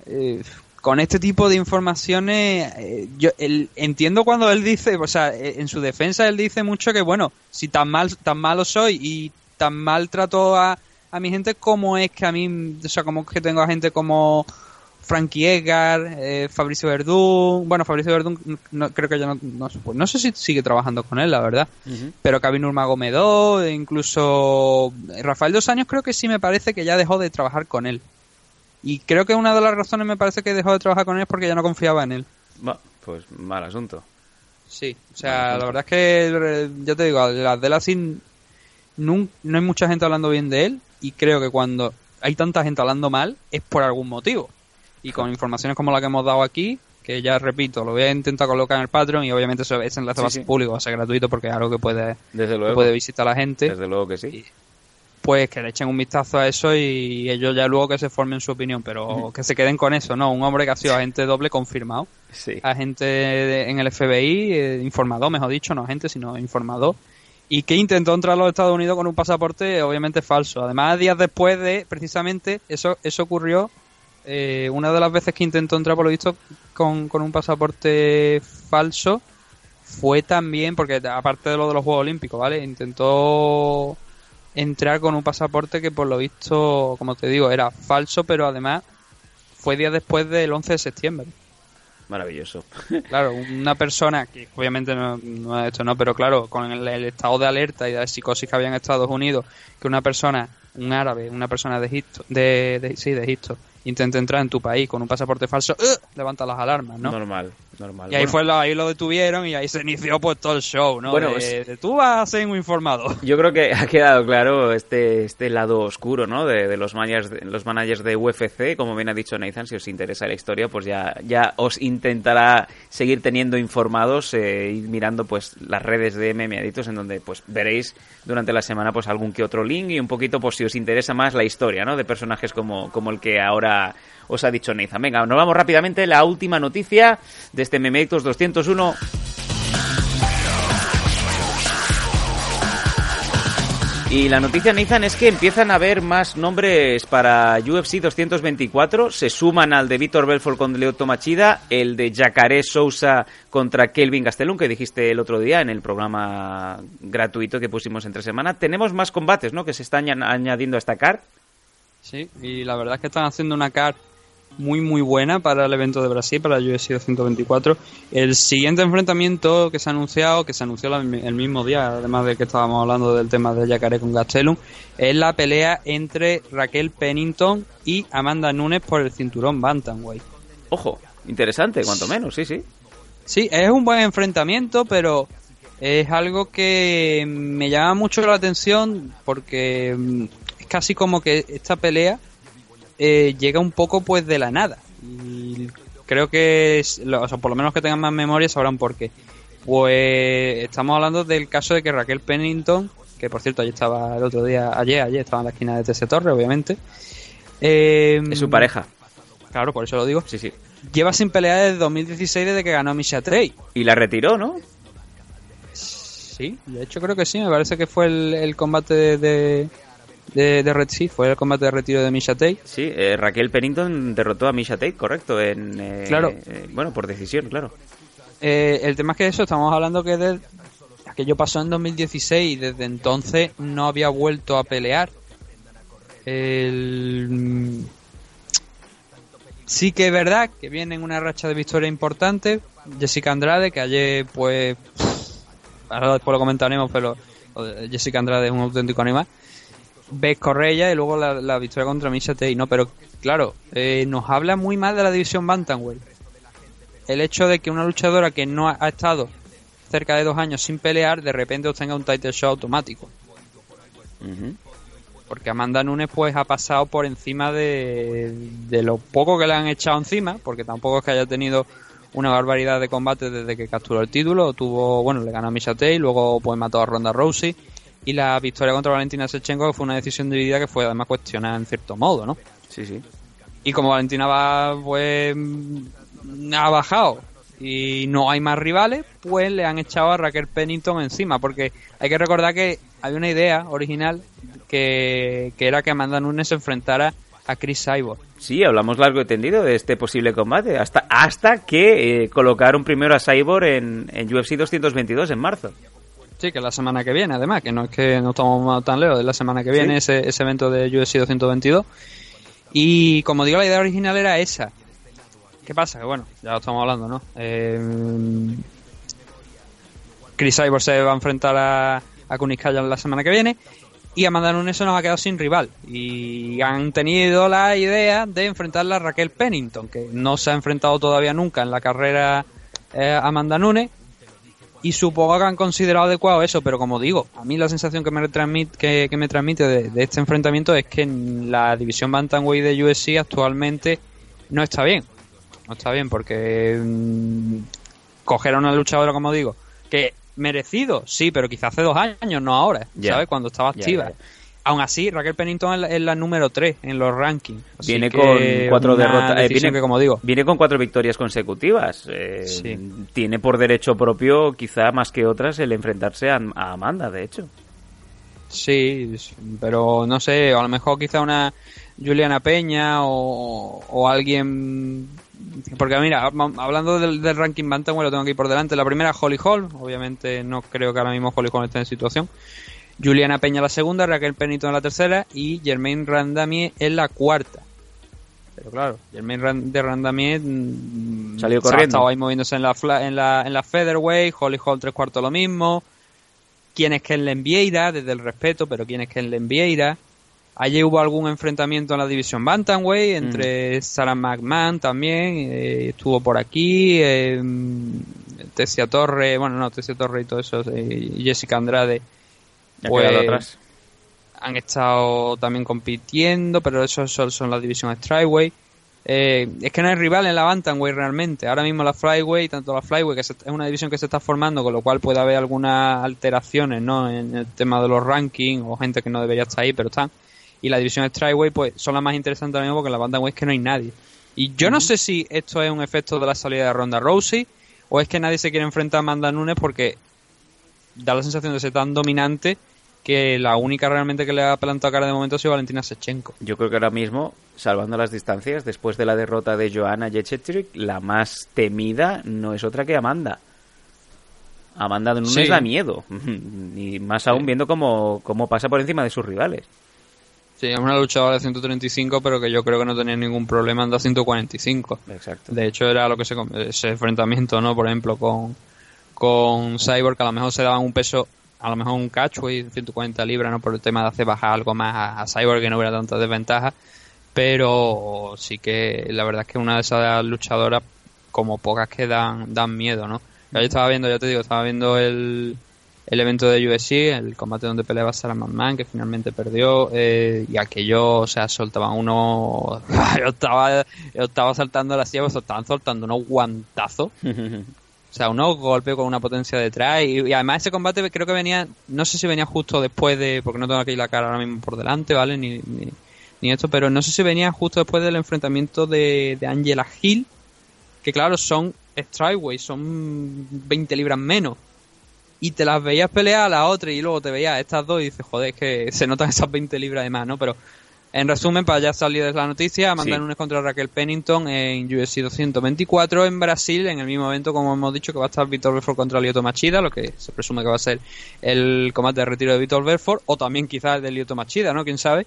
Eh, con este tipo de informaciones, eh, yo el- entiendo cuando él dice, o sea, en su defensa él dice mucho que, bueno, si tan mal tan malo soy y tan mal trato a, a mi gente, ¿cómo es que a mí, o sea, cómo es que tengo a gente como Frankie Edgar, eh, Fabricio Verdún, bueno, Fabricio Verdún no, creo que ya no, no, pues no sé si sigue trabajando con él, la verdad, Ujú. pero Kevin Nurmagomedov, e incluso Rafael Dos Años creo que sí me parece que ya dejó de trabajar con él. Y creo que una de las razones me parece que dejó de trabajar con él es porque ya no confiaba en él. Bueno, pues mal asunto. Sí, o sea, la verdad es que, eh, ya te digo, las de la sin no hay mucha gente hablando bien de él y creo que cuando hay tanta gente hablando mal es por algún motivo. Y con informaciones como la que hemos dado aquí, que ya repito, lo voy a intentar colocar en el Patreon y obviamente eso- ese enlace va a ser público, va a ser gratuito porque es algo que puede, Desde que luego. puede visitar la gente. Desde luego que sí. Pues que le echen un vistazo a eso y ellos ya luego que se formen su opinión, pero que se queden con eso, ¿no? Un hombre que ha sido agente doble confirmado. Sí. Agente de- en el FBI, eh, informado, mejor dicho, no agente, sino informado. Y que intentó entrar a los Estados Unidos con un pasaporte obviamente falso. Además, días después de, precisamente, eso, eso ocurrió eh, una de las veces que intentó entrar, por lo visto, con, con un pasaporte falso, fue también, porque aparte de lo de los Juegos Olímpicos, ¿vale? Intentó entrar con un pasaporte que por lo visto, como te digo, era falso, pero además fue días después del 11 de septiembre. Maravilloso. [laughs] Claro, una persona que obviamente no, es esto, no, pero claro, con el, el estado de alerta y de psicosis que había en Estados Unidos, que una persona, un árabe, una persona de Egipto, de, de- sí, de Egipto, intente entrar en tu país con un pasaporte falso, ¡uh! levanta las alarmas, ¿no? Normal, normal. Y ahí fue lo, ahí lo detuvieron y ahí se inició pues todo el show, ¿no? Bueno, de, de tú vas a ser un informado. Yo creo que ha quedado claro este, este lado oscuro, ¿no? De, de los managers, de, los managers de UFC, como bien ha dicho Nathan, si os interesa la historia, pues ya, ya os intentará seguir teniendo informados eh, y mirando pues las redes de MM Adictos, en donde pues veréis durante la semana pues algún que otro link y un poquito pues si os interesa más la historia, ¿no? De personajes como, como el que ahora os ha dicho Nathan. Venga, nos vamos rápidamente. La última noticia de este Adictos 201. Y la noticia, Nathan, es que empiezan a haber más nombres para UFC 224. Se suman al de Víctor Belfort con Leoto Machida, el de Jacaré Sousa contra Kelvin Gastelum, que dijiste el otro día en el programa gratuito que pusimos entre semana. Tenemos más combates, ¿no? Que se están añ- añadiendo a esta card. Sí, y la verdad es que están haciendo una card muy muy buena para el evento de Brasil, para el UFC 224. El siguiente enfrentamiento que se ha anunciado, que se anunció la- el mismo día, además de que estábamos hablando del tema de Yacaré con Gastelum, es la pelea entre Raquel Pennington y Amanda Nunes por el cinturón Bantamweight. Ojo, interesante, cuanto menos, sí, sí. Sí, es un buen enfrentamiento, pero es algo que me llama mucho la atención porque mm, casi como que esta pelea eh, llega un poco pues de la nada. Y creo que, es- lo- o sea, por lo menos que tengan más memoria sabrán por qué. Pues estamos hablando del caso de que Raquel Pennington, que por cierto ayer estaba el otro día, ayer, ayer estaba en la esquina de TS Torre, obviamente. Eh, Es su pareja. Claro, por eso lo digo. Sí, sí. Lleva sin pelear desde 2016 desde que ganó Misha Trey. Y la retiró, ¿no? Sí, de hecho creo que sí, me parece que fue el, el combate de, de, de, de Red Sea, fue el combate de retiro de Misha Tate. Sí, eh, Raquel Pennington derrotó a Misha Tate, correcto, en... eh, Claro. eh, bueno, por decisión, claro. Eh, el tema es que eso, estamos hablando que de, aquello pasó en 2016 y desde entonces no había vuelto a pelear. El, sí que es verdad que viene en una racha de victoria importante. Jessica Andrade, que ayer pues... Ahora después lo comentaremos, pero Jessica Andrade es un auténtico animal. Ves Correia y luego la, la victoria contra Misha ¿no? Pero claro, eh, nos habla muy mal de la división Bantamweight. El hecho de que una luchadora que no ha, ha estado cerca de dos años sin pelear, de repente obtenga un title shot automático. Porque Amanda Nunes pues ha pasado por encima de, de lo poco que le han echado encima, porque tampoco es que haya tenido una barbaridad de combates desde que capturó el título, tuvo, bueno, le ganó a Misha Tate, luego pues mató a Ronda Rousey y la victoria contra Valentina Shevchenko que fue una decisión dividida que fue además cuestionada en cierto modo, ¿no? Sí, sí. Y como Valentina va, pues, ha bajado y no hay más rivales, pues le han echado a Raquel Pennington encima, porque hay que recordar que había una idea original que, que era que Amanda Nunes se enfrentara a Chris Cyborg. Sí, hablamos largo y tendido de este posible combate, hasta, hasta que eh, colocaron primero a Cyborg en, en UFC 222 en marzo. Sí, que la semana que viene, además, que no es que no estamos tan lejos, es la semana que viene Sí. ese, ese evento de UFC 222. Y como digo, la idea original era esa. ¿Qué pasa? Que bueno, ya lo estamos hablando, ¿no? Eh, Chris Cyborg se va a enfrentar a, a Kuniskaya la semana que viene. Y Amanda Nunes se nos ha quedado sin rival. Y han tenido la idea de enfrentarla a Raquel Pennington, que no se ha enfrentado todavía nunca en la carrera eh, Amanda Nunes. Y supongo que han considerado adecuado eso, pero como digo, a mí la sensación que me transmite, que, que me transmite de, de este enfrentamiento es que en la división Bantamweight de UFC actualmente no está bien. No está bien porque mm, coger a una luchadora, como digo, que merecido, sí, pero quizás hace dos años, no ahora. ¿sabes? Cuando estaba activa. Aún así, Raquel Pennington es la, es la número 3 en los rankings. Así Viene con cuatro derrotas. eh, viene, que, como digo, viene con cuatro victorias consecutivas. Eh, Tiene por derecho propio, quizá más que otras, el enfrentarse a, a Amanda, de hecho. Sí, pero no sé, a lo mejor quizá una Juliana Peña o, o alguien... Porque mira, ha- hablando del, del ranking Bantamweight lo tengo aquí por delante. La primera Holly Hall, obviamente no creo que ahora mismo Holly Hall esté en situación. Juliana Peña la segunda, Raquel Pennington la tercera y Germaine Randamier en la cuarta. Pero claro, Germaine Ran- de Randamier mm, Salió corriendo. estado ahí moviéndose en la, en la, en la featherweight, Holly Hall tres cuartos lo mismo. ¿Quién es Ken Vieira? Desde el respeto, pero ¿quién es Ken Vieira? Allí hubo algún enfrentamiento en la división Bantamweight entre Sarah McMahon también, eh, estuvo por aquí, eh, Tessia Torre, bueno, no, Tessia Torre y todo eso, eh, Jessica Andrade, pues, atrás. han estado también compitiendo, pero eso son, son la división Strikeway. Eh, es que no hay rival en la Bantamweight realmente. Ahora mismo la Flyway, tanto la Flyway, que es una división que se está formando, con lo cual puede haber algunas alteraciones ¿no? en el tema de los rankings o gente que no debería estar ahí, pero están. Y la división Strikeway, pues son las más interesantes ahora mismo porque en la Bantamweight es que no hay nadie. Y yo no sé si esto es un efecto de la salida de Ronda Rousey o es que nadie se quiere enfrentar a Amanda Nunes porque da la sensación de ser tan dominante que la única realmente que le ha plantado cara de momento ha sido Valentina Sechenko. Yo creo que ahora mismo, salvando las distancias, después de la derrota de Joanna Jędrzejczyk, la más temida no es otra que Amanda. Amanda Nunes Sí. da miedo. [laughs] Y más aún viendo cómo, cómo pasa por encima de sus rivales. Sí, es una luchadora de 135, pero que yo creo que no tenía ningún problema en dar 145. Exacto. De hecho, era lo que se ese enfrentamiento, ¿no? Por ejemplo, con, con Cyborg, que a lo mejor se daban un peso, a lo mejor un catchweight de 140 libras, ¿no? Por el tema de hacer bajar algo más a, Cyborg, que no hubiera tanta desventaja. Pero sí que la verdad es que una de esas luchadoras, como pocas que dan, dan miedo, ¿no? Yo estaba viendo, ya te digo, estaba viendo el, el evento de UFC, el combate donde peleaba Sarah McMahon, que finalmente perdió, eh, y aquello, o sea, soltaban uno... [laughs] yo, estaba, yo estaba saltando la silla, pues estaban soltando unos guantazos. [laughs] O sea, unos golpes con una potencia detrás. Y, además ese combate creo que venía, no sé si venía justo después de, porque no tengo aquí la cara ahora mismo por delante, ¿vale? Ni, ni, ni esto, pero no sé si venía justo después del enfrentamiento de, Angela Hill, que claro, son Strikeway, son 20 libras menos. Y te las veías pelear a la otra y luego te veías estas dos y dices, joder, es que se notan esas 20 libras de más, ¿no? Pero en resumen, para ya salir de la noticia, Amanda Sí. Nunes contra Raquel Pennington en UFC 224 en Brasil, en el mismo evento, como hemos dicho, que va a estar Vitor Belfort contra Lyoto Machida, lo que se presume que va a ser el combate de retiro de Vitor Belfort, o también quizás el de Lyoto Machida, ¿no? Quién sabe.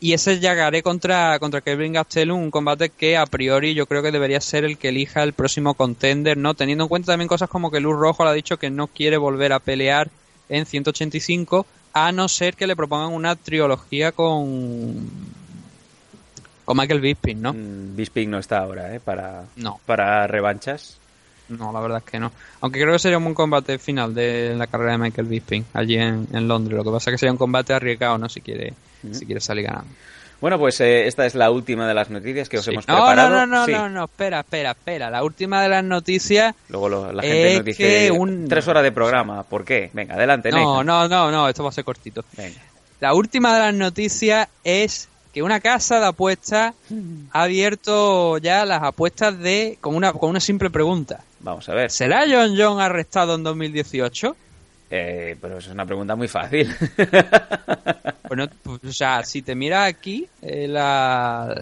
Y ese es Yagaré contra, contra Kevin Gastelum, un combate que a priori yo creo que debería ser el que elija el próximo contender, ¿no? Teniendo en cuenta también cosas como que Luz Rojo le ha dicho que no quiere volver a pelear en 185, a no ser que le propongan una trilogía con con Michael Bisping, ¿no? Bisping no está ahora, ¿eh? Para, No. para revanchas. No, la verdad es que no. Aunque creo que sería un buen combate final de la carrera de Michael Bisping allí en, en Londres. Lo que pasa es que sería un combate arriesgado, ¿no? Si quiere, si quiere salir ganando. Bueno, pues eh, esta es la última de las noticias que os hemos preparado. no, no, no, Sí. no, no, espera, espera, espera. La última de las noticias. Luego lo- la gente nos dice un- tres horas de programa. ¿Por qué? Venga, adelante. No, Nathan. no, no, no, esto va a ser cortito. Venga. La última de las noticias es que una casa de apuestas ha abierto ya las apuestas de con una con una simple pregunta. Vamos a ver. ¿Será John John arrestado en 2018? Eh, pero es una pregunta muy fácil. [laughs] Bueno, pues, o sea, si te miras aquí, eh, la,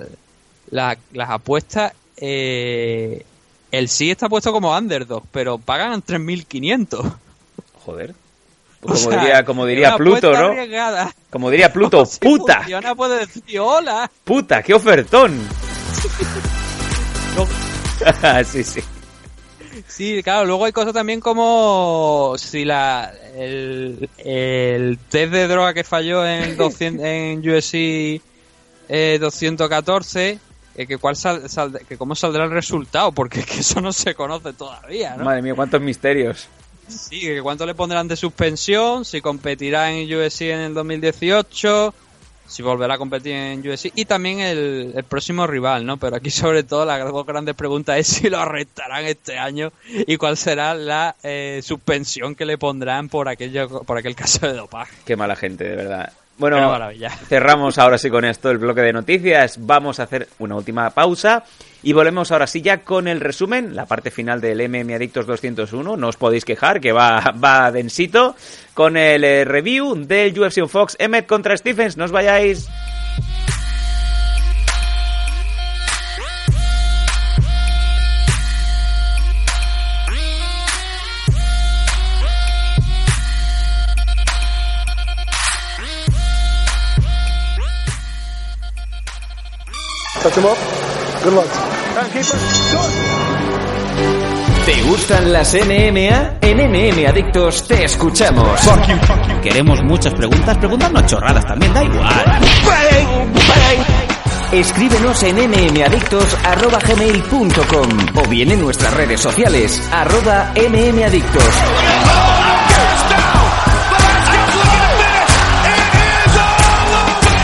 la- las apuestas, eh, el sí está puesto como underdog, pero pagan 3.500. Joder. [laughs] O Como sea, diría, como diría Pluto, ¿no? arriesgada. Como diría [laughs] Pluto, Si puta, funciona, puede decir hola. puta, qué ofertón. sí, sí. Sí, claro, luego hay cosas también como si la el, el test de droga que falló en [laughs] 200, en UFC eh, 214 eh, que cuál sal- sal- que cómo saldrá el resultado porque es que eso no se conoce todavía, ¿no? Madre mía, cuántos misterios. Sí, que cuánto le pondrán de suspensión, si competirá en UFC en el 2018, si volverá a competir en UFC y también el, el próximo rival, ¿no? Pero aquí [laughs] sobre todo la dos grandes preguntas es si lo arrestarán este año y cuál será la eh, suspensión que le pondrán por aquello por aquel caso de dopaje. Qué mala gente, de verdad. Bueno, cerramos ahora sí con esto el bloque de noticias. Vamos a hacer una última pausa y volvemos ahora sí ya con el resumen, la parte final del MM Adictos 201. No os podéis quejar, que va, va densito. Con el eh, review del UFC Fox Emmet contra Stephens. No os vayáis. Touch up. Good luck. ¿Te gustan las NMA? En NM Adictos te escuchamos. Queremos muchas preguntas, preguntarnos chorradas también, da igual. Escríbenos en mmadictos.gmail.com o bien en nuestras redes sociales, mmadictos.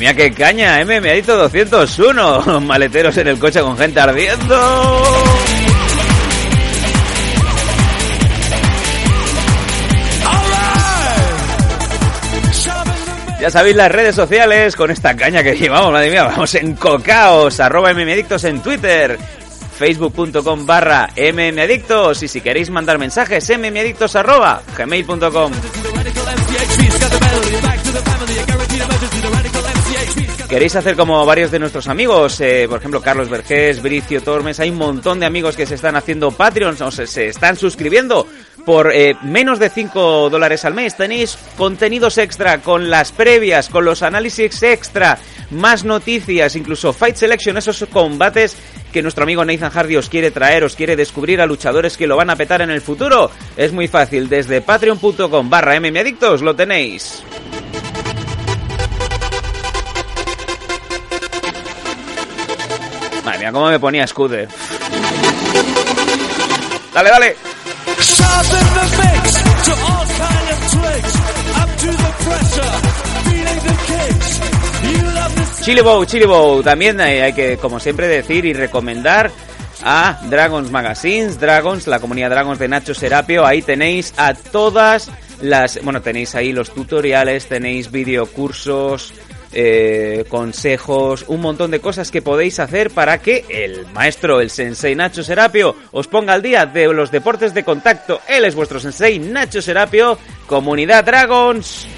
mía, qué caña, M, me ha dicho 201. [laughs] Maleteros en el coche con gente ardiendo. Ya sabéis las redes sociales con esta caña que llevamos, madre mía, vamos en cocaos, arroba mmadictos en Twitter, facebook.com barra mmadictos y si queréis mandar mensajes, mmadictos arroba gmail.com. ¿Queréis hacer como varios de nuestros amigos? Eh, por ejemplo, Carlos Vergés, Bricio Tormes. Hay un montón de amigos que se están haciendo Patreons o se, están suscribiendo por eh, menos de 5 dólares al mes. Tenéis contenidos extra con las previas, con los análisis extra, más noticias, incluso Fight Selection, esos combates que nuestro amigo Nathan Hardy os quiere traer, os quiere descubrir a luchadores que lo van a petar en el futuro. Es muy fácil, desde patreon.com barra mmadictos lo tenéis. Mía, cómo me ponía Scooter. Dale, dale. Chili Bow, Chili Bow. También hay, hay que, como siempre, decir y recomendar a Dragons Magazines, Dragons, la comunidad Dragons de Nacho Serapio. Ahí tenéis a todas las. Bueno, tenéis ahí los tutoriales, tenéis videocursos, eh, consejos, un montón de cosas que podéis hacer para que el maestro, el sensei Nacho Serapio, os ponga al día de los deportes de contacto. Él es vuestro sensei Nacho Serapio, comunidad Dragons.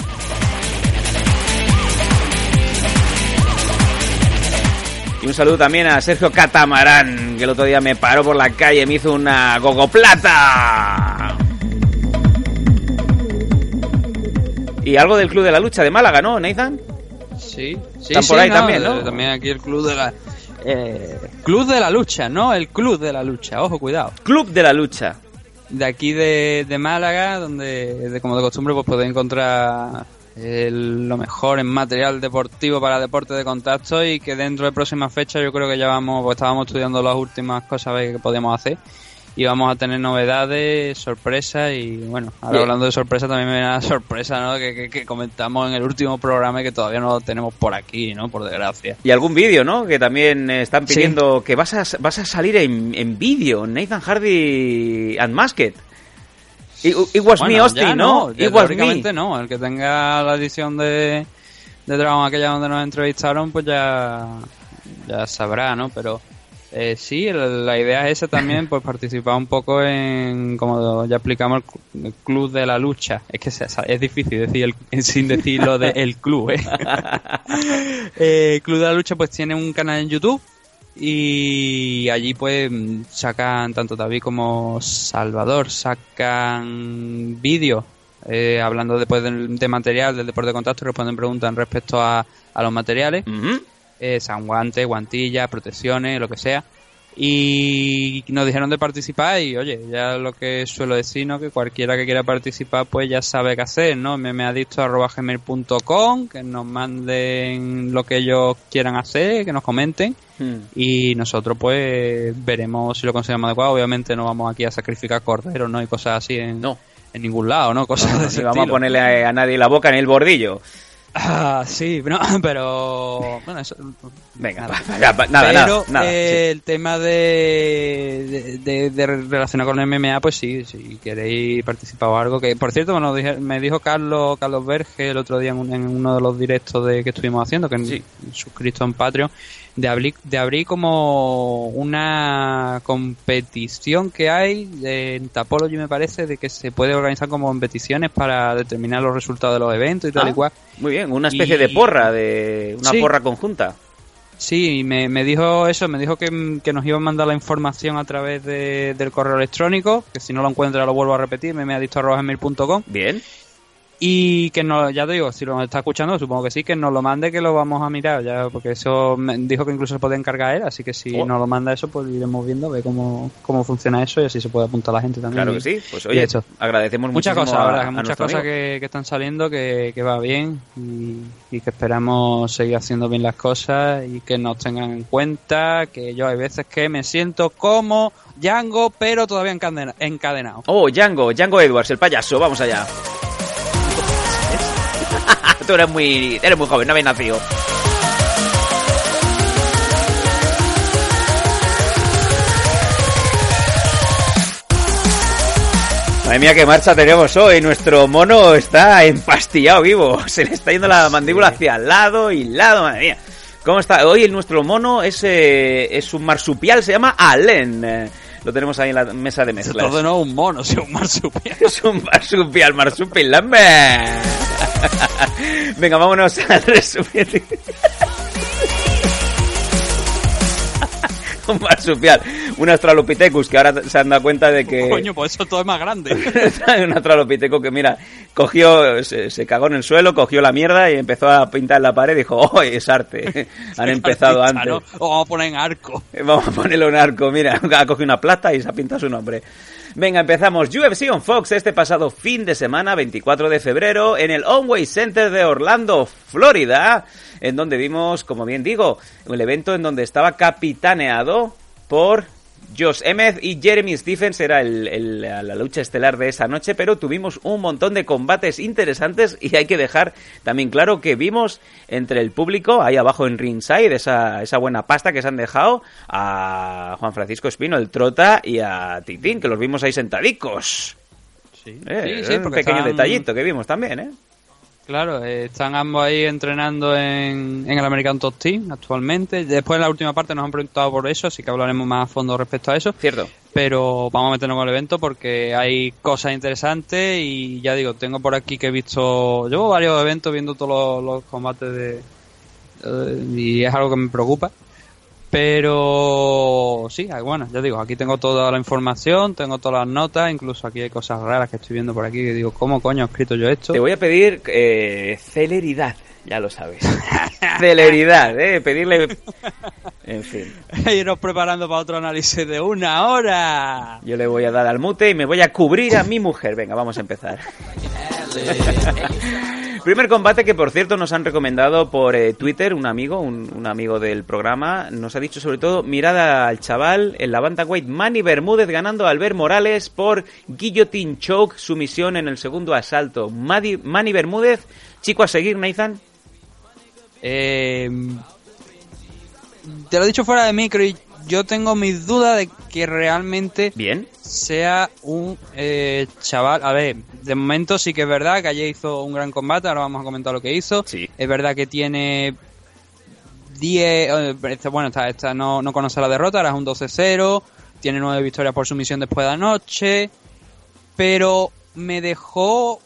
Y un saludo también a Sergio Catamarán, que el otro día me paró por la calle y me hizo una gogoplata. Y algo del Club de la Lucha de Málaga, ¿no, Nathan? Sí, sí, Están por sí, ahí no, también, eh, ¿no? También aquí el club de la... eh, club de la lucha, ¿no? El club de la lucha, ojo, cuidado. Club de la Lucha. De aquí de, de Málaga, donde de, como de costumbre pues podéis encontrar el- lo mejor en material deportivo para deporte de contacto y que dentro de próximas fechas yo creo que ya vamos, pues estábamos estudiando las últimas cosas que podíamos hacer y vamos a tener novedades, sorpresas y bueno, ahora Bien. hablando de sorpresas también me la [laughs] sorpresa ¿no? que, que- que comentamos en el último programa y que todavía no lo tenemos por aquí, ¿no? Por desgracia. Y algún vídeo, ¿no? Que también están Sí. pidiendo que vas a, vas a salir en, en vídeo, Nathan Hardy Unmasked. It, it was me, Bueno, Austin, ya ¿no? ya It was me. no. El que tenga la edición de, de Dragon aquella donde nos entrevistaron, pues ya, ya sabrá, ¿no? Pero eh, sí, la idea es esa también, pues participar un poco en, como ya explicamos, el, cl- el club de la lucha. Es que se- es difícil decir el, [laughs] sin decir lo de el club, ¿eh? [laughs] Eh, Club de la Lucha pues tiene un canal en YouTube y allí pues sacan tanto David como Salvador sacan vídeos eh, hablando después del- de, material del deporte de contacto responden preguntas respecto a, a los materiales eh, guantes, guantillas, protecciones, lo que sea y nos dijeron de participar y oye, ya lo que suelo decir, ¿no? Que cualquiera que quiera participar pues ya sabe qué hacer, ¿no? Me, me ha dicho arroba gmail.com, que nos manden lo que ellos quieran hacer, que nos comenten Hmm. y nosotros pues veremos si lo consideramos adecuado. Obviamente no vamos aquí a sacrificar corderos, ¿no? Y cosas así en, en ningún lado, ¿no? [laughs] Cosas No ese vamos a ponerle a, a nadie la boca en el bordillo. Ah, sí, no, [laughs] pero bueno, eso, Venga, [laughs] ya, nada, pero nada, eh, el tema de, de, de, de relacionado con el MMA, pues sí, si queréis participar o algo. Que por cierto, bueno, dije- me dijo Carlos Carlos Verge el otro día en, un- en uno de los directos de que estuvimos haciendo, que es suscrito en Patreon, de abrir, de abrir como una competición que hay en Tapology me parece de que se puede organizar como competiciones para determinar los resultados de los eventos y tal Ah, y cual. Muy bien, una especie Y- de porra, de una Sí. porra conjunta. Sí, me, me dijo eso, me dijo que, que nos iban a mandar la información a través de- del correo electrónico, que si no lo encuentra lo vuelvo a repetir, me ha dicho. Bien. Y que no, ya te digo, si lo está escuchando, supongo que sí, que nos lo mande, que lo vamos a mirar, ya, porque eso me dijo que incluso se puede encargar él, así que si Oh. nos lo manda eso, pues iremos viendo, a ver cómo, cómo funciona eso y así se puede apuntar la gente también. Claro que sí. Pues oye, eso. agradecemos Muchas cosas, a- verdad, a muchas cosas que, que están saliendo que, que va bien y, y que esperamos seguir haciendo bien las cosas y que nos tengan en cuenta, que yo hay veces que me siento como Django, pero todavía encadena- encadenado. Oh, Django, Django Edwards, el payaso, vamos allá. Tú eres muy, eres muy joven, no habías nacido. Madre mía, qué marcha tenemos hoy. Nuestro mono está empastillado vivo. [laughs] Se le está yendo la mandíbula hacia el lado y lado, madre mía. ¿Cómo está? Hoy nuestro mono es, eh, es un marsupial, se llama Allen. Lo tenemos ahí en la mesa de mezclas. Todo no un mono, sino un marsupial. [laughs] Es un marsupial, marsupial, [laughs] Venga, vámonos al resumen. [laughs] un marsupial, un Australopithecus que ahora se han dado cuenta de que [laughs] Coño, pues eso todo es más grande. [laughs] un Australopithecus que mira, cogió, se, se cagó en el suelo, cogió la mierda y empezó a pintar la pared y dijo, oh, es arte. Han empezado Artista, antes. ¿no? O vamos a poner en arco. Vamos a ponerle un arco, mira, ha cogido una plata y se ha pintado su nombre. Venga, empezamos. UFC on Fox este pasado fin de semana, 24 de febrero, en el Onway Center de Orlando, Florida, en donde vimos, como bien digo, el evento en donde estaba capitaneado por Josh Emmett y Jeremy Stephens era el- el- la la lucha estelar de esa noche, pero tuvimos un montón de combates interesantes y hay que dejar también claro que vimos entre el público, ahí abajo en ringside, esa, esa buena pasta que se han dejado a Juan Francisco Espino, el Trota, y a Titín, que los vimos ahí sentadicos. Sí, Eh, sí, sí, un pequeño estaban- detallito que vimos también, ¿eh? Claro, eh, están ambos ahí entrenando en, en el American Top Team actualmente. Después en la última parte nos han preguntado por eso, así que hablaremos más a fondo respecto a eso. Cierto. Pero vamos a meternos con el evento porque hay cosas interesantes y ya digo, tengo por aquí que he visto, llevo varios eventos viendo todos los, los combates de... eh, y es algo que me preocupa. Pero sí, bueno, ya digo, aquí tengo toda la información, tengo todas las notas, incluso aquí hay cosas raras que estoy viendo por aquí que digo, ¿cómo coño he escrito yo esto? Te voy a pedir eh, celeridad, ya lo sabes. [laughs] celeridad, ¿eh? Pedirle... En fin. [laughs] Iros preparando para otro análisis de una hora. Yo le voy a dar al mute y me voy a cubrir a mi mujer. Venga, vamos a empezar. [laughs] Primer combate que, por cierto, nos han recomendado por eh, Twitter, un amigo, un, amigo del programa, nos ha dicho sobre todo, mirada al chaval en la bantamweight Manny Bermúdez ganando a Albert Morales por guillotine choke, sumisión en el segundo asalto. Manny Bermúdez, chico a seguir, Nathan. Eh, te lo he dicho fuera de micro y yo tengo mis dudas de que realmente Bien. sea un eh, chaval. A ver, de momento sí que es verdad que ayer hizo un gran combate, ahora vamos a comentar lo que hizo. Es verdad que tiene 10. eh, este, bueno, esta, esta no, no conoce la derrota, ahora es un 12-0. Tiene 9 victorias por sumisión después de anoche. Pero me dejó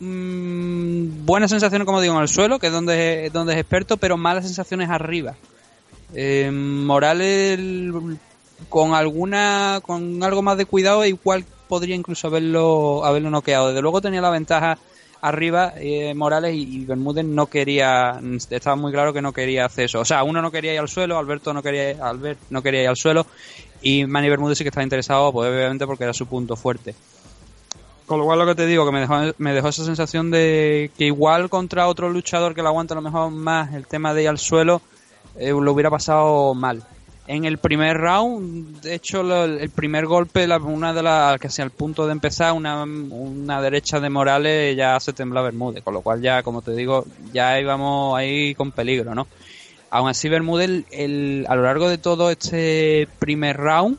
mm, buenas sensaciones, como digo, en el suelo, que es donde, es donde es experto, pero malas sensaciones arriba. Eh, Morales con alguna con algo más de cuidado igual podría incluso haberlo haberlo noqueado. Desde luego tenía la ventaja arriba eh, Morales y, y Bermúdez no quería estaba muy claro que no quería hacer eso o sea uno no quería ir al suelo Alberto no quería Albert no quería ir al suelo y Manny Bermúdez sí que estaba interesado pues obviamente porque era su punto fuerte. Con lo cual lo que te digo, que me dejó, me dejó esa sensación de que igual contra otro luchador que lo aguanta a lo mejor más el tema de ir al suelo, eh, lo hubiera pasado mal. En el primer round, de hecho, lo- el primer golpe, la- una de las que hacia el punto de empezar, una, una derecha de Morales, ya se tembla Bermúdez, con lo cual ya, como te digo, ya íbamos ahí con peligro, ¿no? Aún así, Bermúdez, el- a lo largo de todo este primer round,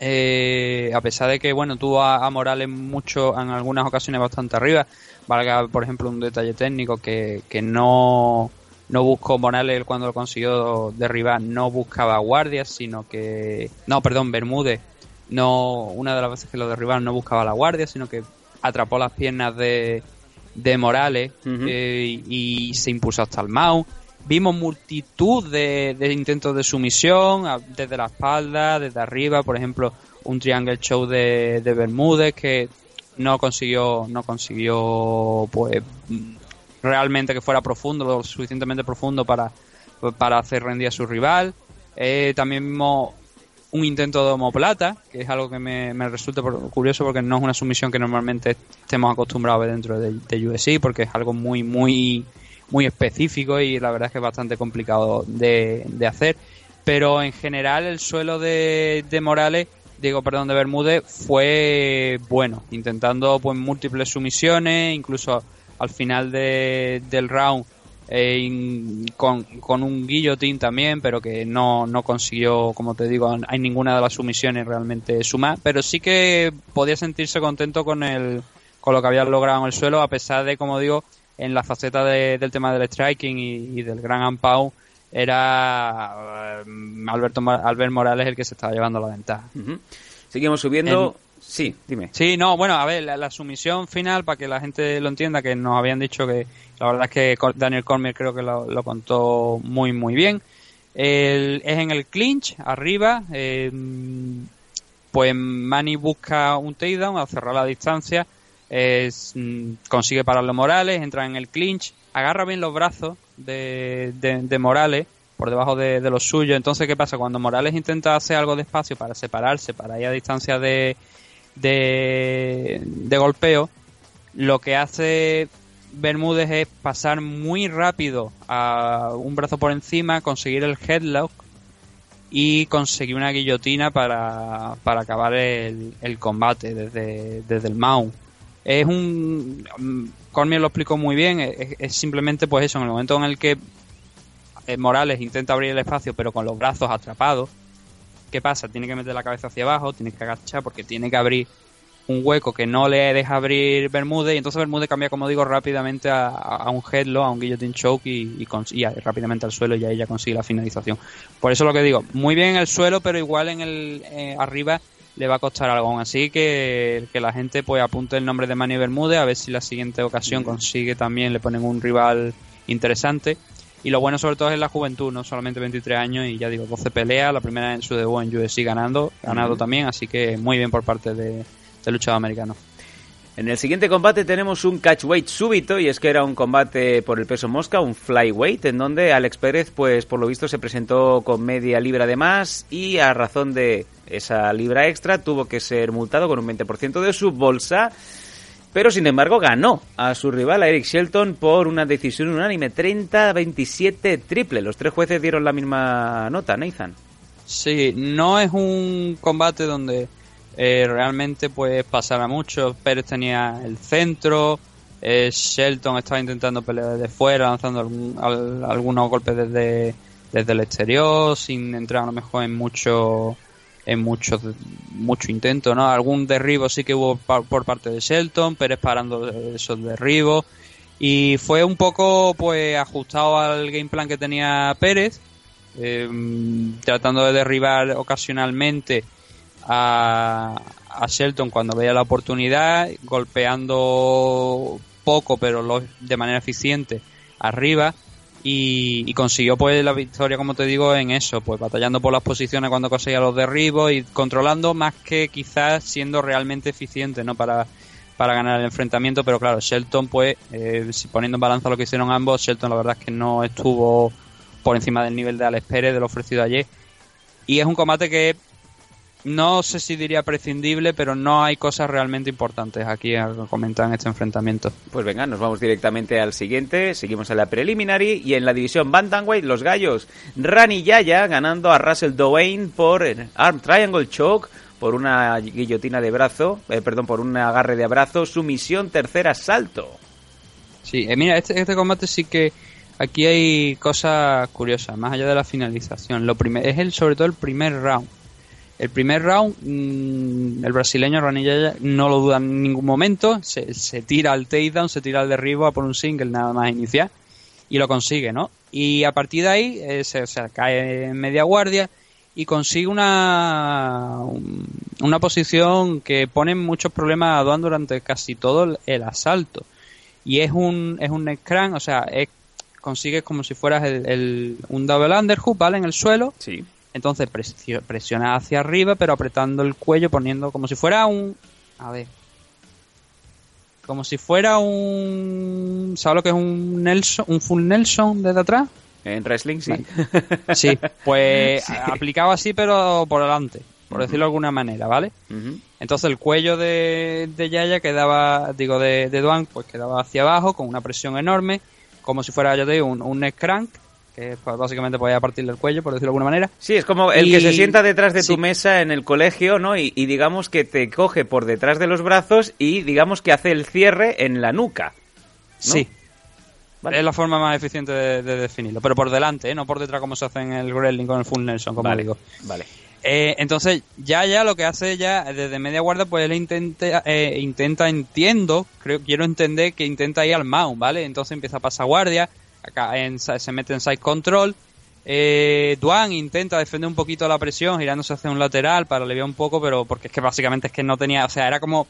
eh, a pesar de que bueno tuvo a, a Morales mucho en algunas ocasiones bastante arriba valga por ejemplo un detalle técnico que, que no no buscó Morales cuando lo consiguió derribar, no buscaba guardias, sino que... No, perdón, Bermúdez, no una de las veces que lo derribaron no buscaba la guardia, sino que atrapó las piernas de, de Morales eh, y, se impuso hasta el Mau. Vimos multitud de, intentos de sumisión, desde la espalda, desde arriba, por ejemplo, un triangle show de, de Bermúdez que no consiguió, no consiguió, pues, realmente que fuera profundo, lo suficientemente profundo para, para hacer rendir a su rival. Eh, también vimos un intento de homoplata, que es algo que me, resulta curioso porque no es una sumisión que normalmente estemos acostumbrados a ver dentro de, de porque es algo muy, muy muy específico y la verdad es que es bastante complicado de, hacer. Pero en general el suelo de, de Morales, digo, perdón, de Bermúdez fue bueno, intentando pues múltiples sumisiones, incluso al final del round eh, con, con, un guillotín también, pero que no, no consiguió, como te digo, hay ninguna de las sumisiones realmente sumar, pero sí que podía sentirse contento con el con lo que había logrado en el suelo, a pesar de, como digo, en la faceta del tema del striking y, del gran ampau era eh, Alberto Albert Morales el que se estaba llevando la ventaja. Seguimos subiendo. Sí, dime. Sí, no, bueno, a ver, la, sumisión final, para que la gente lo entienda, que nos habían dicho que la verdad es que Daniel Cormier creo que lo, contó muy, muy bien. es en el clinch, arriba. Eh, pues Manny busca un takedown al cerrar la distancia es, mm, consigue pararlo Morales, entra en el clinch, agarra bien los brazos de, Morales por debajo de, de, los suyos. Entonces, ¿qué pasa? Cuando Morales intenta hacer algo despacio para separarse, para ir a distancia de, de, de golpeo, lo que hace Bermúdez es pasar muy rápido a un brazo por encima, conseguir el headlock y conseguir una guillotina para, para acabar el, el combate desde, desde el mount. Es un. Cormier lo explicó muy bien. Es, simplemente, pues eso, en el momento en el que eh, Morales intenta abrir el espacio, pero con los brazos atrapados, ¿qué pasa? Tiene que meter la cabeza hacia abajo, tiene que agachar porque tiene que abrir un hueco que no le deja abrir Bermúdez y entonces Bermúdez cambia, como digo, rápidamente a, un headlock, a un guillotine choke y, y, rápidamente al suelo y ahí ya consigue la finalización. Por eso lo que digo, muy bien en el suelo, pero igual en el eh, arriba le va a costar algo. Así que, que la gente pues apunte el nombre de Manny Bermúdez a ver si la siguiente ocasión consigue también, le ponen un rival interesante. Y lo bueno sobre todo es la juventud, no solamente 23 años y ya digo, 12 peleas, la primera en su debut en UFC ganando, ganado también, así que muy bien por parte de, de luchador americano. En el siguiente combate tenemos un catchweight súbito y es que era un combate por el peso mosca, un flyweight, en donde Alex Pérez, pues por lo visto se presentó con media libra de más y a razón de esa libra extra tuvo que ser multado con un 20% de su bolsa. Pero sin embargo ganó a su rival, a Eric Shelton, por una decisión unánime, 30-27 triple. Los tres jueces dieron la misma nota, Nathan. Sí, no es un combate donde eh, realmente pues pasará mucho. Pérez tenía el centro, eh, Shelton estaba intentando pelear desde fuera, lanzando algunos golpes desde, desde el exterior, sin entrar a lo mejor en mucho en mucho mucho intento, ¿no? Algún derribo sí que hubo por parte de Shelton, Pérez parando esos derribos y fue un poco pues ajustado al game plan que tenía Pérez, eh, tratando de derribar ocasionalmente a, Shelton cuando veía la oportunidad, golpeando poco pero de manera eficiente arriba y, consiguió pues la victoria como te digo en eso, pues batallando por las posiciones cuando conseguía los derribos y controlando más que quizás siendo realmente eficiente no para, para ganar el enfrentamiento, pero claro, Shelton pues eh, poniendo en balanza lo que hicieron ambos, Shelton la verdad es que no estuvo por encima del nivel de Alex Pérez de lo ofrecido ayer. Y es un combate que no sé si diría prescindible, pero no hay cosas realmente importantes aquí a comentar en este enfrentamiento. Pues venga, nos vamos directamente al siguiente. Seguimos en la preliminary y en la división Bantamweight, los gallos. Rani Yaya ganando a Russell Doane por Arm Triangle Choke, por una guillotina de brazo, eh, perdón, por un agarre de abrazo, sumisión tercer asalto. Sí, eh, mira, este, este combate sí que aquí hay cosas curiosas, más allá de la finalización. Lo primer, es el, sobre todo el primer round el primer round, mm, el brasileño Ranilla no lo duda en ningún momento, se, tira al takedown, se tira al derribo a por un single nada más iniciar. y lo consigue, ¿no? Y a partir de ahí eh, se, cae en media guardia y consigue una, una posición que pone muchos problemas a Duan durante casi todo el, asalto. Y es un, es un neckcrank, o sea, es, consigues como si fueras el, el- un double underhook, ¿vale? En el suelo. Sí. Entonces presio- presiona hacia arriba, pero apretando el cuello, poniendo como si fuera un... A ver. Como si fuera un... ¿Sabes lo que es un Nelson? Un full Nelson desde atrás. En wrestling, sí. Sí, pues [laughs] Sí. aplicado así, pero por delante, por decirlo de alguna manera, ¿vale? Entonces el cuello de, de Yaya quedaba, digo, de, de Duan, pues quedaba hacia abajo con una presión enorme, como si fuera, yo te digo, un, un neck crank, que pues, básicamente podía partirle el cuello, por decirlo de alguna manera. Sí, es como el Y- que se sienta detrás de tu mesa en el colegio, ¿no? Y, y digamos que te coge por detrás de los brazos y digamos que hace el cierre en la nuca. ¿no? Sí. Es la forma más eficiente de, de definirlo, pero por delante, ¿eh? no por detrás como se hace en el Gremlin con el Full Nelson, como Vale, digo. Vale. Eh, entonces, ya ya lo que hace ya desde media guardia, pues él intenta, eh, intenta, entiendo, creo, quiero entender que intenta ir al mount, ¿vale? Entonces empieza a pasar guardia, acá en- se mete en side control. Eh, Duan intenta defender un poquito la presión, girándose hacia un lateral para aliviar un poco, pero porque es que básicamente es que no tenía, o sea, era como,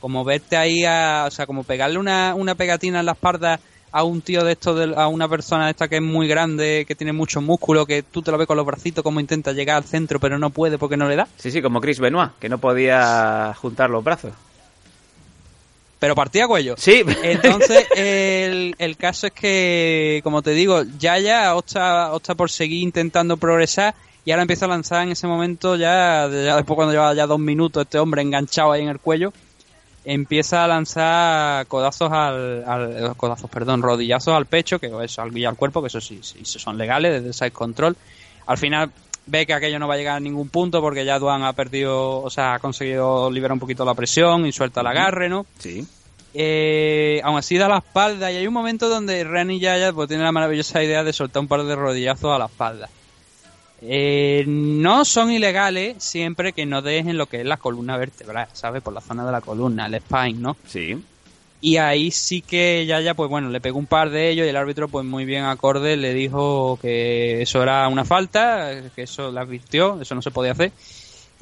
como verte ahí a, o sea, como pegarle una, una pegatina en la espalda a un tío de esto, de, a una persona de esta que es muy grande, que tiene mucho músculo, que tú te lo ves con los bracitos como intenta llegar al centro, pero no puede porque no le da. Sí, sí, como Chris Benoit, que no podía juntar los brazos. Pero partía cuello. Sí. Entonces, [laughs] el, el caso es que, como te digo, ya ya opta, opta por seguir intentando progresar y ahora empieza a lanzar en ese momento, ya, ya después cuando lleva ya dos minutos este hombre enganchado ahí en el cuello, empieza a lanzar codazos al, al- codazos, perdón, rodillazos al pecho, que eso, al, y al cuerpo, que eso sí, sí, sí son legales desde side control. Al final ve que aquello no va a llegar a ningún punto porque ya Duan ha perdido, o sea, ha conseguido liberar un poquito la presión y suelta el agarre, ¿no? Sí. Eh, aún así da la espalda y hay un momento donde Rani Yaya pues, tiene la maravillosa idea de soltar un par de rodillazos a la espalda. Eh, no son ilegales siempre que no dejen lo que es la columna vertebral, ¿sabes? Por la zona de la columna, el spine, ¿no? Sí. Y ahí sí que Yaya, pues bueno, le pegó un par de ellos y el árbitro, pues muy bien acorde, le dijo que eso era una falta, que eso le advirtió, eso no se podía hacer.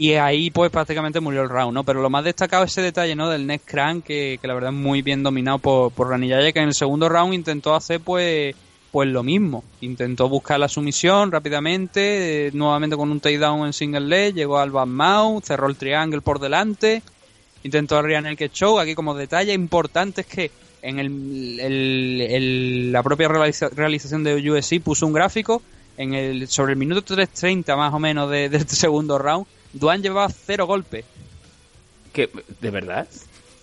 Y ahí, pues prácticamente murió el round, ¿no? Pero lo más destacado es ese detalle, ¿no? Del neck crank, que, que la verdad es muy bien dominado por, por Rani Yaya, que en el segundo round intentó hacer, pues, pues lo mismo. Intentó buscar la sumisión rápidamente, eh, nuevamente con un takedown en single leg, llegó al back mount, cerró el triángulo por delante, intentó arriar el que show. Aquí como detalle importante es que en el, la propia realiza- realización de USC puso un gráfico en el sobre el minuto 3.30 más o menos de, de este segundo round. Duan llevaba cero golpes. ¿Qué? ¿De verdad?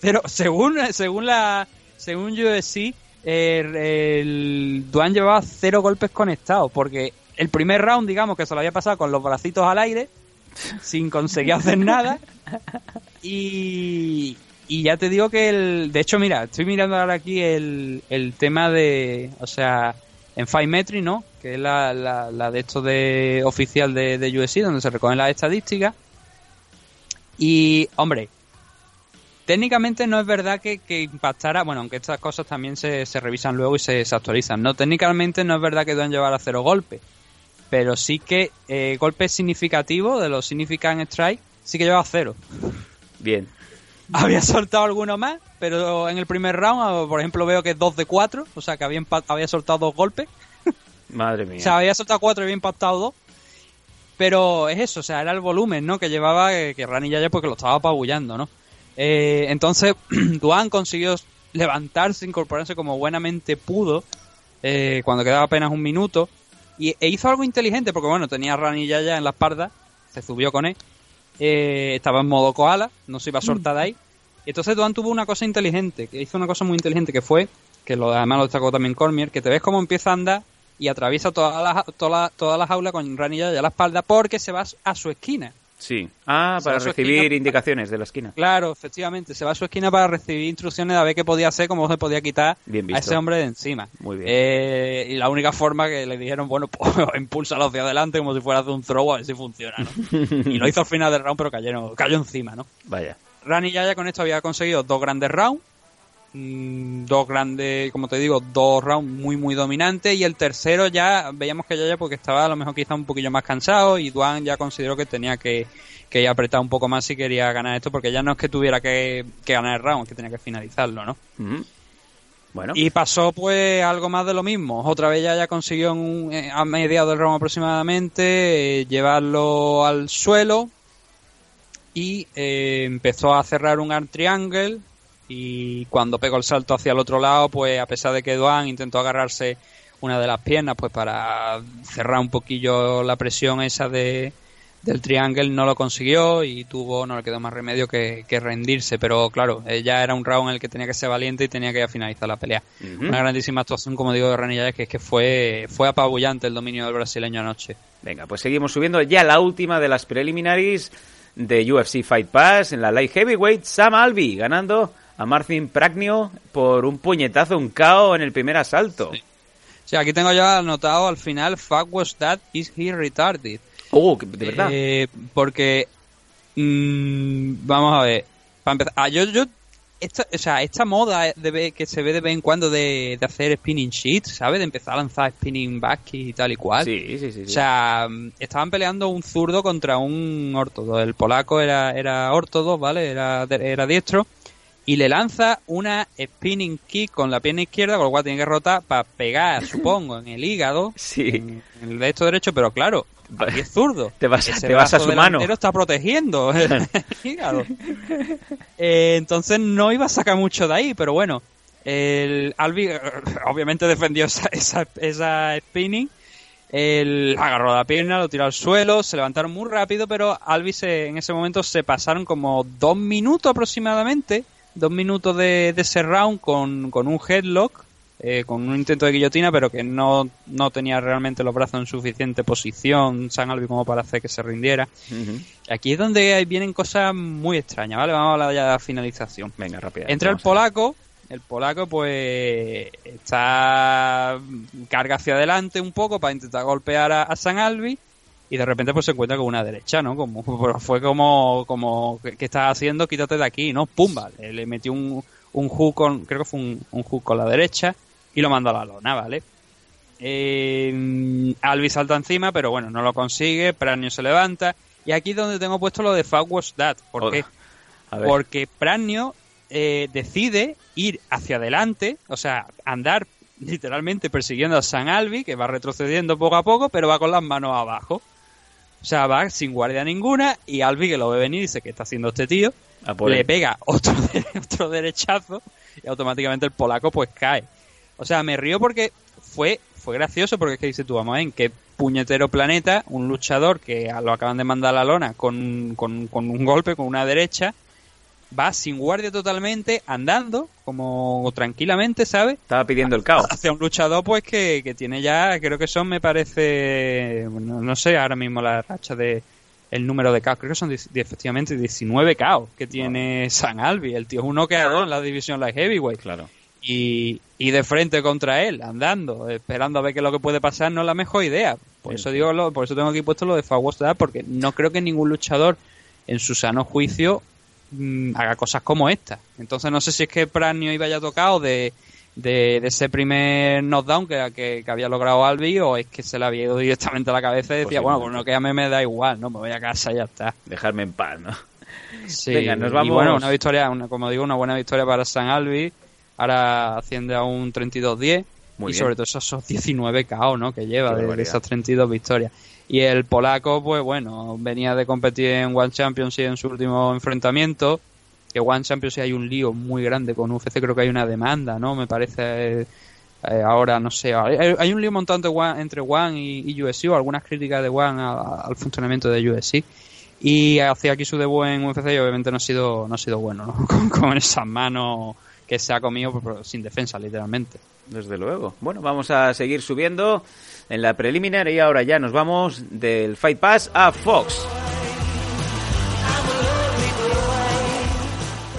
Pero según, según la según el Duan llevaba cero golpes conectados. Porque el primer round, digamos, que se lo había pasado con los bracitos al aire, sin conseguir hacer nada. Y, y ya te digo que el. De hecho, mira, estoy mirando ahora aquí el, el tema de. O sea, en Five Metri, ¿no? Que es la, la, la de esto de oficial de, de USC, donde se recogen las estadísticas. Y, hombre, técnicamente no es verdad que, que impactara, bueno, aunque estas cosas también se, se revisan luego y se, se actualizan, ¿no? Técnicamente no es verdad que Duan llevara cero golpes, pero sí que eh, golpes significativos de los significant strike sí que lleva cero. Bien. Había soltado alguno más, pero en el primer round, por ejemplo, veo que es 2 de 4, o sea que había, había soltado dos golpes. [laughs] Madre mía. O sea, había soltado cuatro y había impactado dos. Pero es eso, o sea, era el volumen, ¿no? Que llevaba eh, que Rani Yaya porque lo estaba apabullando, ¿no? Eh, entonces, [clears throat] Duan consiguió levantarse, incorporarse como buenamente pudo eh, cuando quedaba apenas un minuto. Y, e hizo algo inteligente, porque bueno, tenía a Rani Yaya en la espalda, se subió con él. Eh, estaba en modo koala, no se iba a soltar de ahí. Y entonces Duan tuvo una cosa inteligente, que hizo una cosa muy inteligente, que fue, que lo, además lo destacó también Cormier, que te ves cómo empieza a andar y atraviesa toda la, toda toda la jaula con Rani Yaya a la espalda porque se va a su esquina. Sí. Ah, Se para recibir indicaciones de la esquina. Claro, efectivamente, se va a su esquina para recibir instrucciones de a ver qué podía hacer, cómo se podía quitar a ese hombre de encima. Muy bien. Eh, y la única forma que le dijeron, bueno, [laughs] pues impúlsalo hacia adelante como si fuera de un throw a ver si funciona, ¿no? [laughs] y lo hizo al final del round, pero cayó, cayó encima, ¿no? Vaya. Rani Yaya con esto había conseguido dos grandes rounds. Mm, dos grandes, como te digo, dos rounds muy muy dominantes y el tercero ya veíamos que ya porque estaba a lo mejor quizá un poquillo más cansado y Duan ya consideró que tenía que, que apretar un poco más si quería ganar esto porque ya no es que tuviera que, que ganar el round, es que tenía que finalizarlo, ¿no? Bueno. Y pasó pues algo más de lo mismo. Otra vez ya, ya consiguió eh, a mediados del round aproximadamente eh, llevarlo al suelo y eh, empezó a cerrar un arm triangle y cuando pegó el salto hacia el otro lado pues a pesar de que Duan intentó agarrarse una de las piernas pues para cerrar un poquillo la presión esa de, del Triangle no lo consiguió y tuvo, no le quedó más remedio que, rendirse, pero claro, ya era un round en el que tenía que ser valiente y tenía que finalizar la pelea. Una grandísima actuación, como digo, de Rani que es que fue, fue apabullante el dominio del brasileño anoche. Venga, pues seguimos subiendo ya la última de las preliminaries de UFC Fight Pass en la light heavyweight, Sam Alvey ganando a Marcin Pragnio por un puñetazo, un KO en el primer asalto. Sí. aquí tengo ya anotado al final, fuck was that, is he retarded? Oh, de verdad. Eh, porque, mm, vamos a ver, para empezar, ah, yo, yo esta, o sea, esta moda de, que se ve de vez en cuando de, hacer spinning sheets, ¿sabes? De empezar a lanzar spinning back y tal y cual. Sí, sí, sí. O sea, mm, estaban peleando un zurdo contra un ortodo. El polaco era, era ortodo, ¿vale? Era, era diestro. Y le lanza una spinning kick con la pierna izquierda, con lo cual tiene que rotar para pegar, [laughs] supongo, en el hígado. Sí. En, el derecho derecho, pero claro, Aquí es zurdo. Te vas, [laughs] te vas a su mano. está protegiendo [laughs] el hígado. Eh, entonces no iba a sacar mucho de ahí, pero bueno. El Albi obviamente defendió esa, esa, esa spinning. El agarró la pierna, lo tiró al suelo, se levantaron muy rápido, pero Albi se, en ese momento se pasaron como dos minutos aproximadamente, dos minutos de, de ese round con, con un headlock eh, con un intento de guillotina, pero que no, no tenía realmente los brazos en suficiente posición, San Albi, como para hacer que se rindiera. Aquí es donde vienen cosas muy extrañas, ¿vale? Vamos a hablar ya de la finalización. Venga, rápido. Entra el polaco, el polaco pues está carga hacia adelante un poco para intentar golpear a, San Albi y de repente pues se encuentra con una derecha, ¿no? Como [laughs] fue como como ¿qué estás haciendo? Quítate de aquí, ¿no? Pumba, le, metió un un hook con creo que fue un, un hook con la derecha y lo mando a la lona, ¿vale? Eh, Albi salta encima, pero bueno, no lo consigue, Pranio se levanta. Y aquí es donde tengo puesto lo de Fuck Was That. ¿Por qué? Porque Pranio eh, decide ir hacia adelante, o sea, andar literalmente persiguiendo a San Albi, que va retrocediendo poco a poco, pero va con las manos abajo. O sea, va sin guardia ninguna y Albi que lo ve venir dice, ¿qué está haciendo este tío? Le pega otro, [laughs] otro derechazo y automáticamente el polaco pues cae. O sea, me río porque fue, fue gracioso porque es que dice tú, vamos a ver, qué puñetero planeta, un luchador que lo acaban de mandar a la lona con, con, un golpe, con una derecha, va sin guardia totalmente, andando, como tranquilamente, ¿sabes? Estaba pidiendo el caos. Hacia un luchador, pues, que, que tiene ya, creo que son, me parece, no sé ahora mismo la racha de el número de caos, creo que son efectivamente 19 caos que tiene San Albi, el tío es un noqueador en la división light heavyweight. Claro y, y de frente contra él, andando, esperando a ver qué es lo que puede pasar, no es la mejor idea. Por eso digo, lo, por eso tengo aquí puesto lo de Fawasta, porque no creo que ningún luchador en su sano juicio mm, haga cosas como esta. Entonces no sé si es que Pranio iba ya tocado de, de, ese primer knockdown que, que, había logrado Albi o es que se le había ido directamente a la cabeza y decía, bueno, pues no que a mí me da igual, no, me voy a casa y ya está. Dejarme en paz, ¿no? Sí, Venga, nos vamos. Y bueno, una victoria, una, como digo, una buena victoria para San Albi ahora asciende a un 32-10 y sobre todo esos 19 KO ¿no? que lleva de, esas 32 victorias. Y el polaco, pues bueno, venía de competir en One Championship en su último enfrentamiento. Que One Championship hay un lío muy grande con UFC, creo que hay una demanda, ¿no? Me parece. Eh, ahora no sé, hay, un lío montante entre One y, y USC o algunas críticas de One al funcionamiento de USC y hacía aquí su debut en UFC y obviamente no ha sido no ha sido bueno ¿no? [laughs] con, con esas manos que se ha comido sin defensa, literalmente. Desde luego. Bueno, vamos a seguir subiendo en la preliminar y ahora ya nos vamos del Fight Pass a Fox.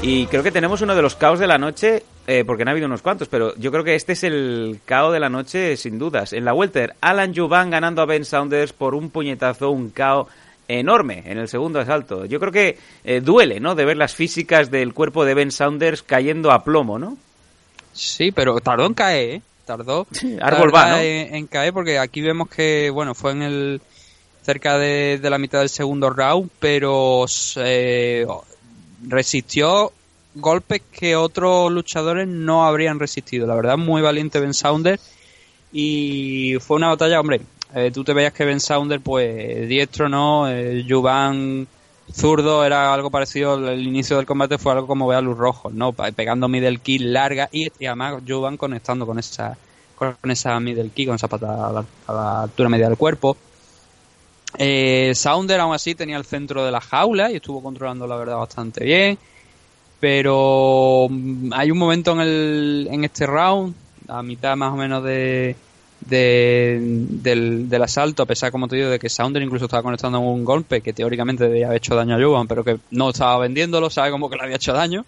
Y creo que tenemos uno de los caos de la noche, eh, porque no ha habido unos cuantos, pero yo creo que este es el caos de la noche sin dudas. En la Welter, Alan Juvan ganando a Ben Saunders por un puñetazo, un caos enorme en el segundo asalto. Yo creo que eh, duele, ¿no? De ver las físicas del cuerpo de Ben Saunders cayendo a plomo, ¿no? Sí, pero tardó en caer, ¿eh? Tardó, [laughs] árbol va, ¿no? en, en caer porque aquí vemos que, bueno, fue en el cerca de, de la mitad del segundo round, pero eh, resistió golpes que otros luchadores no habrían resistido. La verdad, muy valiente Ben Sounder y fue una batalla, hombre, eh, tú te veías que Ben Sounder, pues diestro, ¿no? Eh, Juvan zurdo era algo parecido, el inicio del combate fue algo como ver a luz rojos, ¿no? Pegando middle kill larga y, y además Juvan conectando con esa con esa middle kick, con esa patada a la, a la altura media del cuerpo. Eh, Sounder aún así tenía el centro de la jaula y estuvo controlando la verdad bastante bien. Pero mm, hay un momento en, el, en este round, a mitad más o menos de, de- del, del asalto, a pesar, como te digo, de que Sounder incluso estaba conectando un golpe que teóricamente debía haber hecho daño a Jovan, pero que no estaba vendiéndolo, sabe como que le había hecho daño.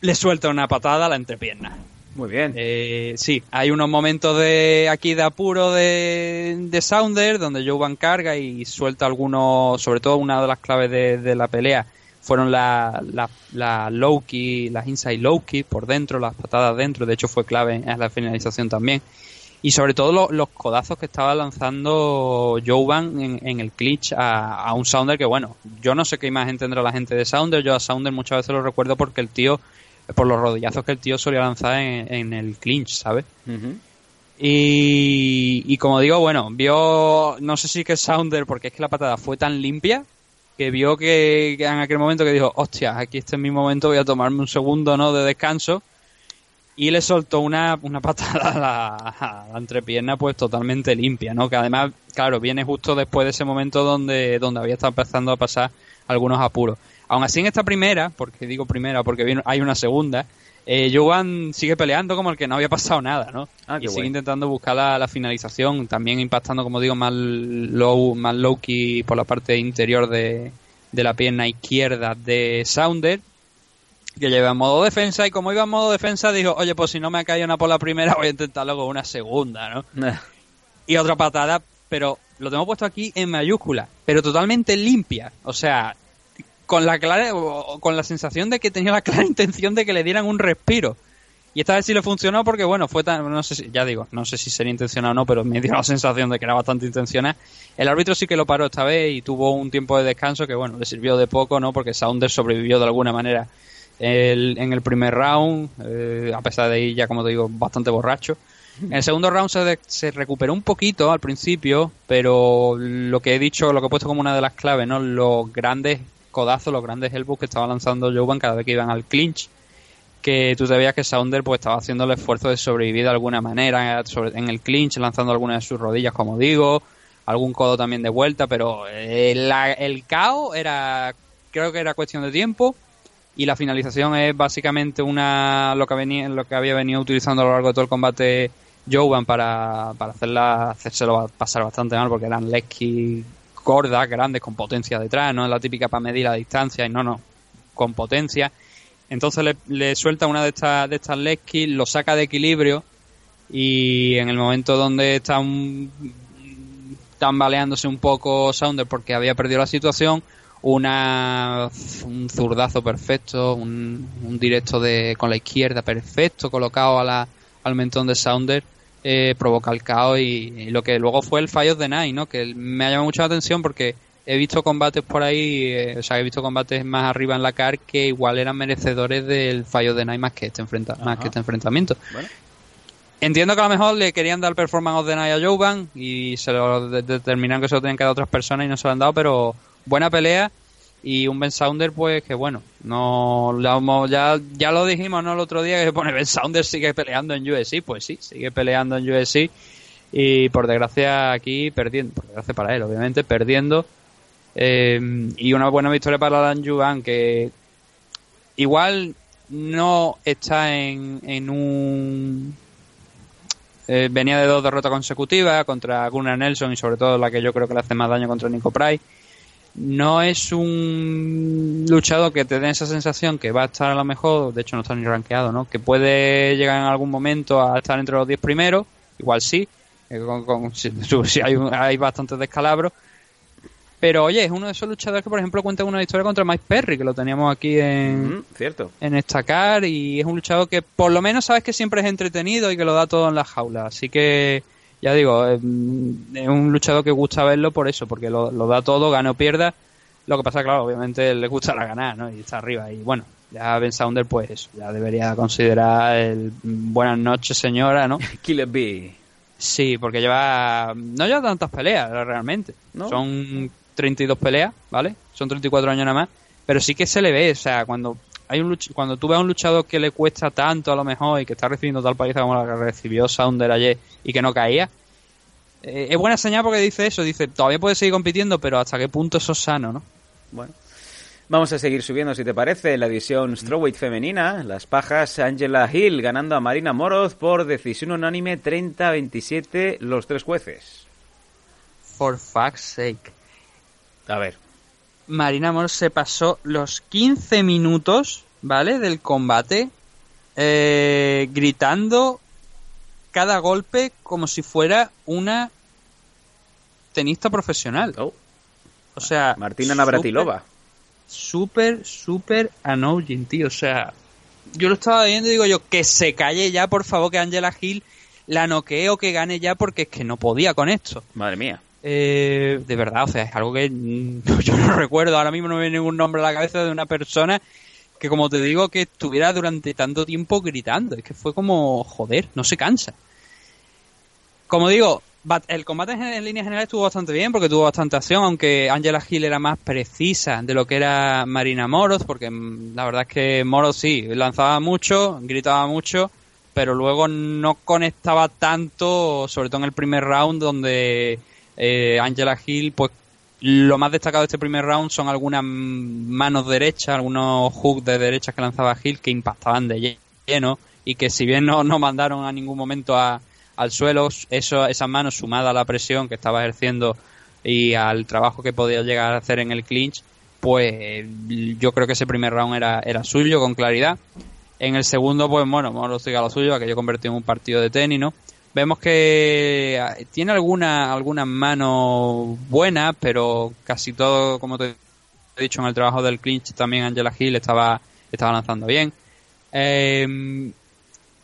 Le suelta una patada a la entrepierna. Muy bien. Eh, sí, hay unos momentos de aquí de apuro de, de Sounder donde Jovan carga y suelta algunos, sobre todo una de las claves de, de la pelea fueron las la, la low key, las inside low key por dentro, las patadas dentro, de hecho fue clave en la finalización también. Y sobre todo lo- los codazos que estaba lanzando Jovan en, en el clinch a, a un Sounder que bueno, yo no sé qué imagen tendrá la gente de Sounder, yo a Sounder muchas veces lo recuerdo porque el tío, por los rodillazos que el tío solía lanzar en, en el clinch, ¿sabes? Y, y como digo, bueno, vio, no sé si que Sounder, porque es que la patada fue tan limpia, que vio que, que en aquel momento que dijo, hostia, aquí este es mi momento, voy a tomarme un segundo ¿no? de descanso. Y le soltó una, una patada [laughs] a la, a la entrepierna pues totalmente limpia, ¿no? Que además, claro, viene justo después de ese momento donde, donde había estado empezando a pasar algunos apuros. Aún así en esta primera, porque digo primera porque hay una segunda, eh, Jovan sigue peleando como el que no había pasado nada, ¿no? Ah, y sigue guay. intentando buscar la, la finalización, también impactando, como digo, más low, más low key por la parte interior de, de la pierna izquierda de Sounder, que lleva en modo defensa, y como iba en modo defensa, dijo, oye, pues si no me ha caído una por la primera, voy a intentarlo con una segunda, ¿no? y otra patada, pero lo tengo puesto aquí en mayúscula, pero totalmente limpia. O sea, con la clara, con la sensación de que tenía la [laughs] clara intención de que le dieran un respiro. Y esta vez sí le funcionó porque, bueno, fue tan, no sé si, ya digo, no sé si sería intencionado o no, pero me dio la sensación de que era bastante intencional. El árbitro sí que lo paró esta vez y tuvo un tiempo de descanso que, bueno, le sirvió de poco, ¿no? Porque Saunders sobrevivió de alguna manera el- en el primer round, eh, a pesar de ir ya, como te digo, bastante borracho. En el segundo round se, de- se recuperó un poquito al principio, pero lo que he dicho, lo que he puesto como una de las claves, ¿no? Los grandes codazos, los grandes elbows que estaba lanzando Jovan cada vez que iban al clinch, que tú veías que Sounder pues estaba haciendo el esfuerzo de sobrevivir de alguna manera en el clinch, lanzando algunas de sus rodillas, como digo, algún codo también de vuelta, pero eh, la- el caos era, creo que era cuestión de tiempo y la finalización es básicamente una lo que venía lo que había venido utilizando a lo largo de todo el combate Jovan para, para hacerla hacérselo pasar bastante mal porque eran lesky gordas grandes con potencia detrás no es la típica para medir la distancia y no no con potencia. Entonces le, suelta una de estas de estas lesky lo saca de equilibrio y en el momento donde está un, tambaleándose un poco Sounder porque había perdido la situación una un zurdazo perfecto, un, un directo de con la izquierda perfecto colocado a la, al mentón de Sounder eh, provoca el caos y, y lo que luego fue el of the Night, ¿no? que me ha llamado mucho la atención porque he visto combates por ahí, eh, o sea, he visto combates más arriba en la car que igual eran merecedores del of the Night más que este, enfrenta más que este enfrentamiento. Entiendo que a lo mejor le querían dar Performance of the Night a Jovan y se lo de- determinaron que se lo tenían que dar a otras personas y no se lo han dado, pero buena pelea y un Ben Sounder pues que bueno, no ya, ya lo dijimos ¿no? el otro día que pone Ben Sounder sigue peleando en UFC, pues sí, sigue peleando en UFC y por desgracia aquí perdiendo, por desgracia para él obviamente, perdiendo eh, y una buena victoria para Dan Juvan que igual no está en, en un eh, venía de dos derrotas consecutivas contra Gunnar Nelson y sobre todo la que yo creo que le hace más daño contra Nico Price. No es un luchador que te dé esa sensación que va a estar a lo mejor, de hecho no está ni rankeado, ¿no? Que puede llegar en algún momento a estar entre los 10 primeros, igual sí, eh, con- con- [laughs] si, si hay, hay bastantes descalabros, Pero oye, es uno de esos luchadores que, por ejemplo, cuenta una historia contra Mike Perry, que lo teníamos aquí en, cierto. en Estacar, y es un luchador que por lo menos sabes que siempre es entretenido y que lo da todo en la jaula. Así que, ya digo, es un luchador que gusta verlo por eso, porque lo, da todo, gana o pierda. Lo que pasa, claro, obviamente le gusta la ganar, ¿no? Y está arriba. Y bueno, ya Ben Sounder, pues ya debería considerar el buenas noches, señora, ¿no? [laughs] Killer B. Sí, porque lleva. No lleva tantas peleas realmente. Son 32 peleas, ¿vale? Son 34 años nada más. Pero sí que se le ve, o sea, cuando hay un cuando tú ves a un luchador que le cuesta tanto a lo mejor y que está recibiendo tal paliza como la que recibió Sounder ayer y que no caía, eh, es buena señal porque dice eso, dice, todavía puede seguir compitiendo, pero hasta qué punto eso es sano, ¿no? Bueno. Vamos a seguir subiendo, si te parece, la división Strawweight femenina. Las pajas, Angela Hill ganando a Marina Moroz por decisión unánime 30-27 los tres jueces. For fuck's sake. A ver. Marina Moroz se pasó los 15 minutos, ¿vale? Del combate eh, gritando cada golpe como si fuera una tenista profesional. Oh. O sea, Martina Navratilova. Súper, súper annoying, tío. O sea, yo lo estaba viendo y digo yo, que se calle ya, por favor, que Angela Hill la noquee o que gane ya porque es que no podía con esto. Madre mía. Eh, de verdad, o sea, es algo que [laughs] yo no recuerdo. Ahora mismo no me viene ningún nombre a la cabeza de una persona que, como te digo, que estuviera durante tanto tiempo gritando. Es que fue como, joder, no se cansa. Como digo, el combate en línea general estuvo bastante bien porque tuvo bastante acción, aunque Angela Hill era más precisa de lo que era Marina Moros, porque mm, la verdad es que Moros sí, lanzaba mucho, gritaba mucho, pero luego no conectaba tanto, sobre todo en el primer round, donde eh, Angela Hill, pues lo más destacado de este primer round son algunas manos derechas, algunos hooks de derechas que lanzaba Hill que impactaban de lleno y que si bien no, no mandaron a ningún momento a al suelo, eso, esas manos sumada a la presión que estaba ejerciendo y al trabajo que podía llegar a hacer en el clinch, pues yo creo que ese primer round era, era suyo con claridad. En el segundo, pues bueno, Moro sigue a lo suyo, que yo convertí en un partido de tenis, ¿no? Vemos que ah, tiene alguna, algunas manos buenas, pero casi todo, como te he dicho, en el trabajo del clinch también Angela Hill estaba, estaba lanzando bien. Eh,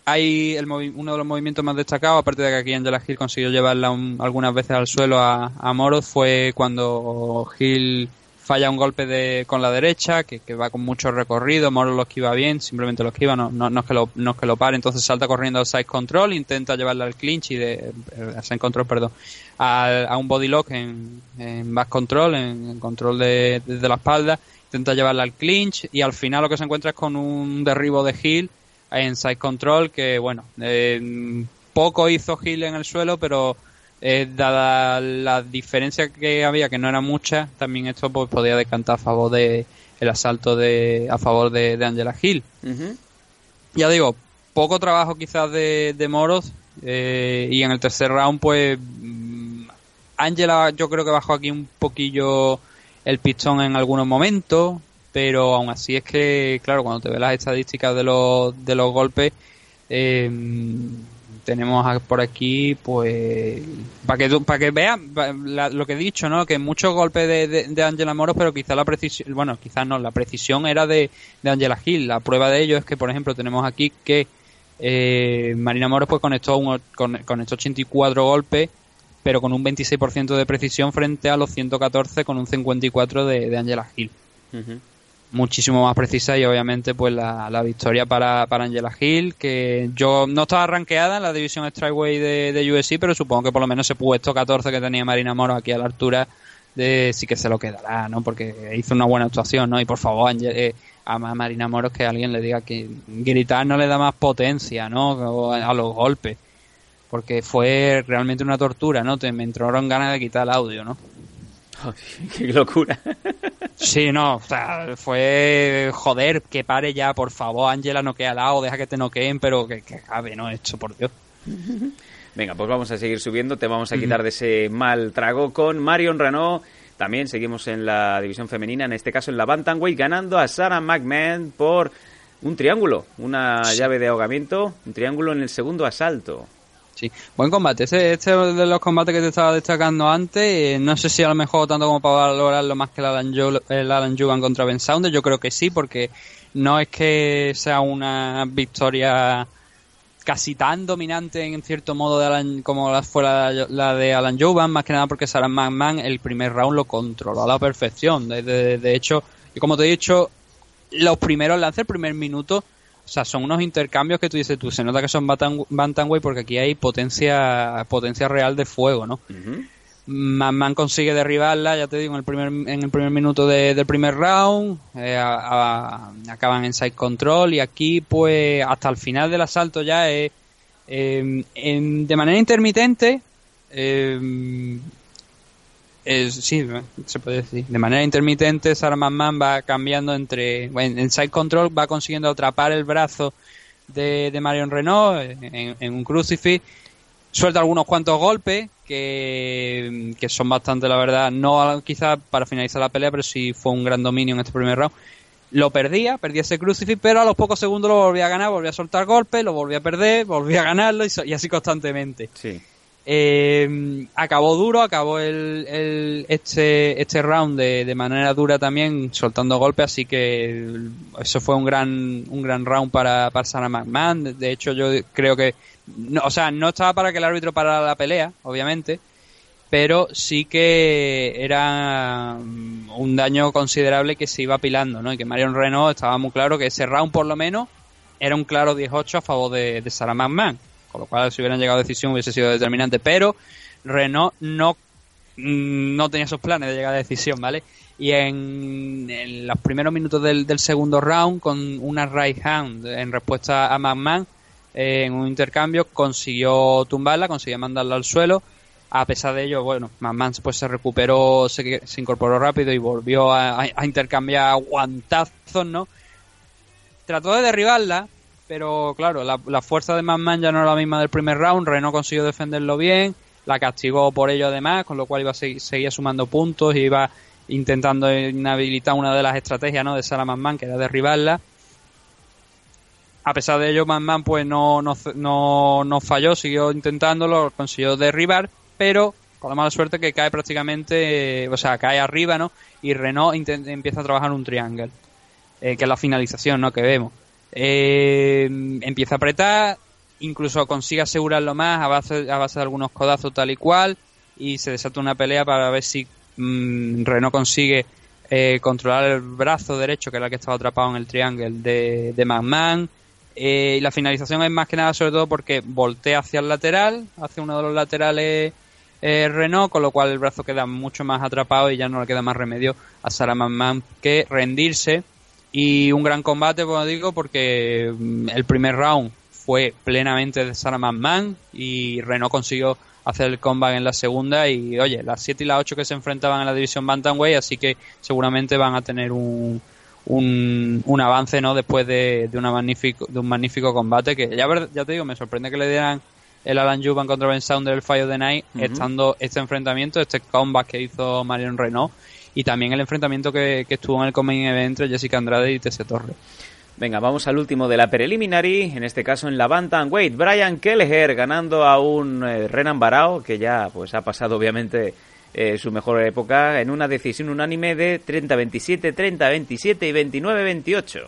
hay uno de los movimientos más destacados, aparte de que aquí Angela Hill consiguió llevarla algunas veces al suelo a, a Moroz, fue cuando Hill falla un golpe de, con la derecha, que, va con mucho recorrido, Moroz lo esquiva bien, simplemente lo esquiva, no, no, es que lo, no es que lo pare, entonces salta corriendo al side control, intenta llevarla al clinch y de, eh, al control, perdón, a, un body lock en, en back control, en, control de, la espalda, intenta llevarla al clinch y al final lo que se encuentra es con un derribo de Hill en Side Control, que bueno, eh, poco hizo Hill en el suelo, pero eh, dada la diferencia que había, que no era mucha, también esto pues, podía decantar a favor de el asalto de a favor de, Angela Hill. Ya digo, poco trabajo quizás de, de Moros eh, y en el tercer round pues mm, Angela yo creo que bajó aquí un poquillo el pistón en algunos momentos pero aún así es que, claro, cuando te ves las estadísticas de los, de los golpes, eh, tenemos por aquí, pues, para que, para que vean lo que he dicho, ¿no? Que muchos golpes de, de, Angela Moros, pero quizá la precisión, bueno, quizás no, la precisión era de, de Angela Hill. La prueba de ello es que, por ejemplo, tenemos aquí que eh, Marina Moros pues conectó, un, con, conectó 84 golpes pero con un 26% de precisión frente a los 114 con un 54 de, de Angela Hill muchísimo más precisa y obviamente pues la, la victoria para, para, Angela Hill que yo no estaba rankeada en la división Strikeway de, de USC pero supongo que por lo menos ese puesto 14 que tenía Marina Moro aquí a la altura de sí que se lo quedará ¿no? porque hizo una buena actuación ¿no? y por favor eh, a Marina Moros que alguien le diga que gritar no le da más potencia ¿no? a, los golpes porque fue realmente una tortura ¿no? Te, me entraron ganas de quitar el audio ¿no? [laughs] qué locura. Sí, no, o sea, fue joder, que pare ya, por favor, Ángela, no quede al lado, deja que te noqueen, pero que, que cabe, ¿no? Esto, por Dios. Venga, pues vamos a seguir subiendo, te vamos a quitar de ese mal trago con Marion Renault. También seguimos en la división femenina, en este caso en la Bantamweight, ganando a Sarah McMahon por un triángulo, una llave de ahogamiento, un triángulo en el segundo asalto. Sí, buen combate. Este, este de los combates que te estaba destacando antes, no sé si a lo mejor tanto como para valorarlo más que el Alan, Jo- el Alan Juvan contra Ben Saunders, yo creo que sí, porque no es que sea una victoria casi tan dominante en cierto modo de Alan, como la fue la, de Alan Jovan, más que nada porque Sarah McMahon el primer round lo controló a la perfección. De- de hecho, y como te he dicho, los primeros lances, el primer minuto, o sea, son unos intercambios que tú dices tú, se nota que son bantam- bantamweight porque aquí hay potencia potencia real de fuego, ¿no? McMahon consigue derribarla, ya te digo, en el primer, en el primer minuto de- del primer round, eh, a- a- acaban en side control y aquí pues hasta el final del asalto ya es eh, en- de manera intermitente, eh, sí, se puede decir, de manera intermitente Sarah McMahon va cambiando entre, bueno, en side control va consiguiendo atrapar el brazo de, de Marion Renault en, en un crucifix suelta algunos cuantos golpes que, que son bastante, la verdad, no quizás para finalizar la pelea, pero sí fue un gran dominio en este primer round. Lo perdía, perdía ese crucifix, pero a los pocos segundos lo volvía a ganar, volvía a soltar golpes, lo volvía a perder, volvía a ganarlo y, y así constantemente. Sí. Eh, acabó duro, acabó el, este, este round de, manera dura también, soltando golpes, así que eso fue un gran, un gran round para, para Sarah McMahon. De- hecho, yo creo que, o sea, no estaba para que el árbitro parara la pelea, obviamente, pero sí que era mm, un daño considerable que se iba apilando, ¿no? Y que Marion Renault estaba muy claro que ese round, por lo menos, era un claro 18 a favor de, de Sarah McMahon. Lo cual, si hubieran llegado a decisión, hubiese sido determinante. Pero Renault no, mm, no tenía esos planes de llegar a decisión, ¿vale? Y en, en los primeros minutos del, segundo round, con una right hand en respuesta a McMahon, eh, en un intercambio, consiguió tumbarla, consiguió mandarla al suelo. A pesar de ello, bueno, McMahon pues se recuperó, se, se incorporó rápido y volvió a, a- a intercambiar guantazos, ¿no? Trató de derribarla, pero claro, la, fuerza de McMahon ya no era la misma del primer round. Renault consiguió defenderlo bien, la castigó por ello además, con lo cual iba a seguir, seguía sumando puntos y iba intentando inhabilitar una de las estrategias ¿no? de Sarah McMahon, que era derribarla. A pesar de ello, McMahon pues no, no, no, no falló, siguió intentándolo, consiguió derribar, pero con la mala suerte que cae prácticamente, o sea, cae arriba, ¿no? Y Renault empieza a trabajar un triángulo, eh, que es la finalización, ¿no? Que vemos. Eh, empieza a apretar, incluso consigue asegurarlo más a base, a base de algunos codazos tal y cual, y se desata una pelea para ver si mm, Renault consigue eh, controlar el brazo derecho, que era el que estaba atrapado en el triángulo de, de McMahon. Eh, y la finalización es más que nada sobre todo porque voltea hacia el lateral, hacia uno de los laterales eh, Renault, con lo cual el brazo queda mucho más atrapado y ya no le queda más remedio a Sarah McMahon que rendirse. Y un gran combate, como digo, porque mm, el primer round fue plenamente de Sarah McMahon y Renault consiguió hacer el comeback en la segunda y oye, las 7 y las 8 que se enfrentaban en la división Bantamweight, así que seguramente van a tener un, un, un avance no después de, de, una magnífico, de un magnífico combate que ya, ya te digo, me sorprende que le dieran el Alan Juban contra Ben Sounder el Fire of the Night, estando este enfrentamiento, este comeback que hizo Marion Renault y también el enfrentamiento que, que estuvo en el Coming Event entre Jessica Andrade y Tessa Torres. Venga, vamos al último de la preliminary, en este caso en la Bantamweight. Brian Kelleher ganando a un eh, Renan Barao, que ya pues ha pasado obviamente eh, su mejor época, en una decisión unánime de 30-27, 30-27 y 29-28.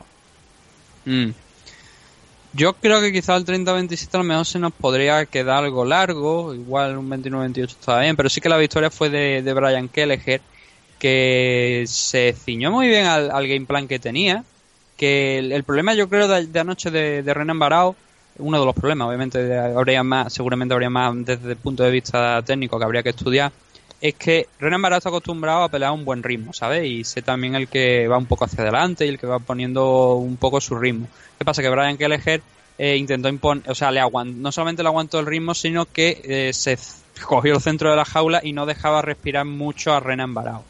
Mm. Yo creo que quizá el 30-27 a lo mejor se nos podría quedar algo largo, igual un 29-28 está bien, pero sí que la victoria fue de, de Brian Kelleher, que se ciñó muy bien al, game plan que tenía, que el, problema yo creo de, anoche de, de Renan Barao, uno de los problemas, obviamente habría más, seguramente habría más desde el punto de vista técnico que habría que estudiar, es que Renan Barao está acostumbrado a pelear a un buen ritmo, ¿sabes? Y sé también el que va un poco hacia adelante y el que va poniendo un poco su ritmo. ¿Qué pasa? Que Brian Kelleher eh, intentó imponer, o sea, le aguant- no solamente le aguantó el ritmo, sino que eh, se cogió el centro de la jaula y no dejaba respirar mucho a Renan Barao.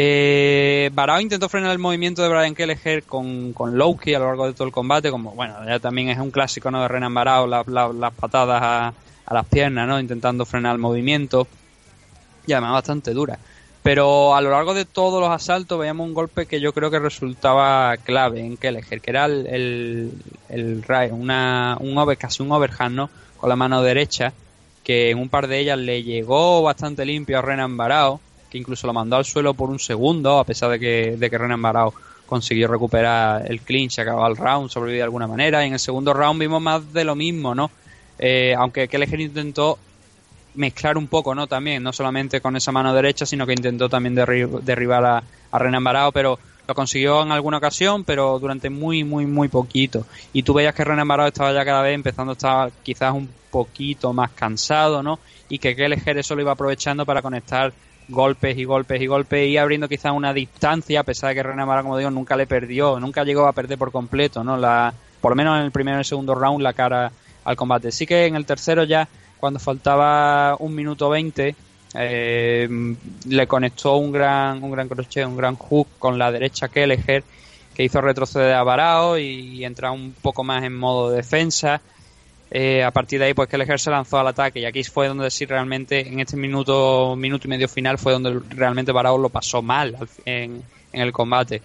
Eh, Barao intentó frenar el movimiento de Brian Kelleher con, con Loki a lo largo de todo el combate, como bueno, ya también es un clásico ¿no? de Renan Barao, la- la- las patadas a, las piernas, ¿no? intentando frenar el movimiento y además bastante dura. Pero a lo largo de todos los asaltos veíamos un golpe que yo creo que resultaba clave en Kelleher, que era el, el, el una, un over, casi un overhand, ¿no? Con la mano derecha, que en un par de ellas le llegó bastante limpio a Renan Barao, que incluso lo mandó al suelo por un segundo, a pesar de que, de que Renan Barao consiguió recuperar el clinch, acababa el round, sobrevivió de alguna manera. Y en el segundo round vimos más de lo mismo, ¿no? Eh, aunque Kelleher intentó mezclar un poco, ¿no? También, no solamente con esa mano derecha, sino que intentó también derribar a, a Renan Barao, pero lo consiguió en alguna ocasión, pero durante muy, muy, muy poquito. Y tú veías que Renan Barao estaba ya cada vez empezando a estar quizás un poquito más cansado, ¿no? Y que Kelleher eso lo iba aprovechando para conectar golpes y golpes y golpes y abriendo quizás una distancia, a pesar de que Renan Barao, como digo, nunca le perdió, nunca llegó a perder por completo, ¿no? La, por lo menos en el primero y el segundo round la cara al combate. Sí que en el tercero ya, cuando faltaba un minuto veinte, eh, le conectó un gran, un gran crochet, un gran hook con la derecha Kelleher, que hizo retroceder a Barao y, entrar un poco más en modo defensa. Eh, a partir de ahí, pues Kelleher se lanzó al ataque y aquí fue donde sí realmente, en este minuto, minuto y medio final, fue donde realmente Barao lo pasó mal en, en el combate.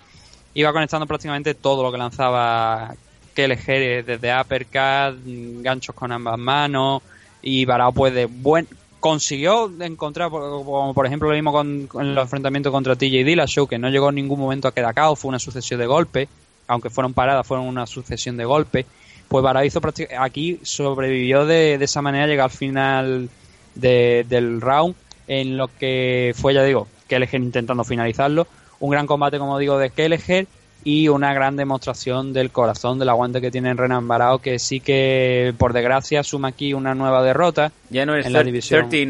Iba conectando prácticamente todo lo que lanzaba Kelleher, desde uppercut, ganchos con ambas manos, y Barao pues de buen consiguió encontrar, como por ejemplo lo mismo con, el enfrentamiento contra TJ Dillashaw, que no llegó en ningún momento a quedar cao, fue una sucesión de golpes, aunque fueron paradas, fueron una sucesión de golpes. Pues Barao hizo aquí sobrevivió de, esa manera, llega al final del round, en lo que fue, ya digo, Kelleher intentando finalizarlo. Un gran combate, como digo, de Kelleher y una gran demostración del corazón, del aguante que tiene Renan Barao, que sí que, por desgracia, suma aquí una nueva derrota. Ya no es en la división. 13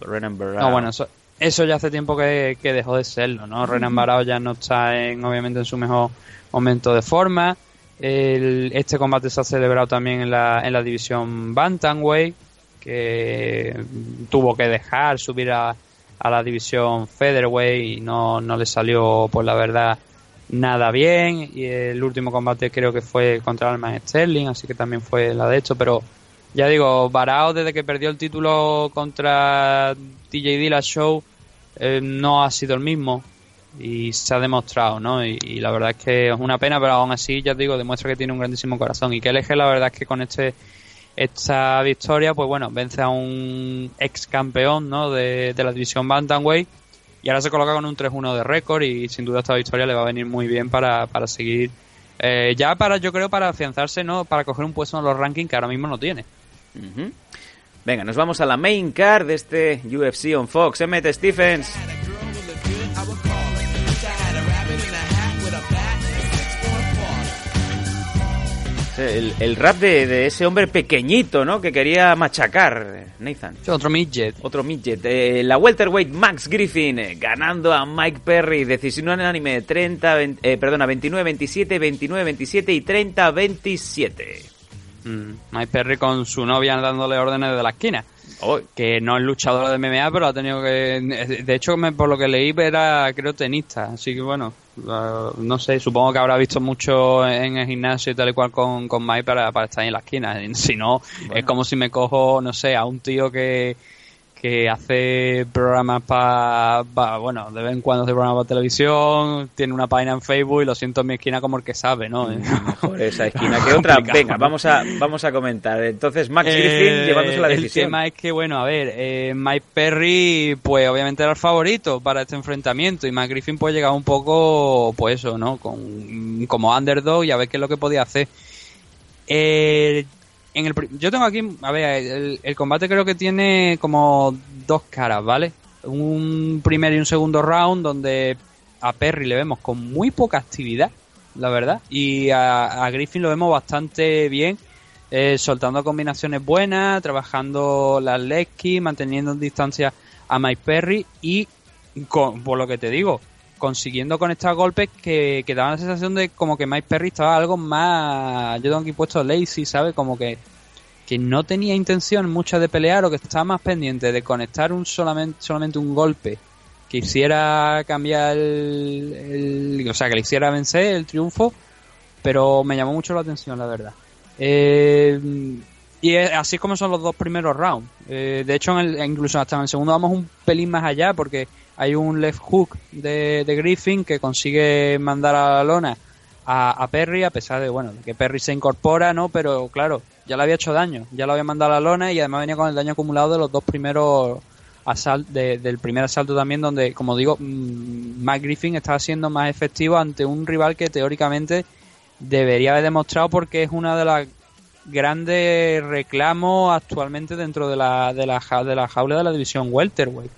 Renan Barao. No, bueno, eso, eso ya hace tiempo que, dejó de serlo, ¿no? Renan Barao ya no está, en, obviamente, en su mejor momento de forma. Este combate se ha celebrado también en la, en la división Bantamweight, que tuvo que dejar subir a, a la división Featherweight y no, no le salió, pues la verdad, nada bien. Y el último combate creo que fue contra Alman Sterling, así que también fue la de hecho, pero ya digo, Barao desde que perdió el título contra TJ Dillashaw eh, no ha sido el mismo y se ha demostrado, ¿no? Y, la verdad es que es una pena, pero aún así ya digo, demuestra que tiene un grandísimo corazón y que eje la verdad es que con este esta victoria, pues bueno, vence a un ex campeón, ¿no? De, de la división Bantamweight y ahora se coloca con un 3-1 de récord y sin duda esta victoria le va a venir muy bien para, para seguir, eh, ya para, yo creo, para afianzarse, ¿no? Para coger un puesto en los rankings que ahora mismo no tiene. Venga, nos vamos a la main card de este UFC on Fox. Emmett Stephens. El, rap de, ese hombre pequeñito, ¿no? Que quería machacar, Nathan. otro midget. Otro midget. Eh, la welterweight Max Griffin eh, ganando a Mike Perry. Decisión unánime 30, eh, perdona, 29-27, 29-27 y 30-27. Mm, Mike Perry con su novia dándole órdenes de la esquina. Que no es luchador de MMA, pero ha tenido que. De hecho, por lo que leí, era, creo, tenista. Así que bueno, no sé, supongo que habrá visto mucho en el gimnasio y tal y cual con, con Mike para, para estar en la esquina. Si no, es como si me cojo, no sé, a un tío que que hace programas para, bueno, de vez en cuando hace programas para televisión, tiene una página en Facebook y lo siento en mi esquina como el que sabe, ¿no? [laughs] Mejor esa esquina que [laughs] otra. Venga, vamos a, vamos a comentar. Entonces, Max Griffin eh, llevándose la decisión. El tema es que, bueno, a ver, eh, Mike Perry, pues obviamente era el favorito para este enfrentamiento y Max Griffin pues llegaba un poco, pues eso, ¿no? Con, como underdog y a ver qué es lo que podía hacer. Eh, el, yo tengo aquí, a ver, el, combate creo que tiene como dos caras, ¿vale? Un primer y un segundo round donde a Perry le vemos con muy poca actividad, la verdad, y a, Griffin lo vemos bastante bien, eh, soltando combinaciones buenas, trabajando las Lesky, manteniendo en distancia a Mike Perry y, con, por lo que te digo, consiguiendo conectar golpes que, que daban la sensación de como que Mike Perry estaba algo más, yo tengo aquí puesto lazy, ¿sabes? Como que, que no tenía intención mucha de pelear o que estaba más pendiente de conectar un solamente, solamente un golpe que hiciera cambiar el, o sea, que le hiciera vencer el triunfo, pero me llamó mucho la atención, la verdad. Eh, Y así como son los dos primeros rounds. Eh, de hecho, en el- incluso hasta en el segundo vamos un pelín más allá porque hay un left hook de, de Griffin que consigue mandar a la lona a, Perry a pesar de bueno de que Perry se incorpora, ¿no? Pero claro, ya le había hecho daño, ya lo había mandado a la lona y además venía con el daño acumulado de los dos primeros asaltos, del primer asalto también donde, como digo, mm, Matt Griffin estaba siendo más efectivo ante un rival que teóricamente debería haber demostrado porque es una de las grandes reclamos actualmente dentro de la, de la, de la jaula de la división welterweight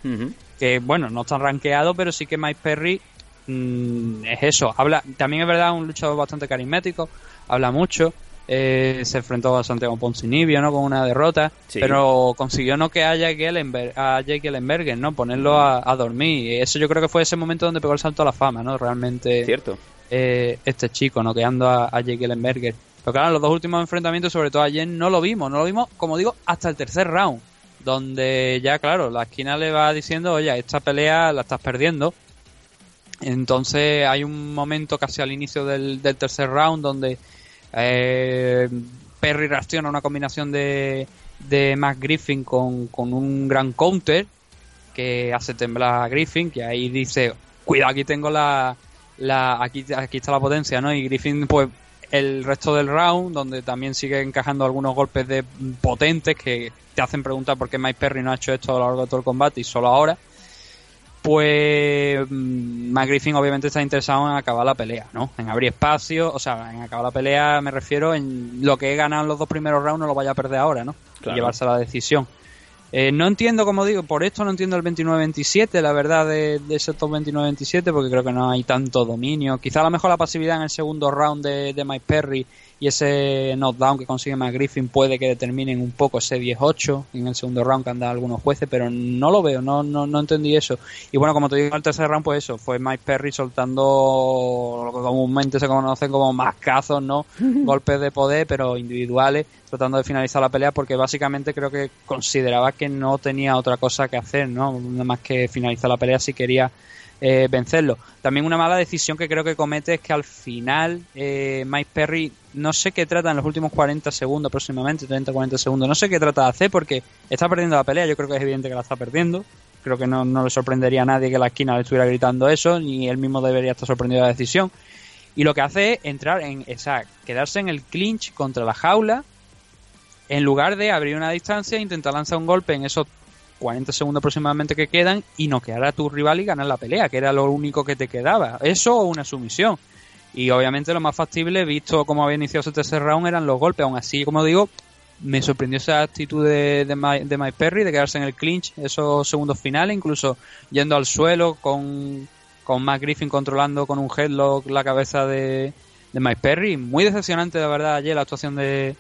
que bueno, no están rankeados, pero sí que Mike Perry mm, es eso. Habla, también es verdad un luchador bastante carismático, habla mucho, eh, se enfrentó bastante con Poncinibio, ¿no? Con una derrota, Sí. pero consiguió no que a Ellenberg, a Jake Ellenberger, ¿no? Ponerlo a, a dormir. Y eso yo creo que fue ese momento donde pegó el salto a la fama, ¿no? Realmente. Cierto. eh, este chico, noqueando a, a Jake Ellenberger. Pero claro, los dos últimos enfrentamientos, sobre todo ayer, no lo vimos. No lo vimos, como digo, hasta el tercer round. Donde ya, claro, la esquina le va diciendo, oye, esta pelea la estás perdiendo. Entonces hay un momento casi al inicio del, del tercer round donde eh, Perry reacciona una combinación de, de Matt Griffin con, con un gran counter que hace temblar a Griffin, que ahí dice, cuidado, aquí tengo la, la aquí, aquí está la potencia, ¿no? Y Griffin, pues, el resto del round, donde también sigue encajando algunos golpes de potentes que te hacen preguntar por qué Mike Perry no ha hecho esto a lo largo de todo el combate y solo ahora. Pues mm, Matt Griffin obviamente está interesado en acabar la pelea, ¿no? En abrir espacio, o sea, en acabar la pelea me refiero en lo que he ganado en los dos primeros rounds no lo vaya a perder ahora, ¿no? Claro. Y llevarse a la decisión. Eh, no entiendo, como digo, por esto no entiendo el 29-27, la verdad, de, de ese top 29-27, porque creo que no hay tanto dominio. Quizá a lo mejor la pasividad en el segundo round de, de Mike Perry y ese knockdown que consigue Matt Griffin puede que determinen un poco ese 10-8 en el segundo round que han dado algunos jueces, pero no lo veo, no, no, no entendí eso. Y bueno, como te digo, el tercer round, pues eso, fue Mike Perry soltando lo que comúnmente se conocen como mascazos, ¿no? [laughs] Golpes de poder, pero individuales, tratando de finalizar la pelea, porque básicamente creo que consideraba que no tenía otra cosa que hacer, ¿no? Nada más que finalizar la pelea si quería eh, vencerlo. También una mala decisión que creo que comete es que al final eh, Mike Perry no sé qué trata en los últimos 40 segundos aproximadamente, 30-40 segundos, no sé qué trata de hacer porque está perdiendo la pelea, yo creo que es evidente que la está perdiendo. Creo que no, no le sorprendería a nadie que la esquina le estuviera gritando eso, ni él mismo debería estar sorprendido de la decisión. Y lo que hace es entrar en esa, quedarse en el clinch contra la jaula, en lugar de abrir una distancia intentar lanzar un golpe en esos 40 segundos aproximadamente que quedan y noquear a tu rival y ganar la pelea, que era lo único que te quedaba. Eso o una sumisión. Y obviamente lo más factible, visto cómo había iniciado ese tercer round, eran los golpes. Aún así, como digo, me sorprendió esa actitud de, de Mike Perry de quedarse en el clinch esos segundos finales, incluso yendo al suelo con, con Matt Griffin controlando con un headlock la cabeza de, de Mike Perry. Muy decepcionante, de verdad, ayer la actuación de,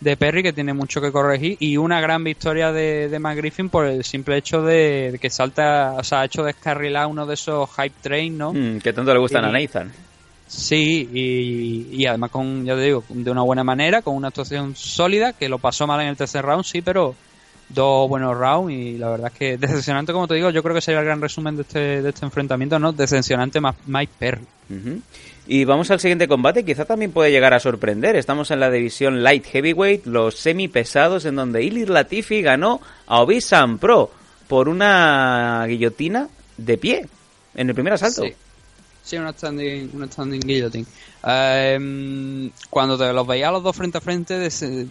de Perry, que tiene mucho que corregir, y una gran victoria de, de Matt Griffin por el simple hecho de, de que salta, o sea, ha hecho descarrilar uno de esos hype train, ¿no? Mm, que tanto le gustan Y- a Nathan. Sí, y, y además con, ya te digo, de una buena manera, con una actuación sólida, que lo pasó mal en el tercer round, sí, pero dos buenos rounds y la verdad es que [laughs] decepcionante, como te digo, yo creo que sería el gran resumen de este, de este enfrentamiento, ¿no? Decepcionante más Mike Perry. Y vamos al siguiente combate, quizá también puede llegar a sorprender. Estamos en la división Light Heavyweight, los semi pesados, en donde Ilir Latifi ganó a Obisan Pro por una guillotina de pie en el primer asalto. Sí. Sí, una standing, una standing guillotine. Eh, cuando te los veía los dos frente a frente,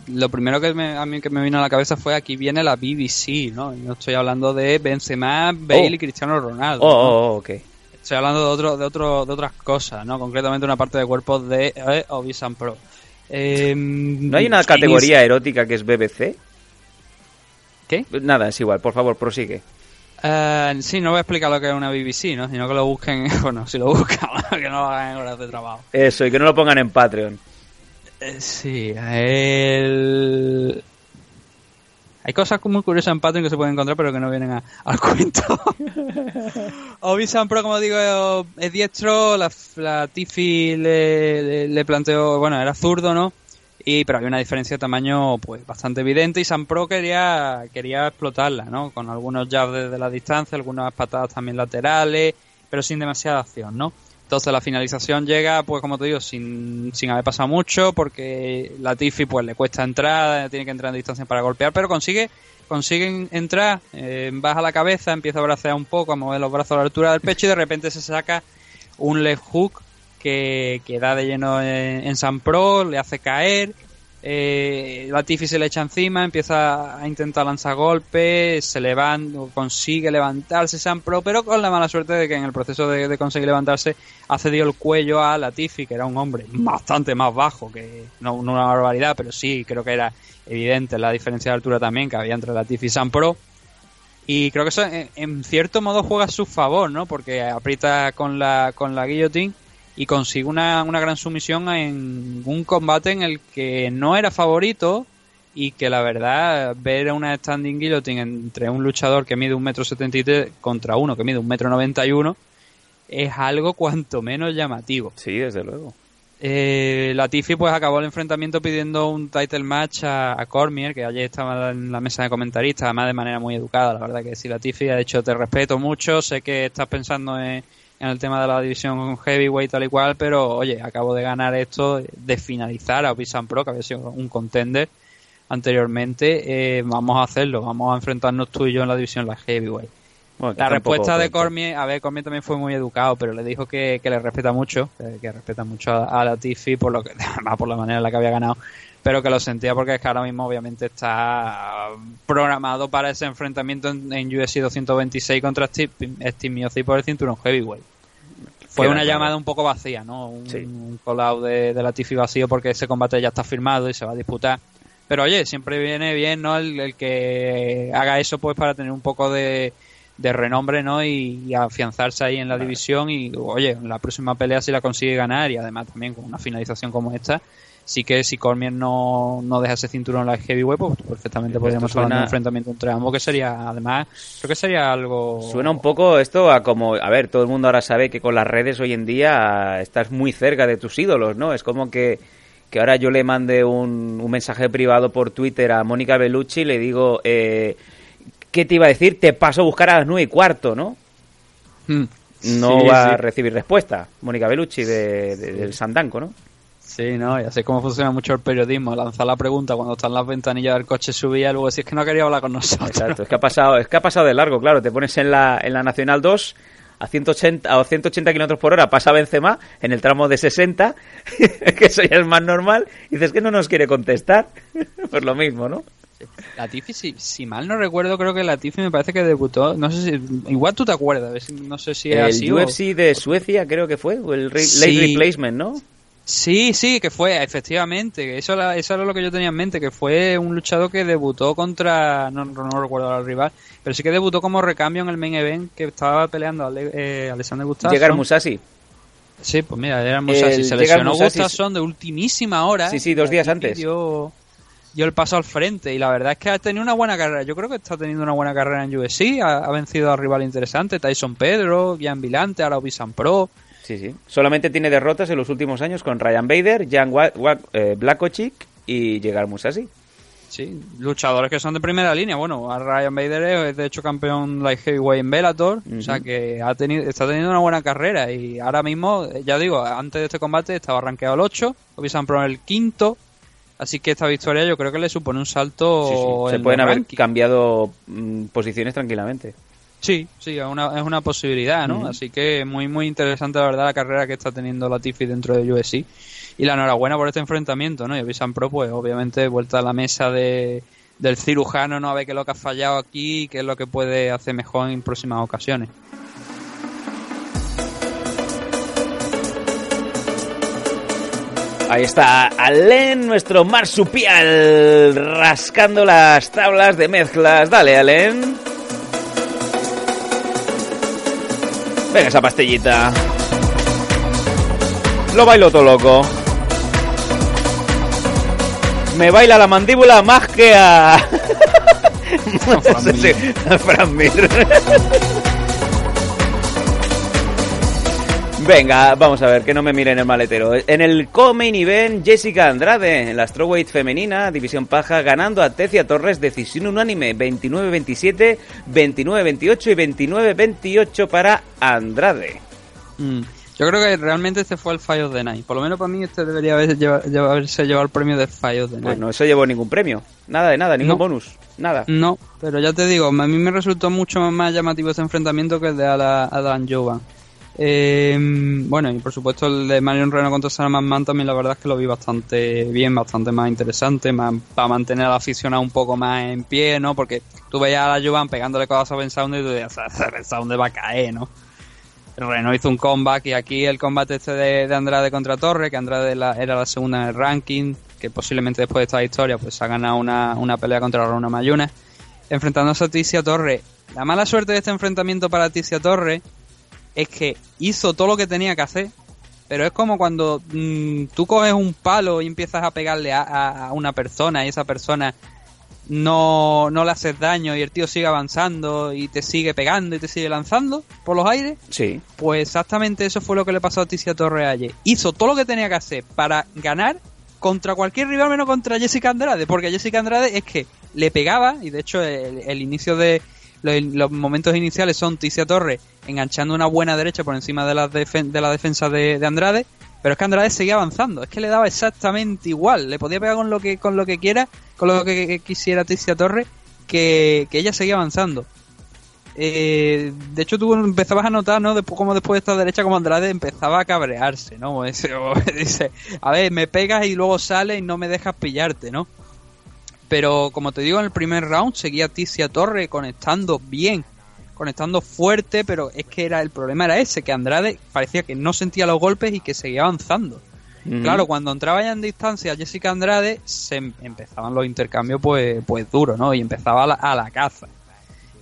lo primero que me- a mí que me vino a la cabeza fue aquí viene la BBC, ¿no? Estoy hablando de Benzema, Bale y Cristiano Ronaldo. Oh, ¿no? oh, oh, ok. Estoy hablando de otro, de otro, de otras cosas, ¿no? Concretamente una parte de cuerpo de eh, Obisan Pro. Eh, ¿No hay una categoría erótica que es BBC? ¿Qué? Nada, es igual, por favor, prosigue. Eh, sí, no voy a explicar lo que es una BBC, ¿no? Sino que lo busquen, [laughs] bueno, si lo buscan, [laughs] que no lo hagan en horas de trabajo. Eso, y que no lo pongan en Patreon. Eh, sí, el... Hay cosas muy curiosas en Patreon que se pueden encontrar, pero que no vienen a- al cuento. [laughs] Obi-Wan Pro, como digo, es diestro. La, la Tiffy le, le, le planteó, bueno, era zurdo, ¿no? Y, pero había una diferencia de tamaño pues bastante evidente y Sam Pro quería, quería explotarla, ¿no? Con algunos jabs desde la distancia, algunas patadas también laterales, pero sin demasiada acción, ¿no? Entonces la finalización llega, pues como te digo, sin, sin haber pasado mucho, porque la Tiffy pues le cuesta entrar, tiene que entrar en distancia para golpear, pero consigue consiguen entrar, eh, baja la cabeza, empieza a bracear un poco, a mover los brazos a la altura del pecho y de repente se saca un left hook que, que da de lleno en, en San Pro, le hace caer, eh, Latifi se le echa encima, empieza a intentar lanzar golpes, se levanta, consigue levantarse San Pro, pero con la mala suerte de que en el proceso de, conseguir levantarse ha cedido el cuello a Latifi, que era un hombre bastante más bajo, que no, una barbaridad, pero sí creo que era evidente la diferencia de altura también que había entre Latifi y San Pro. Y creo que eso en, cierto modo juega a su favor, ¿no? Porque aprieta con la, con la guillotine y consigue una, una gran sumisión en un combate en el que no era favorito y que la verdad ver una standing guillotine entre un luchador que mide un metro setenta contra uno que mide un metro noventa y uno es algo cuanto menos llamativo. Sí, desde luego. Eh, Latifi pues acabó el enfrentamiento pidiendo un title match a, Cormier, que ayer estaba en la mesa de comentaristas, además de manera muy educada, la verdad que sí, Latifi ha dicho te respeto mucho, sé que estás pensando en, en el tema de la división heavyweight tal y cual, pero oye, acabo de ganar esto, de finalizar a Obisan Pro, que había sido un contender anteriormente, eh, vamos a hacerlo, vamos a enfrentarnos tú y yo en la división la heavyweight. la respuesta de Cormier, a ver, Cormier también fue muy educado, pero le dijo que, le respeta mucho, que, respeta mucho a, la Tiffy por lo que, [laughs] además por la manera en la que había ganado, pero que lo sentía porque es que ahora mismo obviamente está programado para ese enfrentamiento en, en UFC 226 contra Steve, Steve por el cinturón heavyweight. Fue una llamada un poco vacía, ¿no? Un, call de, de la Tiffy vacío porque ese combate ya está firmado y se va a disputar. Pero oye, siempre viene bien, ¿no? El, que haga eso pues para tener un poco de, renombre, ¿no? Y, afianzarse ahí en la división y, oye, en la próxima pelea si la consigue ganar y además también con una finalización como esta, sí que si Cormier no, no deja ese cinturón en la heavyweight, pues perfectamente podríamos hablar de un enfrentamiento entre ambos, que sería, además, creo que sería algo... Suena un poco esto a como, a ver, todo el mundo ahora sabe que con las redes hoy en día estás muy cerca de tus ídolos, ¿no? Es como que, que ahora yo le mande un, un mensaje privado por Twitter a Mónica Bellucci y le digo, eh, ¿qué te iba a decir? Te paso a buscar a las nueve y cuarto, ¿no? Hmm. No va a recibir respuesta, Mónica Bellucci de, del Sandanco, ¿no? Sí, no, ya sé cómo funciona mucho el periodismo. Lanzar la pregunta cuando están las ventanillas del coche subía y luego si es que no quería hablar con nosotros. Exacto, es que ha pasado, es que ha pasado de largo, claro. Te pones en la, en la Nacional 2 a 180 o 180 kilómetros por hora pasa Benzema en el tramo de 60, [laughs] que eso ya es más normal, y dices que no nos quiere contestar. [laughs] pues lo mismo, ¿no? La Tiffy, si, mal no recuerdo, creo que la Tiffy me parece que debutó, no sé si, igual tú te acuerdas, no sé si es el UFC de Suecia creo que fue, o el late replacement, ¿no? Sí, sí, que fue, efectivamente. Eso, eso era lo que yo tenía en mente, que fue un luchador que debutó contra, no, no recuerdo al rival, pero sí que debutó como recambio en el main event que estaba peleando a eh, Alexander Gustafsson. Llegar Musashi. Sí, pues mira, era Musashi. Se lesionó Gustafsson de ultimísima hora. Sí, sí, dos días antes. Dio, dio, el paso al frente y la verdad es que ha tenido una buena carrera. Yo creo que está teniendo una buena carrera en UFC. Ha, vencido a rival interesante, Tyson Pedro, Gian Vilante, ahora Obisan Pro. Sí, sí. Solamente tiene derrotas en los últimos años con Ryan Bader, Jan eh, y Llegar Musashi. Sí, luchadores que son de primera línea. Bueno, Ryan Bader es de hecho campeón light heavyweight en Bellator, o sea que ha tenido, está teniendo una buena carrera y ahora mismo, ya digo, antes de este combate estaba rankeado el 8, Obisan Pro el quinto, así que esta victoria yo creo que le supone un salto. Se pueden haber cambiado mm, posiciones tranquilamente. Sí, sí, es una, es una posibilidad, ¿no? Así que muy, muy interesante, la verdad, la carrera que está teniendo Latifi dentro de UFC. Y la enhorabuena por este enfrentamiento, ¿no? Y Visan Pro, pues obviamente, vuelta a la mesa de, del cirujano, ¿no? A ver qué es lo que ha fallado aquí y qué es lo que puede hacer mejor en próximas ocasiones. Ahí está Alen, nuestro marsupial, rascando las tablas de mezclas. Dale, Alen. Venga esa pastillita. Lo bailo todo loco. Me baila la mandíbula más que a... [laughs] Fran [laughs] Venga, vamos a ver, que no me miren el maletero. En el co-main event, Jessica Andrade, en la strawweight femenina, división paja, ganando a Tecia Torres, decisión unánime, 29-27, 29-28 y 29-28 para Andrade. Mm. Yo creo que realmente este fue el Fire of the Night. Por lo menos para mí este debería haberse llevado el premio de Fire of the Night. Pues no se llevó ningún premio. Nada de nada, ningún No. bonus. Nada. No, pero ya te digo, a mí me resultó mucho más llamativo este enfrentamiento que el de Adam Jovan. Eh, bueno, y por supuesto el de Marion Reno contra Salaman Man también la verdad es que lo vi bastante bien, bastante más interesante, más para mantener al aficionado un poco más en pie, ¿no? Porque tú veías a la Jovan pegándole cosas a Ben Sound y tú decías, Ben Sound va a caer, ¿no? Reno hizo un comeback y aquí el combate este de, de Andrade contra Torre, que Andrade la- era la segunda en el ranking, que posiblemente después de esta historia pues ha ganado una, una pelea contra Rona Mayuna, enfrentándose a Ticia Torre. La mala suerte de este enfrentamiento para Ticia Torre es que hizo todo lo que tenía que hacer, pero es como cuando mm, tú coges un palo y empiezas a pegarle a, a- a una persona y esa persona no, no le haces daño y el tío sigue avanzando y te sigue pegando y te sigue lanzando por los aires. Sí. Pues exactamente eso fue lo que le pasó a Ticia Torre ayer. Hizo todo lo que tenía que hacer para ganar contra cualquier rival menos contra Jessica Andrade, porque Jessica Andrade es que le pegaba, y de hecho el, el inicio de los, los momentos iniciales son Ticia Torre enganchando una buena derecha por encima de la, de la defensa de, de Andrade, pero es que Andrade seguía avanzando, es que le daba exactamente igual, le podía pegar con lo que con lo que quiera, con lo que, quisiera Ticia Torre, que, que ella seguía avanzando. Eh, de hecho, tú empezabas a notar, ¿no? Después, como después de esta derecha, como Andrade empezaba a cabrearse, ¿no? [laughs] Ese- dice, a ver, me pegas y luego sales y no me dejas pillarte, ¿no? Pero como te digo, en el primer round seguía Ticia Torre conectando bien, conectando fuerte, pero es que era el problema era ese, que Andrade parecía que no sentía los golpes y que seguía avanzando. Claro, cuando entraba ya en distancia Jessica Andrade, se em- empezaban los intercambios pues, pues duros, ¿no? Y empezaba a la, a la caza.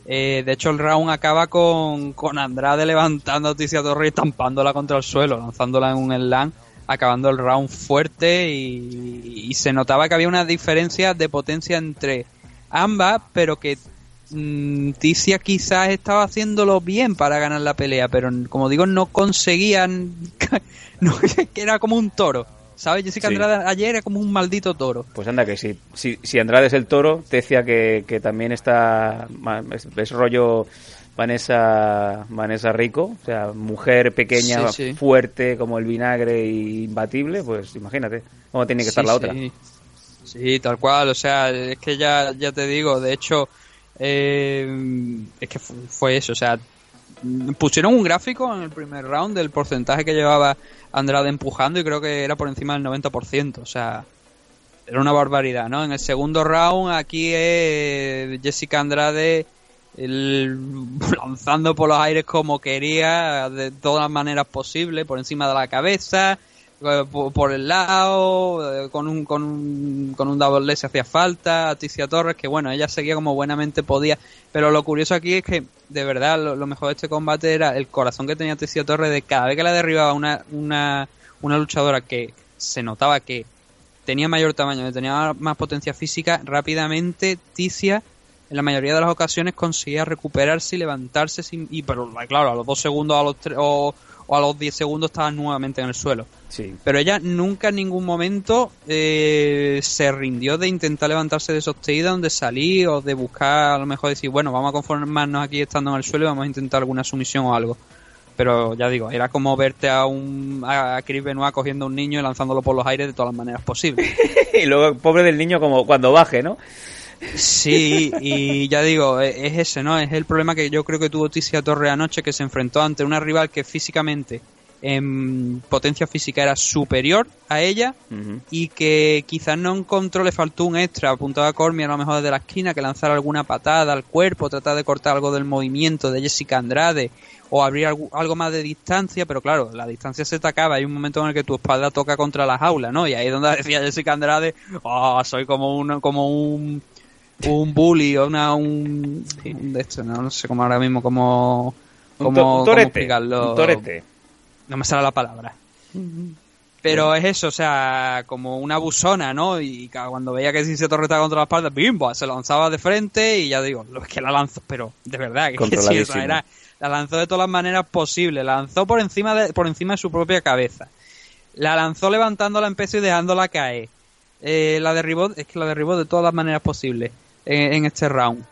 Eh, de hecho, el round acaba con, con Andrade levantando a Ticia Torre y estampándola contra el suelo, lanzándola en un slam, acabando el round fuerte y, y se notaba que había una diferencia de potencia entre ambas, pero que mm, Ticia quizás estaba haciéndolo bien para ganar la pelea, pero como digo, no conseguían, [laughs] no, [laughs] que era como un toro. ¿Sabes? Jessica Sí. Andrade ayer era como un maldito toro. Pues anda que sí. Si, si Andrade es el toro, te decía que, que también está. Es, es rollo Vanessa, Vanessa Rico. O sea, mujer pequeña, Sí, sí. fuerte como el vinagre y imbatible. Pues imagínate cómo tiene que estar Sí, la otra. Sí. Tal cual, o sea, es que ya, ya te digo, de hecho, eh, es que fu- fue eso, o sea, pusieron un gráfico en el primer round del porcentaje que llevaba Andrade empujando y creo que era por encima del 90%, o sea, era una barbaridad, ¿no? En el segundo round aquí es Jessica Andrade el- [laughs] lanzando por los aires como quería, de todas las maneras posibles, por encima de la cabeza, eh, por, por el lado, eh, con un, con un, con un double si hacía falta, a Ticia Torres, que bueno, ella seguía como buenamente podía, pero lo curioso aquí es que, de verdad, lo, mejor de este combate era el corazón que tenía Ticia Torres de cada vez que la derribaba una, una, una luchadora que se notaba que tenía mayor tamaño, tenía más potencia física, rápidamente Ticia en la mayoría de las ocasiones conseguía recuperarse y levantarse sin, y pero claro a los dos segundos a los tres, o, o a los 10 segundos estaba nuevamente en el suelo Sí. pero ella nunca en ningún momento eh, se rindió de intentar levantarse de esos takedowns, de salir o de buscar a lo mejor decir bueno vamos a conformarnos aquí estando en el suelo y vamos a intentar alguna sumisión o algo pero ya digo, era como verte a un a Chris Benoit cogiendo a un niño y lanzándolo por los aires de todas las maneras posibles. [laughs] y luego, pobre del niño, como cuando baje, ¿no? Sí, y ya digo, e- es ese, ¿no? Es el problema que yo creo que tuvo Ticia Torre anoche, que se enfrentó ante una rival que físicamente, en potencia física, era superior a ella y que quizás no encontró, le faltó un extra, apuntaba a Cormier a lo mejor desde la esquina, que lanzar alguna patada al cuerpo, tratar de cortar algo del movimiento de Jessica Andrade o abrir algo, algo más de distancia, pero claro, la distancia se te acaba, hay un momento en el que tu espalda toca contra la jaula, ¿no? Y ahí es donde [laughs] decía Jessica Andrade, oh, soy como un, como un, [laughs] un bully o una, un, un de estos, no, no sé cómo ahora mismo, Un un cómo torete, explicarlo. un torete. No me sale la palabra. Pero es eso, o sea, como una busona, ¿no? Y cuando veía que si se torretaba contra la espalda, ¡bimbo! Se lanzaba de frente y ya digo, lo es que la lanzó, pero de verdad, que, [laughs] sí, o sea, era, la lanzó de todas las maneras posibles, la lanzó por encima de, por encima de su propia cabeza. La lanzó levantándola en peso y dejándola caer. Eh, la derribó, es que la derribó de todas las maneras posibles en, en este round.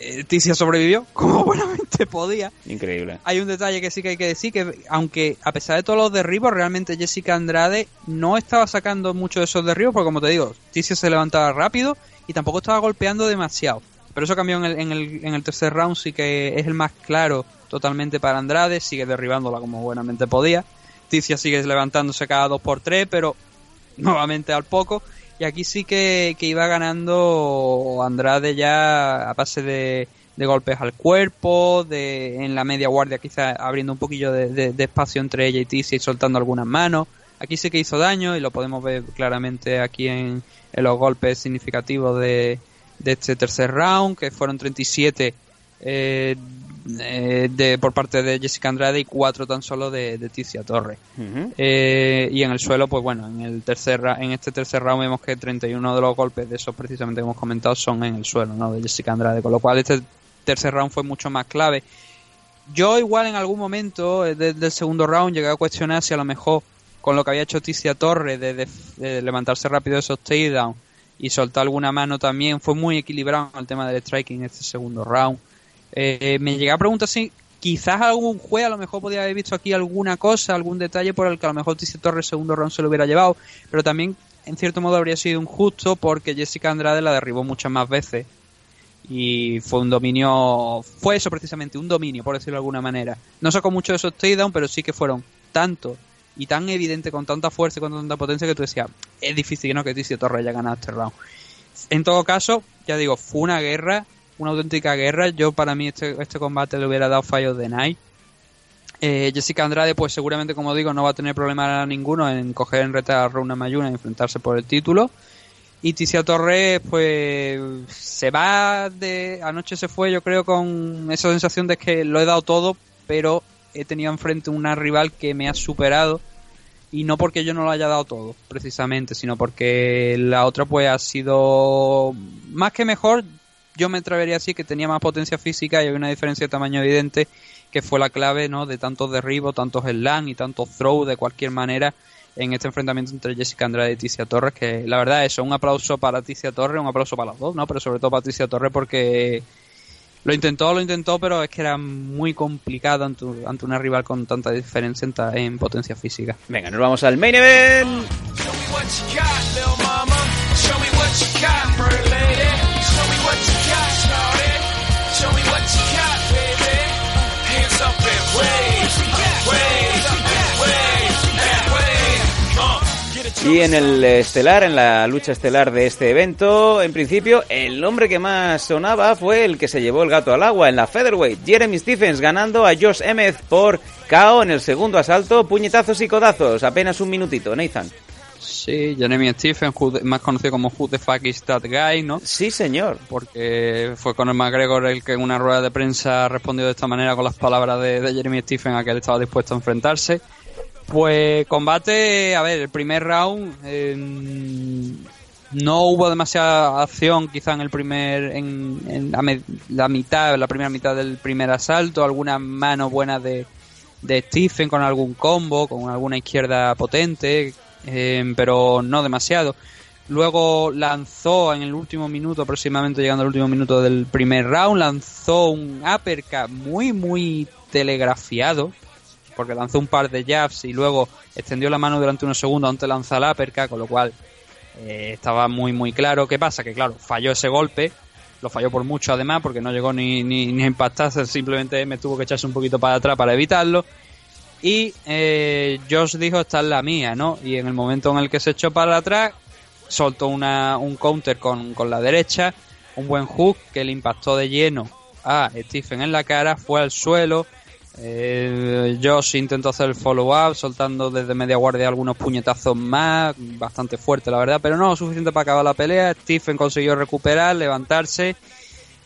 eh, Ticia sobrevivió [laughs] como buenamente podía. Increíble. Hay un detalle que sí que hay que decir, que aunque a pesar de todos los derribos, realmente Jessica Andrade no estaba sacando mucho de esos derribos, porque como te digo, Ticia se levantaba rápido y tampoco estaba golpeando demasiado. Pero eso cambió en el, en el, en el tercer round, sí que es el más claro totalmente para Andrade, sigue derribándola como buenamente podía. Ticia sigue levantándose cada 2 por 3 pero [laughs] nuevamente al poco. Y aquí sí que, iba ganando Andrade ya a base de, golpes al cuerpo, de en la media guardia quizá abriendo un poquillo de, espacio entre ella y Ticia y soltando algunas manos. Aquí sí que hizo daño y lo podemos ver claramente aquí en, los golpes significativos de, de este tercer round, que fueron 37 eh, eh, de, por parte de Jessica Andrade y cuatro tan solo de, de Ticia Torres. Eh, y en el suelo, pues bueno, en el tercer en este tercer round vemos que 31 de los golpes de esos precisamente que hemos comentado son en el suelo, ¿no? De Jessica Andrade, con lo cual este tercer round fue mucho más clave. Yo igual en algún momento eh, del segundo round llegué a cuestionar si a lo mejor con lo que había hecho Ticia Torres de, de levantarse rápido de esos takedowns y soltar alguna mano también, fue muy equilibrado el tema del striking en este segundo round. Eh, me llegué a preguntar si quizás algún juez a lo mejor podía haber visto aquí alguna cosa, algún detalle por el que a lo mejor Tice Torres segundo round se lo hubiera llevado, pero también en cierto modo habría sido injusto porque Jessica Andrade la derribó muchas más veces y fue un dominio, fue eso precisamente, un dominio por decirlo de alguna manera. No sacó mucho de esos takedowns, pero sí que fueron tanto y tan evidente con tanta fuerza y con tanta potencia que tú decías, es difícil ¿no? que Tice Torres haya ganado este round. En todo caso, ya digo, fue una guerra una auténtica guerra. Yo para mí este, este combate le hubiera dado fallos de Night. Eh, Jessica Andrade, pues seguramente, como digo, no va a tener problema ninguno en coger en reta a Runa Mayuna y enfrentarse por el título. Y Ticia Torres, pues se va de. Anoche se fue, yo creo, con esa sensación de que lo he dado todo, pero he tenido enfrente una rival que me ha superado. Y no porque yo no lo haya dado todo, precisamente, sino porque la otra, pues ha sido más que mejor yo me atrevería a decir que tenía más potencia física y había una diferencia de tamaño evidente que fue la clave ¿no? de tantos derribos, tantos slam y tantos throw de cualquier manera en este enfrentamiento entre Jessica Andrade y Ticia Torres, que la verdad es un aplauso para Ticia Torres, un aplauso para los dos, ¿no? pero sobre todo para Ticia Torres porque lo intentó, lo intentó, pero es que era muy complicado ante, una rival con tanta diferencia en, en potencia física. Venga, nos vamos al main event. Y en el estelar, en la lucha estelar de este evento, en principio, el nombre que más sonaba fue el que se llevó el gato al agua en la featherweight. Jeremy Stephens ganando a Josh Emmett por KO en el segundo asalto, puñetazos y codazos. Apenas un minutito, Nathan. Sí, Jeremy Stephen, más conocido como Who the Fuck is That Guy, ¿no? Sí, señor. Porque fue Conor McGregor el que en una rueda de prensa respondió de esta manera con las palabras de, Jeremy Stephen a que él estaba dispuesto a enfrentarse. Pues combate, a ver, el primer round em, no hubo demasiada acción quizá en el primer, en, la, mitad, la primera mitad del primer asalto, algunas manos buenas de, Stephen con algún combo, con alguna izquierda potente, eh, pero no demasiado. Luego lanzó en el último minuto, aproximadamente llegando al último minuto del primer round, lanzó un uppercut muy, muy telegrafiado, porque lanzó un par de jabs y luego extendió la mano durante unos segundos antes de lanzar el uppercut, con lo cual eh, estaba muy, muy claro. ¿Qué pasa? Que claro, falló ese golpe, lo falló por mucho además, porque no llegó ni, ni, ni a impactarse, simplemente me tuvo que echarse un poquito para atrás para evitarlo. Y eh, Josh dijo, esta es la mía, ¿no? Y en el momento en el que se echó para atrás, soltó una, un counter con, la derecha, un buen hook que le impactó de lleno a Stephen en la cara, fue al suelo. Eh, Josh intentó hacer el follow-up, soltando desde media guardia algunos puñetazos más, bastante fuerte la verdad, pero no suficiente para acabar la pelea. Stephen consiguió recuperar, levantarse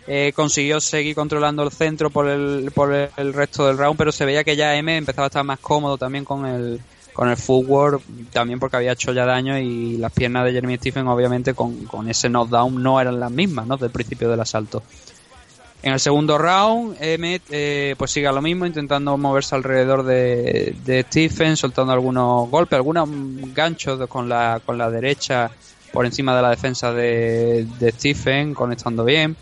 eh, consiguió seguir controlando el centro por el, por el resto del round, pero se veía que ya M empezaba a estar más cómodo también con el, con el footwork, también porque había hecho ya daño y las piernas de Jeremy Stephen obviamente con, con ese knockdown no eran las mismas, ¿no? Del principio del asalto. En el segundo round, Emmett eh, pues sigue lo mismo, intentando moverse alrededor de, de Stephen, soltando algunos golpes, algunos ganchos con la, con la derecha por encima de la defensa de, de Stephen, conectando bien.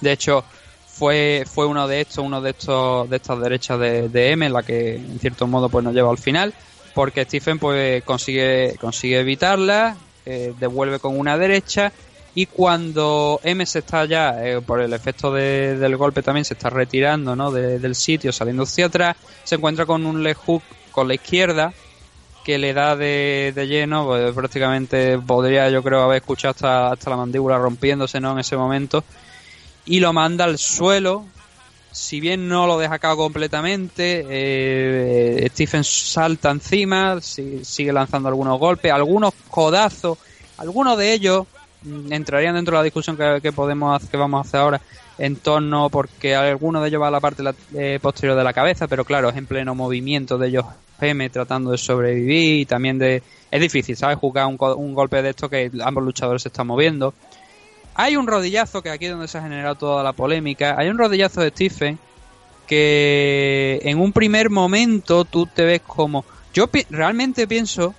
De hecho, fue, fue uno de estos, uno de estos, de estas derechas de, de M, la que en cierto modo pues nos lleva al final, porque Stephen pues consigue, consigue evitarla, eh, devuelve con una derecha y cuando M se está ya, eh, por el efecto de- del golpe también, se está retirando ¿no? de- del sitio, saliendo hacia atrás, se encuentra con un leg hook con la izquierda que le da de, de lleno, pues, prácticamente podría yo creo haber escuchado hasta, hasta la mandíbula rompiéndose ¿no? en ese momento, y lo manda al suelo. Si bien no lo deja acá completamente, eh, Stephen salta encima, si- sigue lanzando algunos golpes, algunos codazos, algunos de ellos entrarían dentro de la discusión que, podemos que vamos a hacer ahora en torno porque alguno de ellos va a la parte la- eh, posterior de la cabeza pero claro es en pleno movimiento de ellos M tratando de sobrevivir y también de es difícil sabes jugar un, un golpe de esto que ambos luchadores se están moviendo. Hay un rodillazo que aquí es donde se ha generado toda la polémica. Hay un rodillazo de Stephen que en un primer momento tú te ves como yo pi- realmente pienso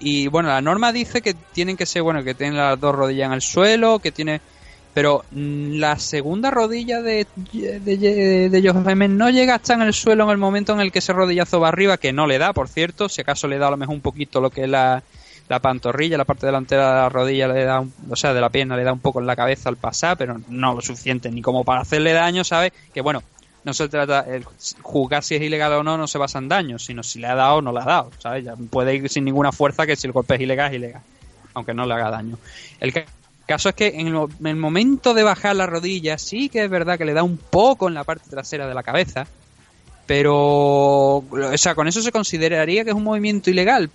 y bueno, la norma dice que tienen que ser, bueno, que tienen las dos rodillas en el suelo, que tiene... Pero mm, la segunda rodilla de, de, de, no llega hasta en el suelo en el momento en el que ese rodillazo va arriba, que no le da, por cierto. Si acaso le da a lo mejor un poquito lo que es la, la pantorrilla, la parte delantera de la rodilla, le da o sea, de la pierna le da un poco en la cabeza al pasar, pero no lo suficiente ni como para hacerle daño, ¿sabes? Que bueno, no se trata, el juzgar si es ilegal o no no se basa en daño, sino si le ha dado o no le ha dado, ¿sabes? Ya puede ir sin ninguna fuerza que si el golpe es ilegal es ilegal, aunque no le haga daño. El ca- caso es que en el, mo- en el momento de bajar la rodilla sí que es verdad que le da un poco en la parte trasera de la cabeza, pero, o sea, con eso se consideraría que es un movimiento ilegal,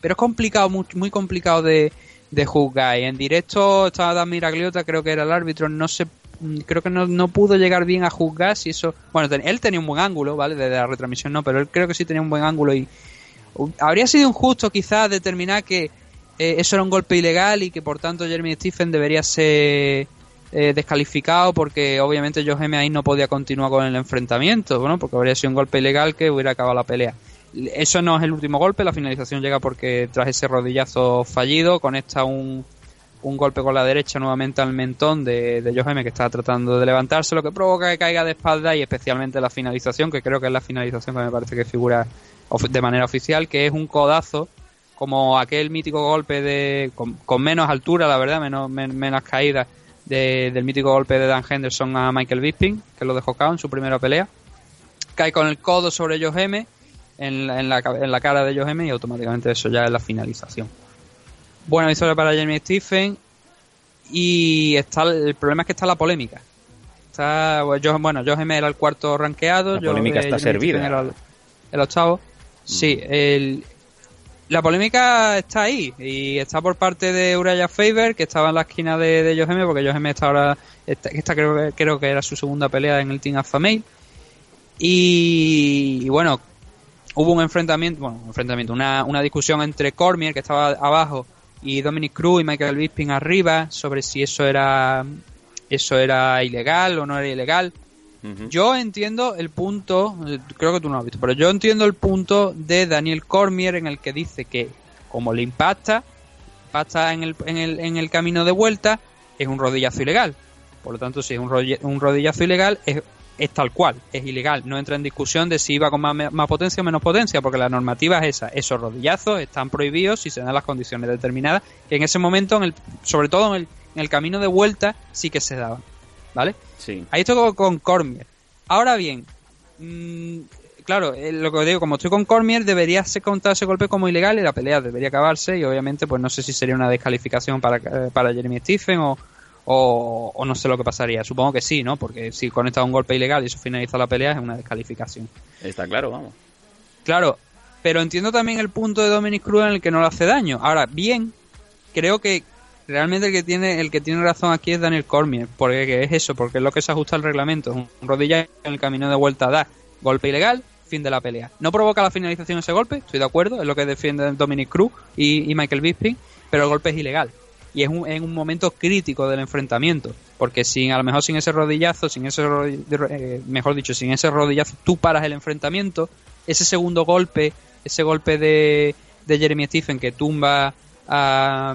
pero es complicado, muy, muy complicado de, de juzgar. Y en directo estaba Dan Miragliota, creo que era el árbitro, no mm, creo que no, no pudo llegar bien a juzgar si eso. Bueno, él tenía un buen ángulo, ¿vale? Desde la retransmisión no, pero él creo que sí tenía un buen ángulo y uh, habría sido injusto quizás determinar que eh, eso era un golpe ilegal y que por tanto Jeremy Stephen debería ser eh, descalificado porque obviamente Joe M ahí no podía continuar con el enfrentamiento, bueno, porque habría sido un golpe ilegal que hubiera acabado la pelea. Eso no es el último golpe, la finalización llega porque tras ese rodillazo fallido conecta un, un golpe con la derecha nuevamente al mentón de, de Joe que está tratando de levantarse, lo que provoca que caiga de espalda y especialmente la finalización, que creo que es la finalización que me parece que figura de manera oficial, que es un codazo como aquel mítico golpe de con, menos altura, la verdad, menos, men- menos del mítico golpe de Dan Henderson a Michael Bisping, que lo dejó cao en su primera pelea. Cae con el codo sobre Joe M en en la, en la cara de Joe M y automáticamente eso ya es la finalización. Buena victoria para Jeremy Stephen y está el problema es que está la polémica. Está, bueno, Joe, bueno, Joe M era el cuarto rankeado. La polémica eh, está Jeremy servida. Era el, el octavo. Sí, el, la polémica está ahí y está por parte de Uraya Faber que estaba en la esquina de, de M porque Joe M está ahora esta, esta creo, que- creo que era su segunda pelea en el Team Alpha Male y, y bueno hubo un enfrentamiento bueno un enfrentamiento una, una discusión entre Cormier que estaba abajo y Dominic Cruz y Michael Bisping arriba sobre si eso era eso era ilegal o no era ilegal yo entiendo el punto, creo que tú no lo has visto, pero yo entiendo el punto de Daniel Cormier en el que dice que como le impacta, impacta en el, en el, en el camino de vuelta, es un rodillazo ilegal. Por lo tanto, si es un rodillazo ilegal, es, es tal cual, es ilegal. No entra en discusión de si iba con más, más potencia o menos potencia, porque la normativa es esa. Esos rodillazos están prohibidos si se dan las condiciones determinadas, que en ese momento, en el, sobre todo en el, en el camino de vuelta, sí que se daban. ¿Vale? Sí. Ahí estoy con- Cormier. Ahora bien, mm, claro, eh, lo que digo, como estoy con Cormier, debería ser contado ese golpe como ilegal y la pelea debería acabarse. Y obviamente, pues no sé si sería una descalificación para, eh, para Jeremy Stephen o, o, o no sé lo que pasaría. Supongo que sí, ¿no? Porque si conecta un golpe ilegal y eso finaliza la pelea, es una descalificación. Está claro, vamos. Claro, pero entiendo también el punto de Dominic Cruz en el que no le hace daño. Ahora, bien, creo que realmente el que tiene el que tiene razón aquí es Daniel Cormier, porque que es eso, porque es lo que se ajusta al reglamento. Un rodilla en el camino de vuelta da golpe ilegal, fin de la pelea. No provoca la finalización ese golpe, estoy de acuerdo, es lo que defienden Dominic Cruz y, y Michael Bisping, pero el golpe es ilegal. Y es un, en un momento crítico del enfrentamiento, porque sin a lo mejor sin ese rodillazo, sin ese rodi- eh, mejor dicho, sin ese rodillazo tú paras el enfrentamiento, ese segundo golpe, ese golpe de, de Jeremy Stephen que tumba a,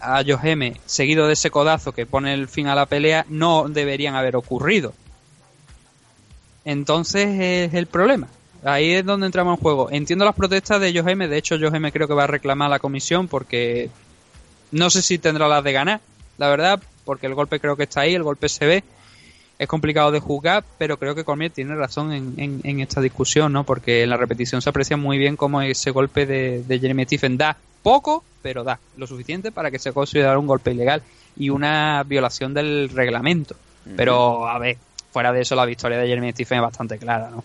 a Yoheme seguido de ese codazo que pone el fin a la pelea no deberían haber ocurrido. Entonces es el problema. Ahí es donde entramos en juego. Entiendo las protestas de Yoheme, de hecho Yoheme creo que va a reclamar a la comisión porque no sé si tendrá las de ganar, la verdad, porque el golpe creo que está ahí, el golpe se ve. Es complicado de juzgar, pero creo que Cormier tiene razón en, en, esta discusión, ¿no? Porque en la repetición se aprecia muy bien cómo ese golpe de, de Jeremy Stephen da poco, pero da lo suficiente para que se considere un golpe ilegal y una violación del reglamento. Pero, a ver, fuera de eso, la victoria de Jeremy Stephen es bastante clara, ¿no?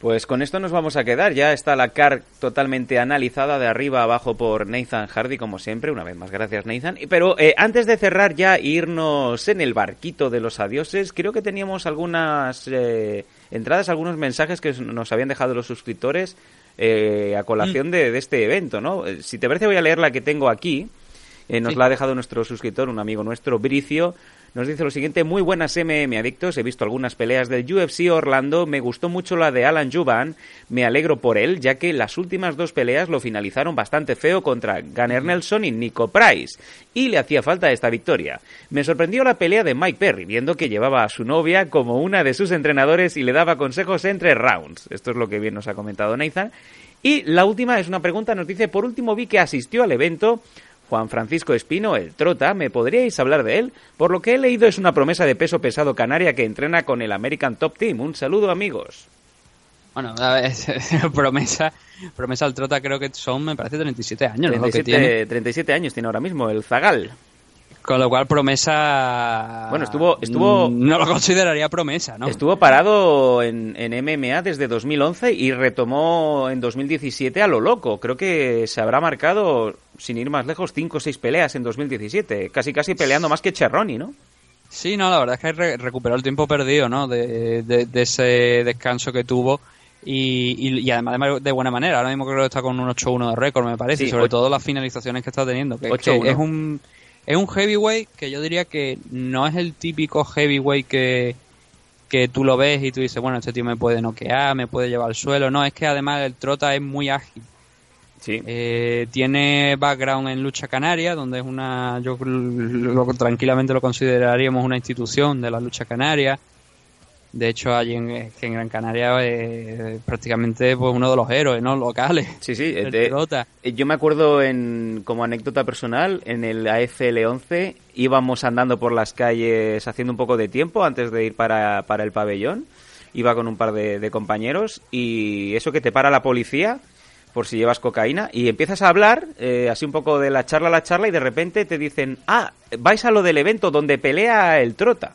Pues con esto nos vamos a quedar. Ya está la car totalmente analizada de arriba a abajo por Nathan Hardy, como siempre. Una vez más, gracias Nathan. Pero eh, antes de cerrar ya e irnos en el barquito de los adioses, creo que teníamos algunas eh, entradas, algunos mensajes que nos habían dejado los suscriptores eh, a colación mm. de, de, este evento, ¿no? Si te parece voy a leer la que tengo aquí. nos la ha dejado nuestro suscriptor, un amigo nuestro, Bricio. Nos dice lo siguiente, muy buenas MM adictos, he visto algunas peleas del UFC Orlando, me gustó mucho la de Alan Juban, me alegro por él, ya que las últimas dos peleas lo finalizaron bastante feo contra Gunnar Nelson y Nico Price, y le hacía falta esta victoria. Me sorprendió la pelea de Mike Perry, viendo que llevaba a su novia como una de sus entrenadores y le daba consejos entre rounds. Esto es lo que bien nos ha comentado Nathan. Y la última es una pregunta, nos dice, por último vi que asistió al evento Juan Francisco Espino, el Trota, ¿me podríais hablar de él? Por lo que he leído es una promesa de peso pesado canaria que entrena con el American Top Team. Un saludo amigos. Bueno, [laughs] promesa, promesa al Trota creo que son, me parece, 37 años. 37, 37 años tiene ahora mismo, el Zagal. Con lo cual, promesa. Bueno, estuvo. estuvo no lo consideraría promesa, ¿no? Estuvo parado en, en, MMA desde 2011 y retomó en 2017 a lo loco. Creo que se habrá marcado, sin ir más lejos, 5 o 6 peleas en 2017. Casi, casi peleando más que Cherroni, ¿no? Sí, no, la verdad es que recuperó el tiempo perdido, ¿no? De, de, ese descanso que tuvo. Y, y, además de, buena manera. Ahora mismo creo que está con un 8-1 de récord, me parece. y sobre todo las finalizaciones que está teniendo. Que, que es un es un heavyweight que yo diría que no es el típico heavyweight que, que tú lo ves y tú dices, bueno, este tío me puede noquear, me puede llevar al suelo. No, es que además el trota es muy ágil. Sí. Eh, tiene background en lucha canaria, donde es una, yo tranquilamente lo consideraríamos una institución de la lucha canaria. De hecho, allí en, Gran Canaria es prácticamente pues, uno de los héroes ¿no? locales. Sí, sí. Eh, yo me acuerdo, en, como anécdota personal, en el AFL 11 íbamos andando por las calles haciendo un poco de tiempo antes de ir para, para el pabellón. Iba con un par de, compañeros y eso que te para la policía por si llevas cocaína y empiezas a hablar eh, así un poco de la charla a la charla y de repente te dicen, ah, vais a lo del evento donde pelea el trota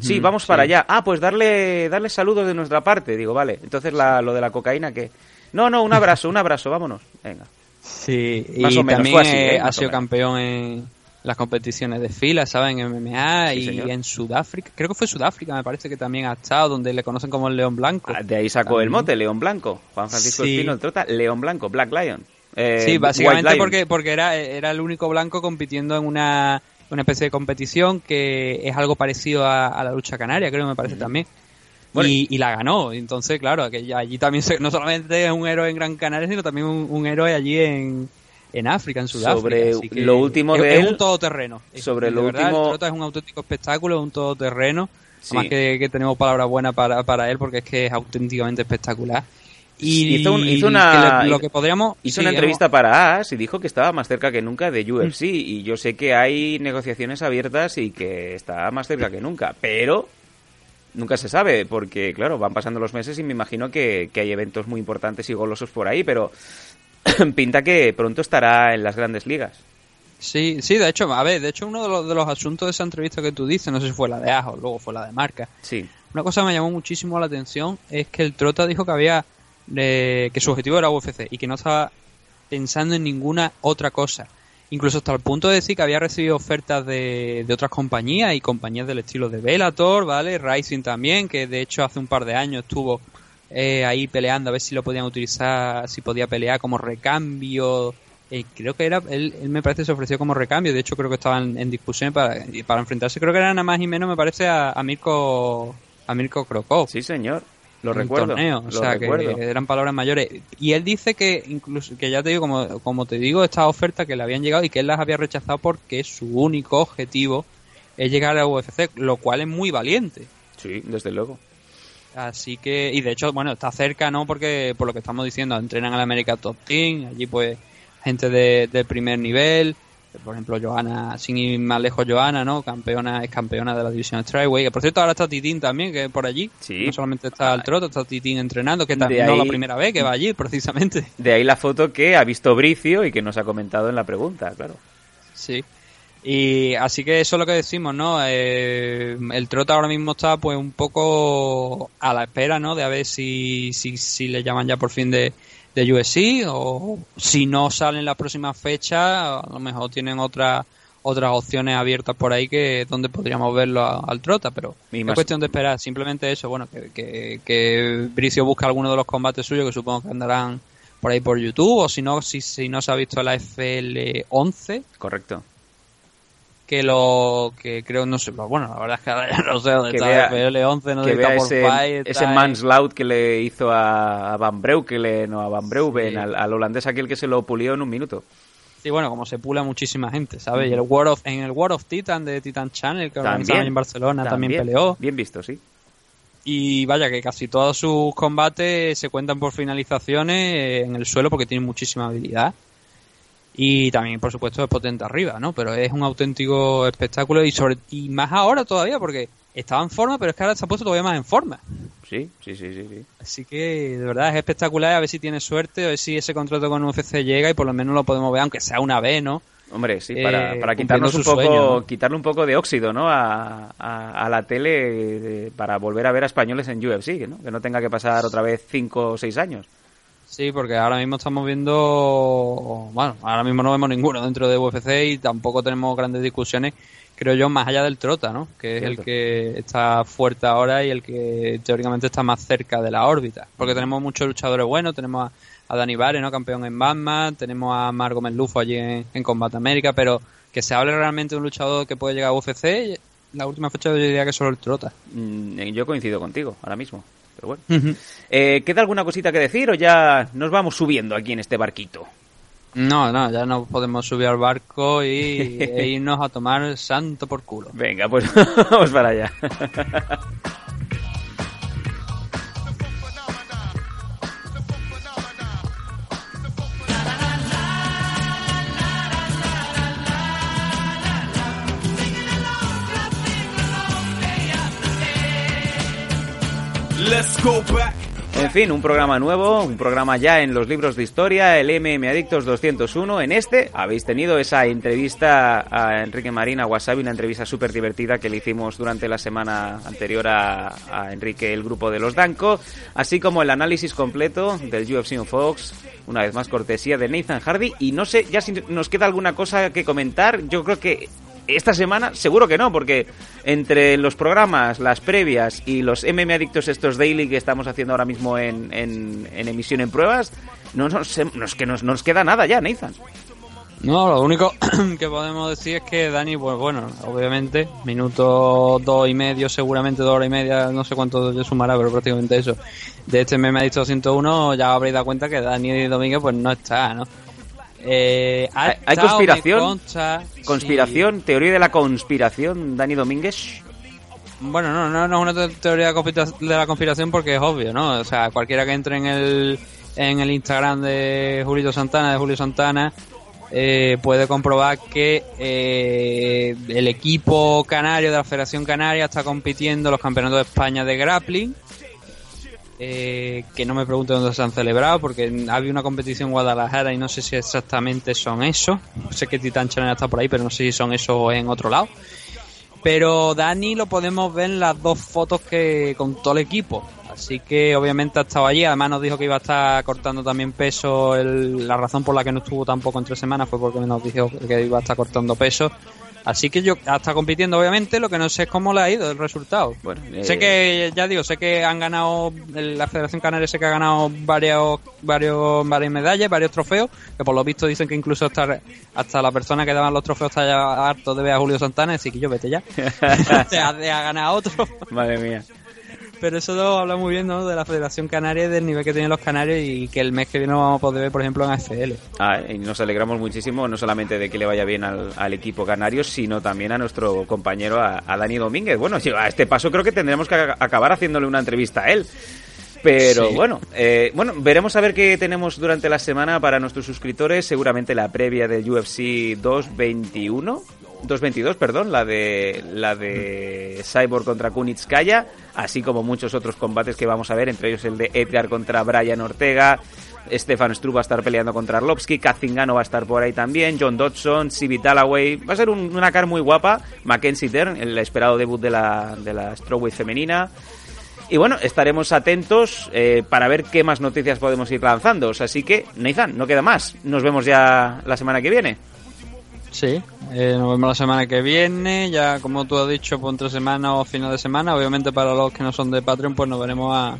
sí, vamos para allá. Ah, pues darle, darle saludos de nuestra parte. Digo, vale. Entonces la, lo de la cocaína, que No, no, un abrazo, un abrazo, vámonos. Venga. Sí, y también ¿eh? ha sido campeón en las competiciones de fila, ¿saben? En MMA y en Sudáfrica. Creo que fue Sudáfrica, me parece que también ha estado, donde le conocen como el León Blanco. Ah, de ahí sacó el mote, León Blanco. Juan Francisco Espino, el trota, León Blanco, Black Lion. Eh, sí, básicamente porque, porque era, era el único blanco compitiendo en una una especie de competición que es algo parecido a, la lucha canaria, creo que me parece también. y, la ganó, entonces claro, que allí también no solamente es un héroe en Gran Canaria, sino también un, héroe allí en, en África, en Sudáfrica. Sobre lo último de es, él, es un todoterreno. Sobre lo último... es un auténtico espectáculo, es un todoterreno. Además que, tenemos palabras buenas para, para él porque es que es auténticamente espectacular. Y hizo, una, lo que podríamos, hizo una entrevista para AS y dijo que estaba más cerca que nunca de UFC. Y yo sé que hay negociaciones abiertas y que está más cerca que nunca. Pero nunca se sabe, porque claro, van pasando los meses y me imagino que, hay eventos muy importantes y golosos por ahí, pero [clears throat] pinta que pronto estará en las grandes ligas. Sí, sí, de hecho, a ver, de hecho uno de los, de los asuntos de esa entrevista que tú dices, no sé si fue la de Ajo, luego fue la de Marca. Sí. Una cosa que me llamó muchísimo la atención es que el Trota dijo que había que su objetivo era UFC y que no estaba pensando en ninguna otra cosa. Incluso hasta el punto de decir que había recibido ofertas de, de otras compañías y compañías del estilo de Bellator, ¿vale? Rising también, que de hecho hace un par de años estuvo eh, ahí peleando a ver si lo podían utilizar, si podía pelear como recambio. Eh, creo que era, él, me parece se ofreció como recambio, de hecho creo que estaban en discusión para, para enfrentarse, creo que era nada más y menos, me parece, a, a Mirko, a Mirko Krokov. Sí, señor. Lo recuerdo, torneo. O lo sea, recuerdo. que eran palabras mayores. Y él dice que, incluso, que ya te digo, como, como te digo, estas ofertas que le habían llegado y que él las había rechazado porque su único objetivo es llegar a UFC, lo cual es muy valiente. Sí, desde luego. Así que, y de hecho, bueno, está cerca, ¿no? Porque, por lo que estamos diciendo, entrenan al América Top Team, allí pues gente de, de primer nivel, por ejemplo, Joana, sin ir más lejos, Joana, ¿no? Campeona, es campeona de la división Strikeway. Que por cierto, ahora está Titín también, que es por allí. Sí. No solamente está el troto, está Titín entrenando, que también no es la primera vez que va allí, precisamente. De ahí la foto que ha visto Bricio y que nos ha comentado en la pregunta, claro. Sí. Y así que eso es lo que decimos, ¿no? Eh, el Trota ahora mismo está pues un poco a la espera, ¿no? De a ver si, si, si le llaman ya por fin de, de USC o si no salen las próximas fechas, a lo mejor tienen otras otras opciones abiertas por ahí que donde podríamos verlo a- al Trota, pero es cuestión de esperar. Simplemente eso, bueno, que, que, que Bricio busca alguno de los combates suyos que supongo que andarán por ahí por YouTube o si no, si, si no se ha visto la FL11 Correcto. Que lo que creo no sé bueno la verdad es que ahora ya [laughs] no sé dónde Que está vea, FL11 no que vea por ese, ese manslaut que le hizo a, Van Breukelen o a Van Breuven, al, al holandés aquel que se lo pulió en un minuto. sí bueno como se pula muchísima gente sabes y el World of en el World of Titan de Titan Channel que organizaban en Barcelona también, peleó. Bien visto, sí. y vaya que casi todos sus combates se cuentan por finalizaciones en el suelo porque tiene muchísima habilidad y también por supuesto es potente arriba no pero es un auténtico espectáculo y sobre y más ahora todavía porque estaba en forma pero es que ahora se ha puesto todavía más en forma Sí, sí, sí, sí. sí. Así que de verdad es espectacular, a ver si tiene suerte, a ver si ese contrato con UFC llega y por lo menos lo podemos ver, aunque sea una vez, ¿no? Hombre, sí, Eh, para, para cumpliendo quitarnos un poco, quitarle un poco de óxido, ¿no? A, a, a la tele de- para volver a ver a españoles en UFC, ¿no? Que no tenga que pasar otra vez cinco o seis años. Sí, porque ahora mismo estamos viendo, bueno, ahora mismo no vemos ninguno dentro de UFC y tampoco tenemos grandes discusiones, creo yo, más allá del Trota, ¿no? Que es el que está fuerte ahora y el que teóricamente está más cerca de la órbita. Porque tenemos muchos luchadores buenos, tenemos a, a Dani ¿no? Campeón en Batman, tenemos a Margo Merlufo allí en, en Combat América, pero que se hable realmente de un luchador que puede llegar a UFC, la última fecha yo diría que solo el Trota. Mm, yo coincido contigo ahora mismo. Pero bueno. Eh, ¿Queda alguna cosita que decir o ya nos vamos subiendo aquí en este barquito? No, no, ya no podemos subir al barco y, [laughs] e irnos a tomar santo por culo. Venga, pues [laughs] vamos para allá. [laughs] En fin, un programa nuevo, un programa ya en los libros de historia, el MM Adictos 201. En este habéis tenido esa entrevista a Enrique Marín, a Wasabi, una entrevista súper divertida que le hicimos durante la semana anterior a, a Enrique, el grupo de los Danco, así como el análisis completo del UFC on Fox, una vez más cortesía de Nathan Hardy. Y no sé, ya si nos queda alguna cosa que comentar, yo creo que esta semana seguro que no, porque entre los programas, las previas y los MM Adictos estos daily que estamos haciendo ahora mismo en, en, en emisión en pruebas, no nos, no es que nos, no nos queda nada ya, Nathan. No, lo único [clears throat] que podemos decir es que Dani, pues bueno, obviamente, minuto dos y medio, seguramente dos horas y media, no sé cuánto yo sumará, pero prácticamente eso. De este meme ha dicho 101, ya habréis dado cuenta que Dani Domínguez pues no está, ¿no? Eh, ha ¿Hay, conspiración? ¿Conspiración? ¿Teoría de la conspiración, Dani Domínguez? Bueno, no, no, no es una te- teoría de la conspiración porque es obvio, ¿no? O sea, cualquiera que entre en el, en el Instagram de Julio Santana, de Julio Santana, eh, puede comprobar que eh, el equipo canario de la Federación Canaria está compitiendo en los campeonatos de España de grappling. Eh, que no me pregunto dónde se han celebrado porque había una competición en Guadalajara y no sé si exactamente son esos. Sé que Titan Channel está por ahí, pero no sé si son esos en otro lado. Pero Dani lo podemos ver en las dos fotos que con todo el equipo. Así que obviamente ha estado allí. Además nos dijo que iba a estar cortando también peso. El- la razón por la que no estuvo tampoco en tres semanas fue porque nos dijo que iba a estar cortando peso. Así que yo está compitiendo obviamente. Lo que no sé es cómo le ha ido el resultado. eh, Sé que, ya digo, sé que han ganado, la Federación Canaria sé que ha ganado varios, varios, varias medallas, varios trofeos, que por lo visto dicen que incluso hasta, hasta la persona que daban los trofeos está ya harto de ver a Julio Santana, así que yo vete ya. [laughs] [laughs] te ha, te ha ganado otro. Madre mía. Pero eso habla muy bien ¿no? de la Federación Canaria del nivel que tienen los canarios y que el mes que viene vamos a poder ver, por ejemplo, en AFL. Ah, y nos alegramos muchísimo, no solamente de que le vaya bien al, equipo canario, sino también a nuestro compañero, a, Dani Domínguez. Bueno, a este paso creo que tendremos que acabar haciéndole una entrevista a él. Pero bueno, eh, bueno, veremos a ver qué tenemos durante la semana para nuestros suscriptores. Seguramente la previa del UFC 221 222, perdón, la de la de Cyborg contra Kunitskaya, así como muchos otros combates que vamos a ver, entre ellos el de Edgar contra Brian Ortega, Stefan Struve va a estar peleando contra Arlovski, Kazingano va a estar por ahí también, John Dodson, Sibi Dalloway, va a ser una car muy guapa, Mackenzie Dern, el esperado debut de la, de la Strawweight femenina. Y bueno, estaremos atentos eh, para ver qué más noticias podemos ir lanzando. Así que, Nathan, no queda más. Nos vemos ya la semana que viene. Sí, eh, nos vemos la semana que viene, ya como tú has dicho, por entre semana o final de semana. Obviamente para los que no son de Patreon, pues nos veremos a,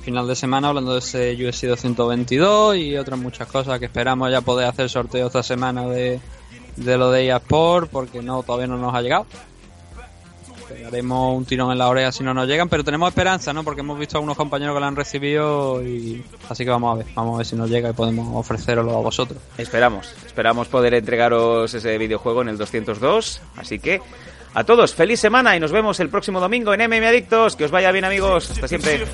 final de semana hablando de ese UFC 222 y otras muchas cosas que esperamos ya poder hacer sorteo esta semana de, de lo de eSport porque no todavía no nos ha llegado haremos un tirón en la oreja si no nos llegan, pero tenemos esperanza, ¿no? Porque hemos visto a algunos compañeros que lo han recibido y así que vamos a ver, vamos a ver si nos llega y podemos ofrecerlo a vosotros. Esperamos, esperamos poder entregaros ese videojuego en el 202, así que a todos, feliz semana y nos vemos el próximo domingo en MM Adictos. Que os vaya bien, amigos. Hasta siempre.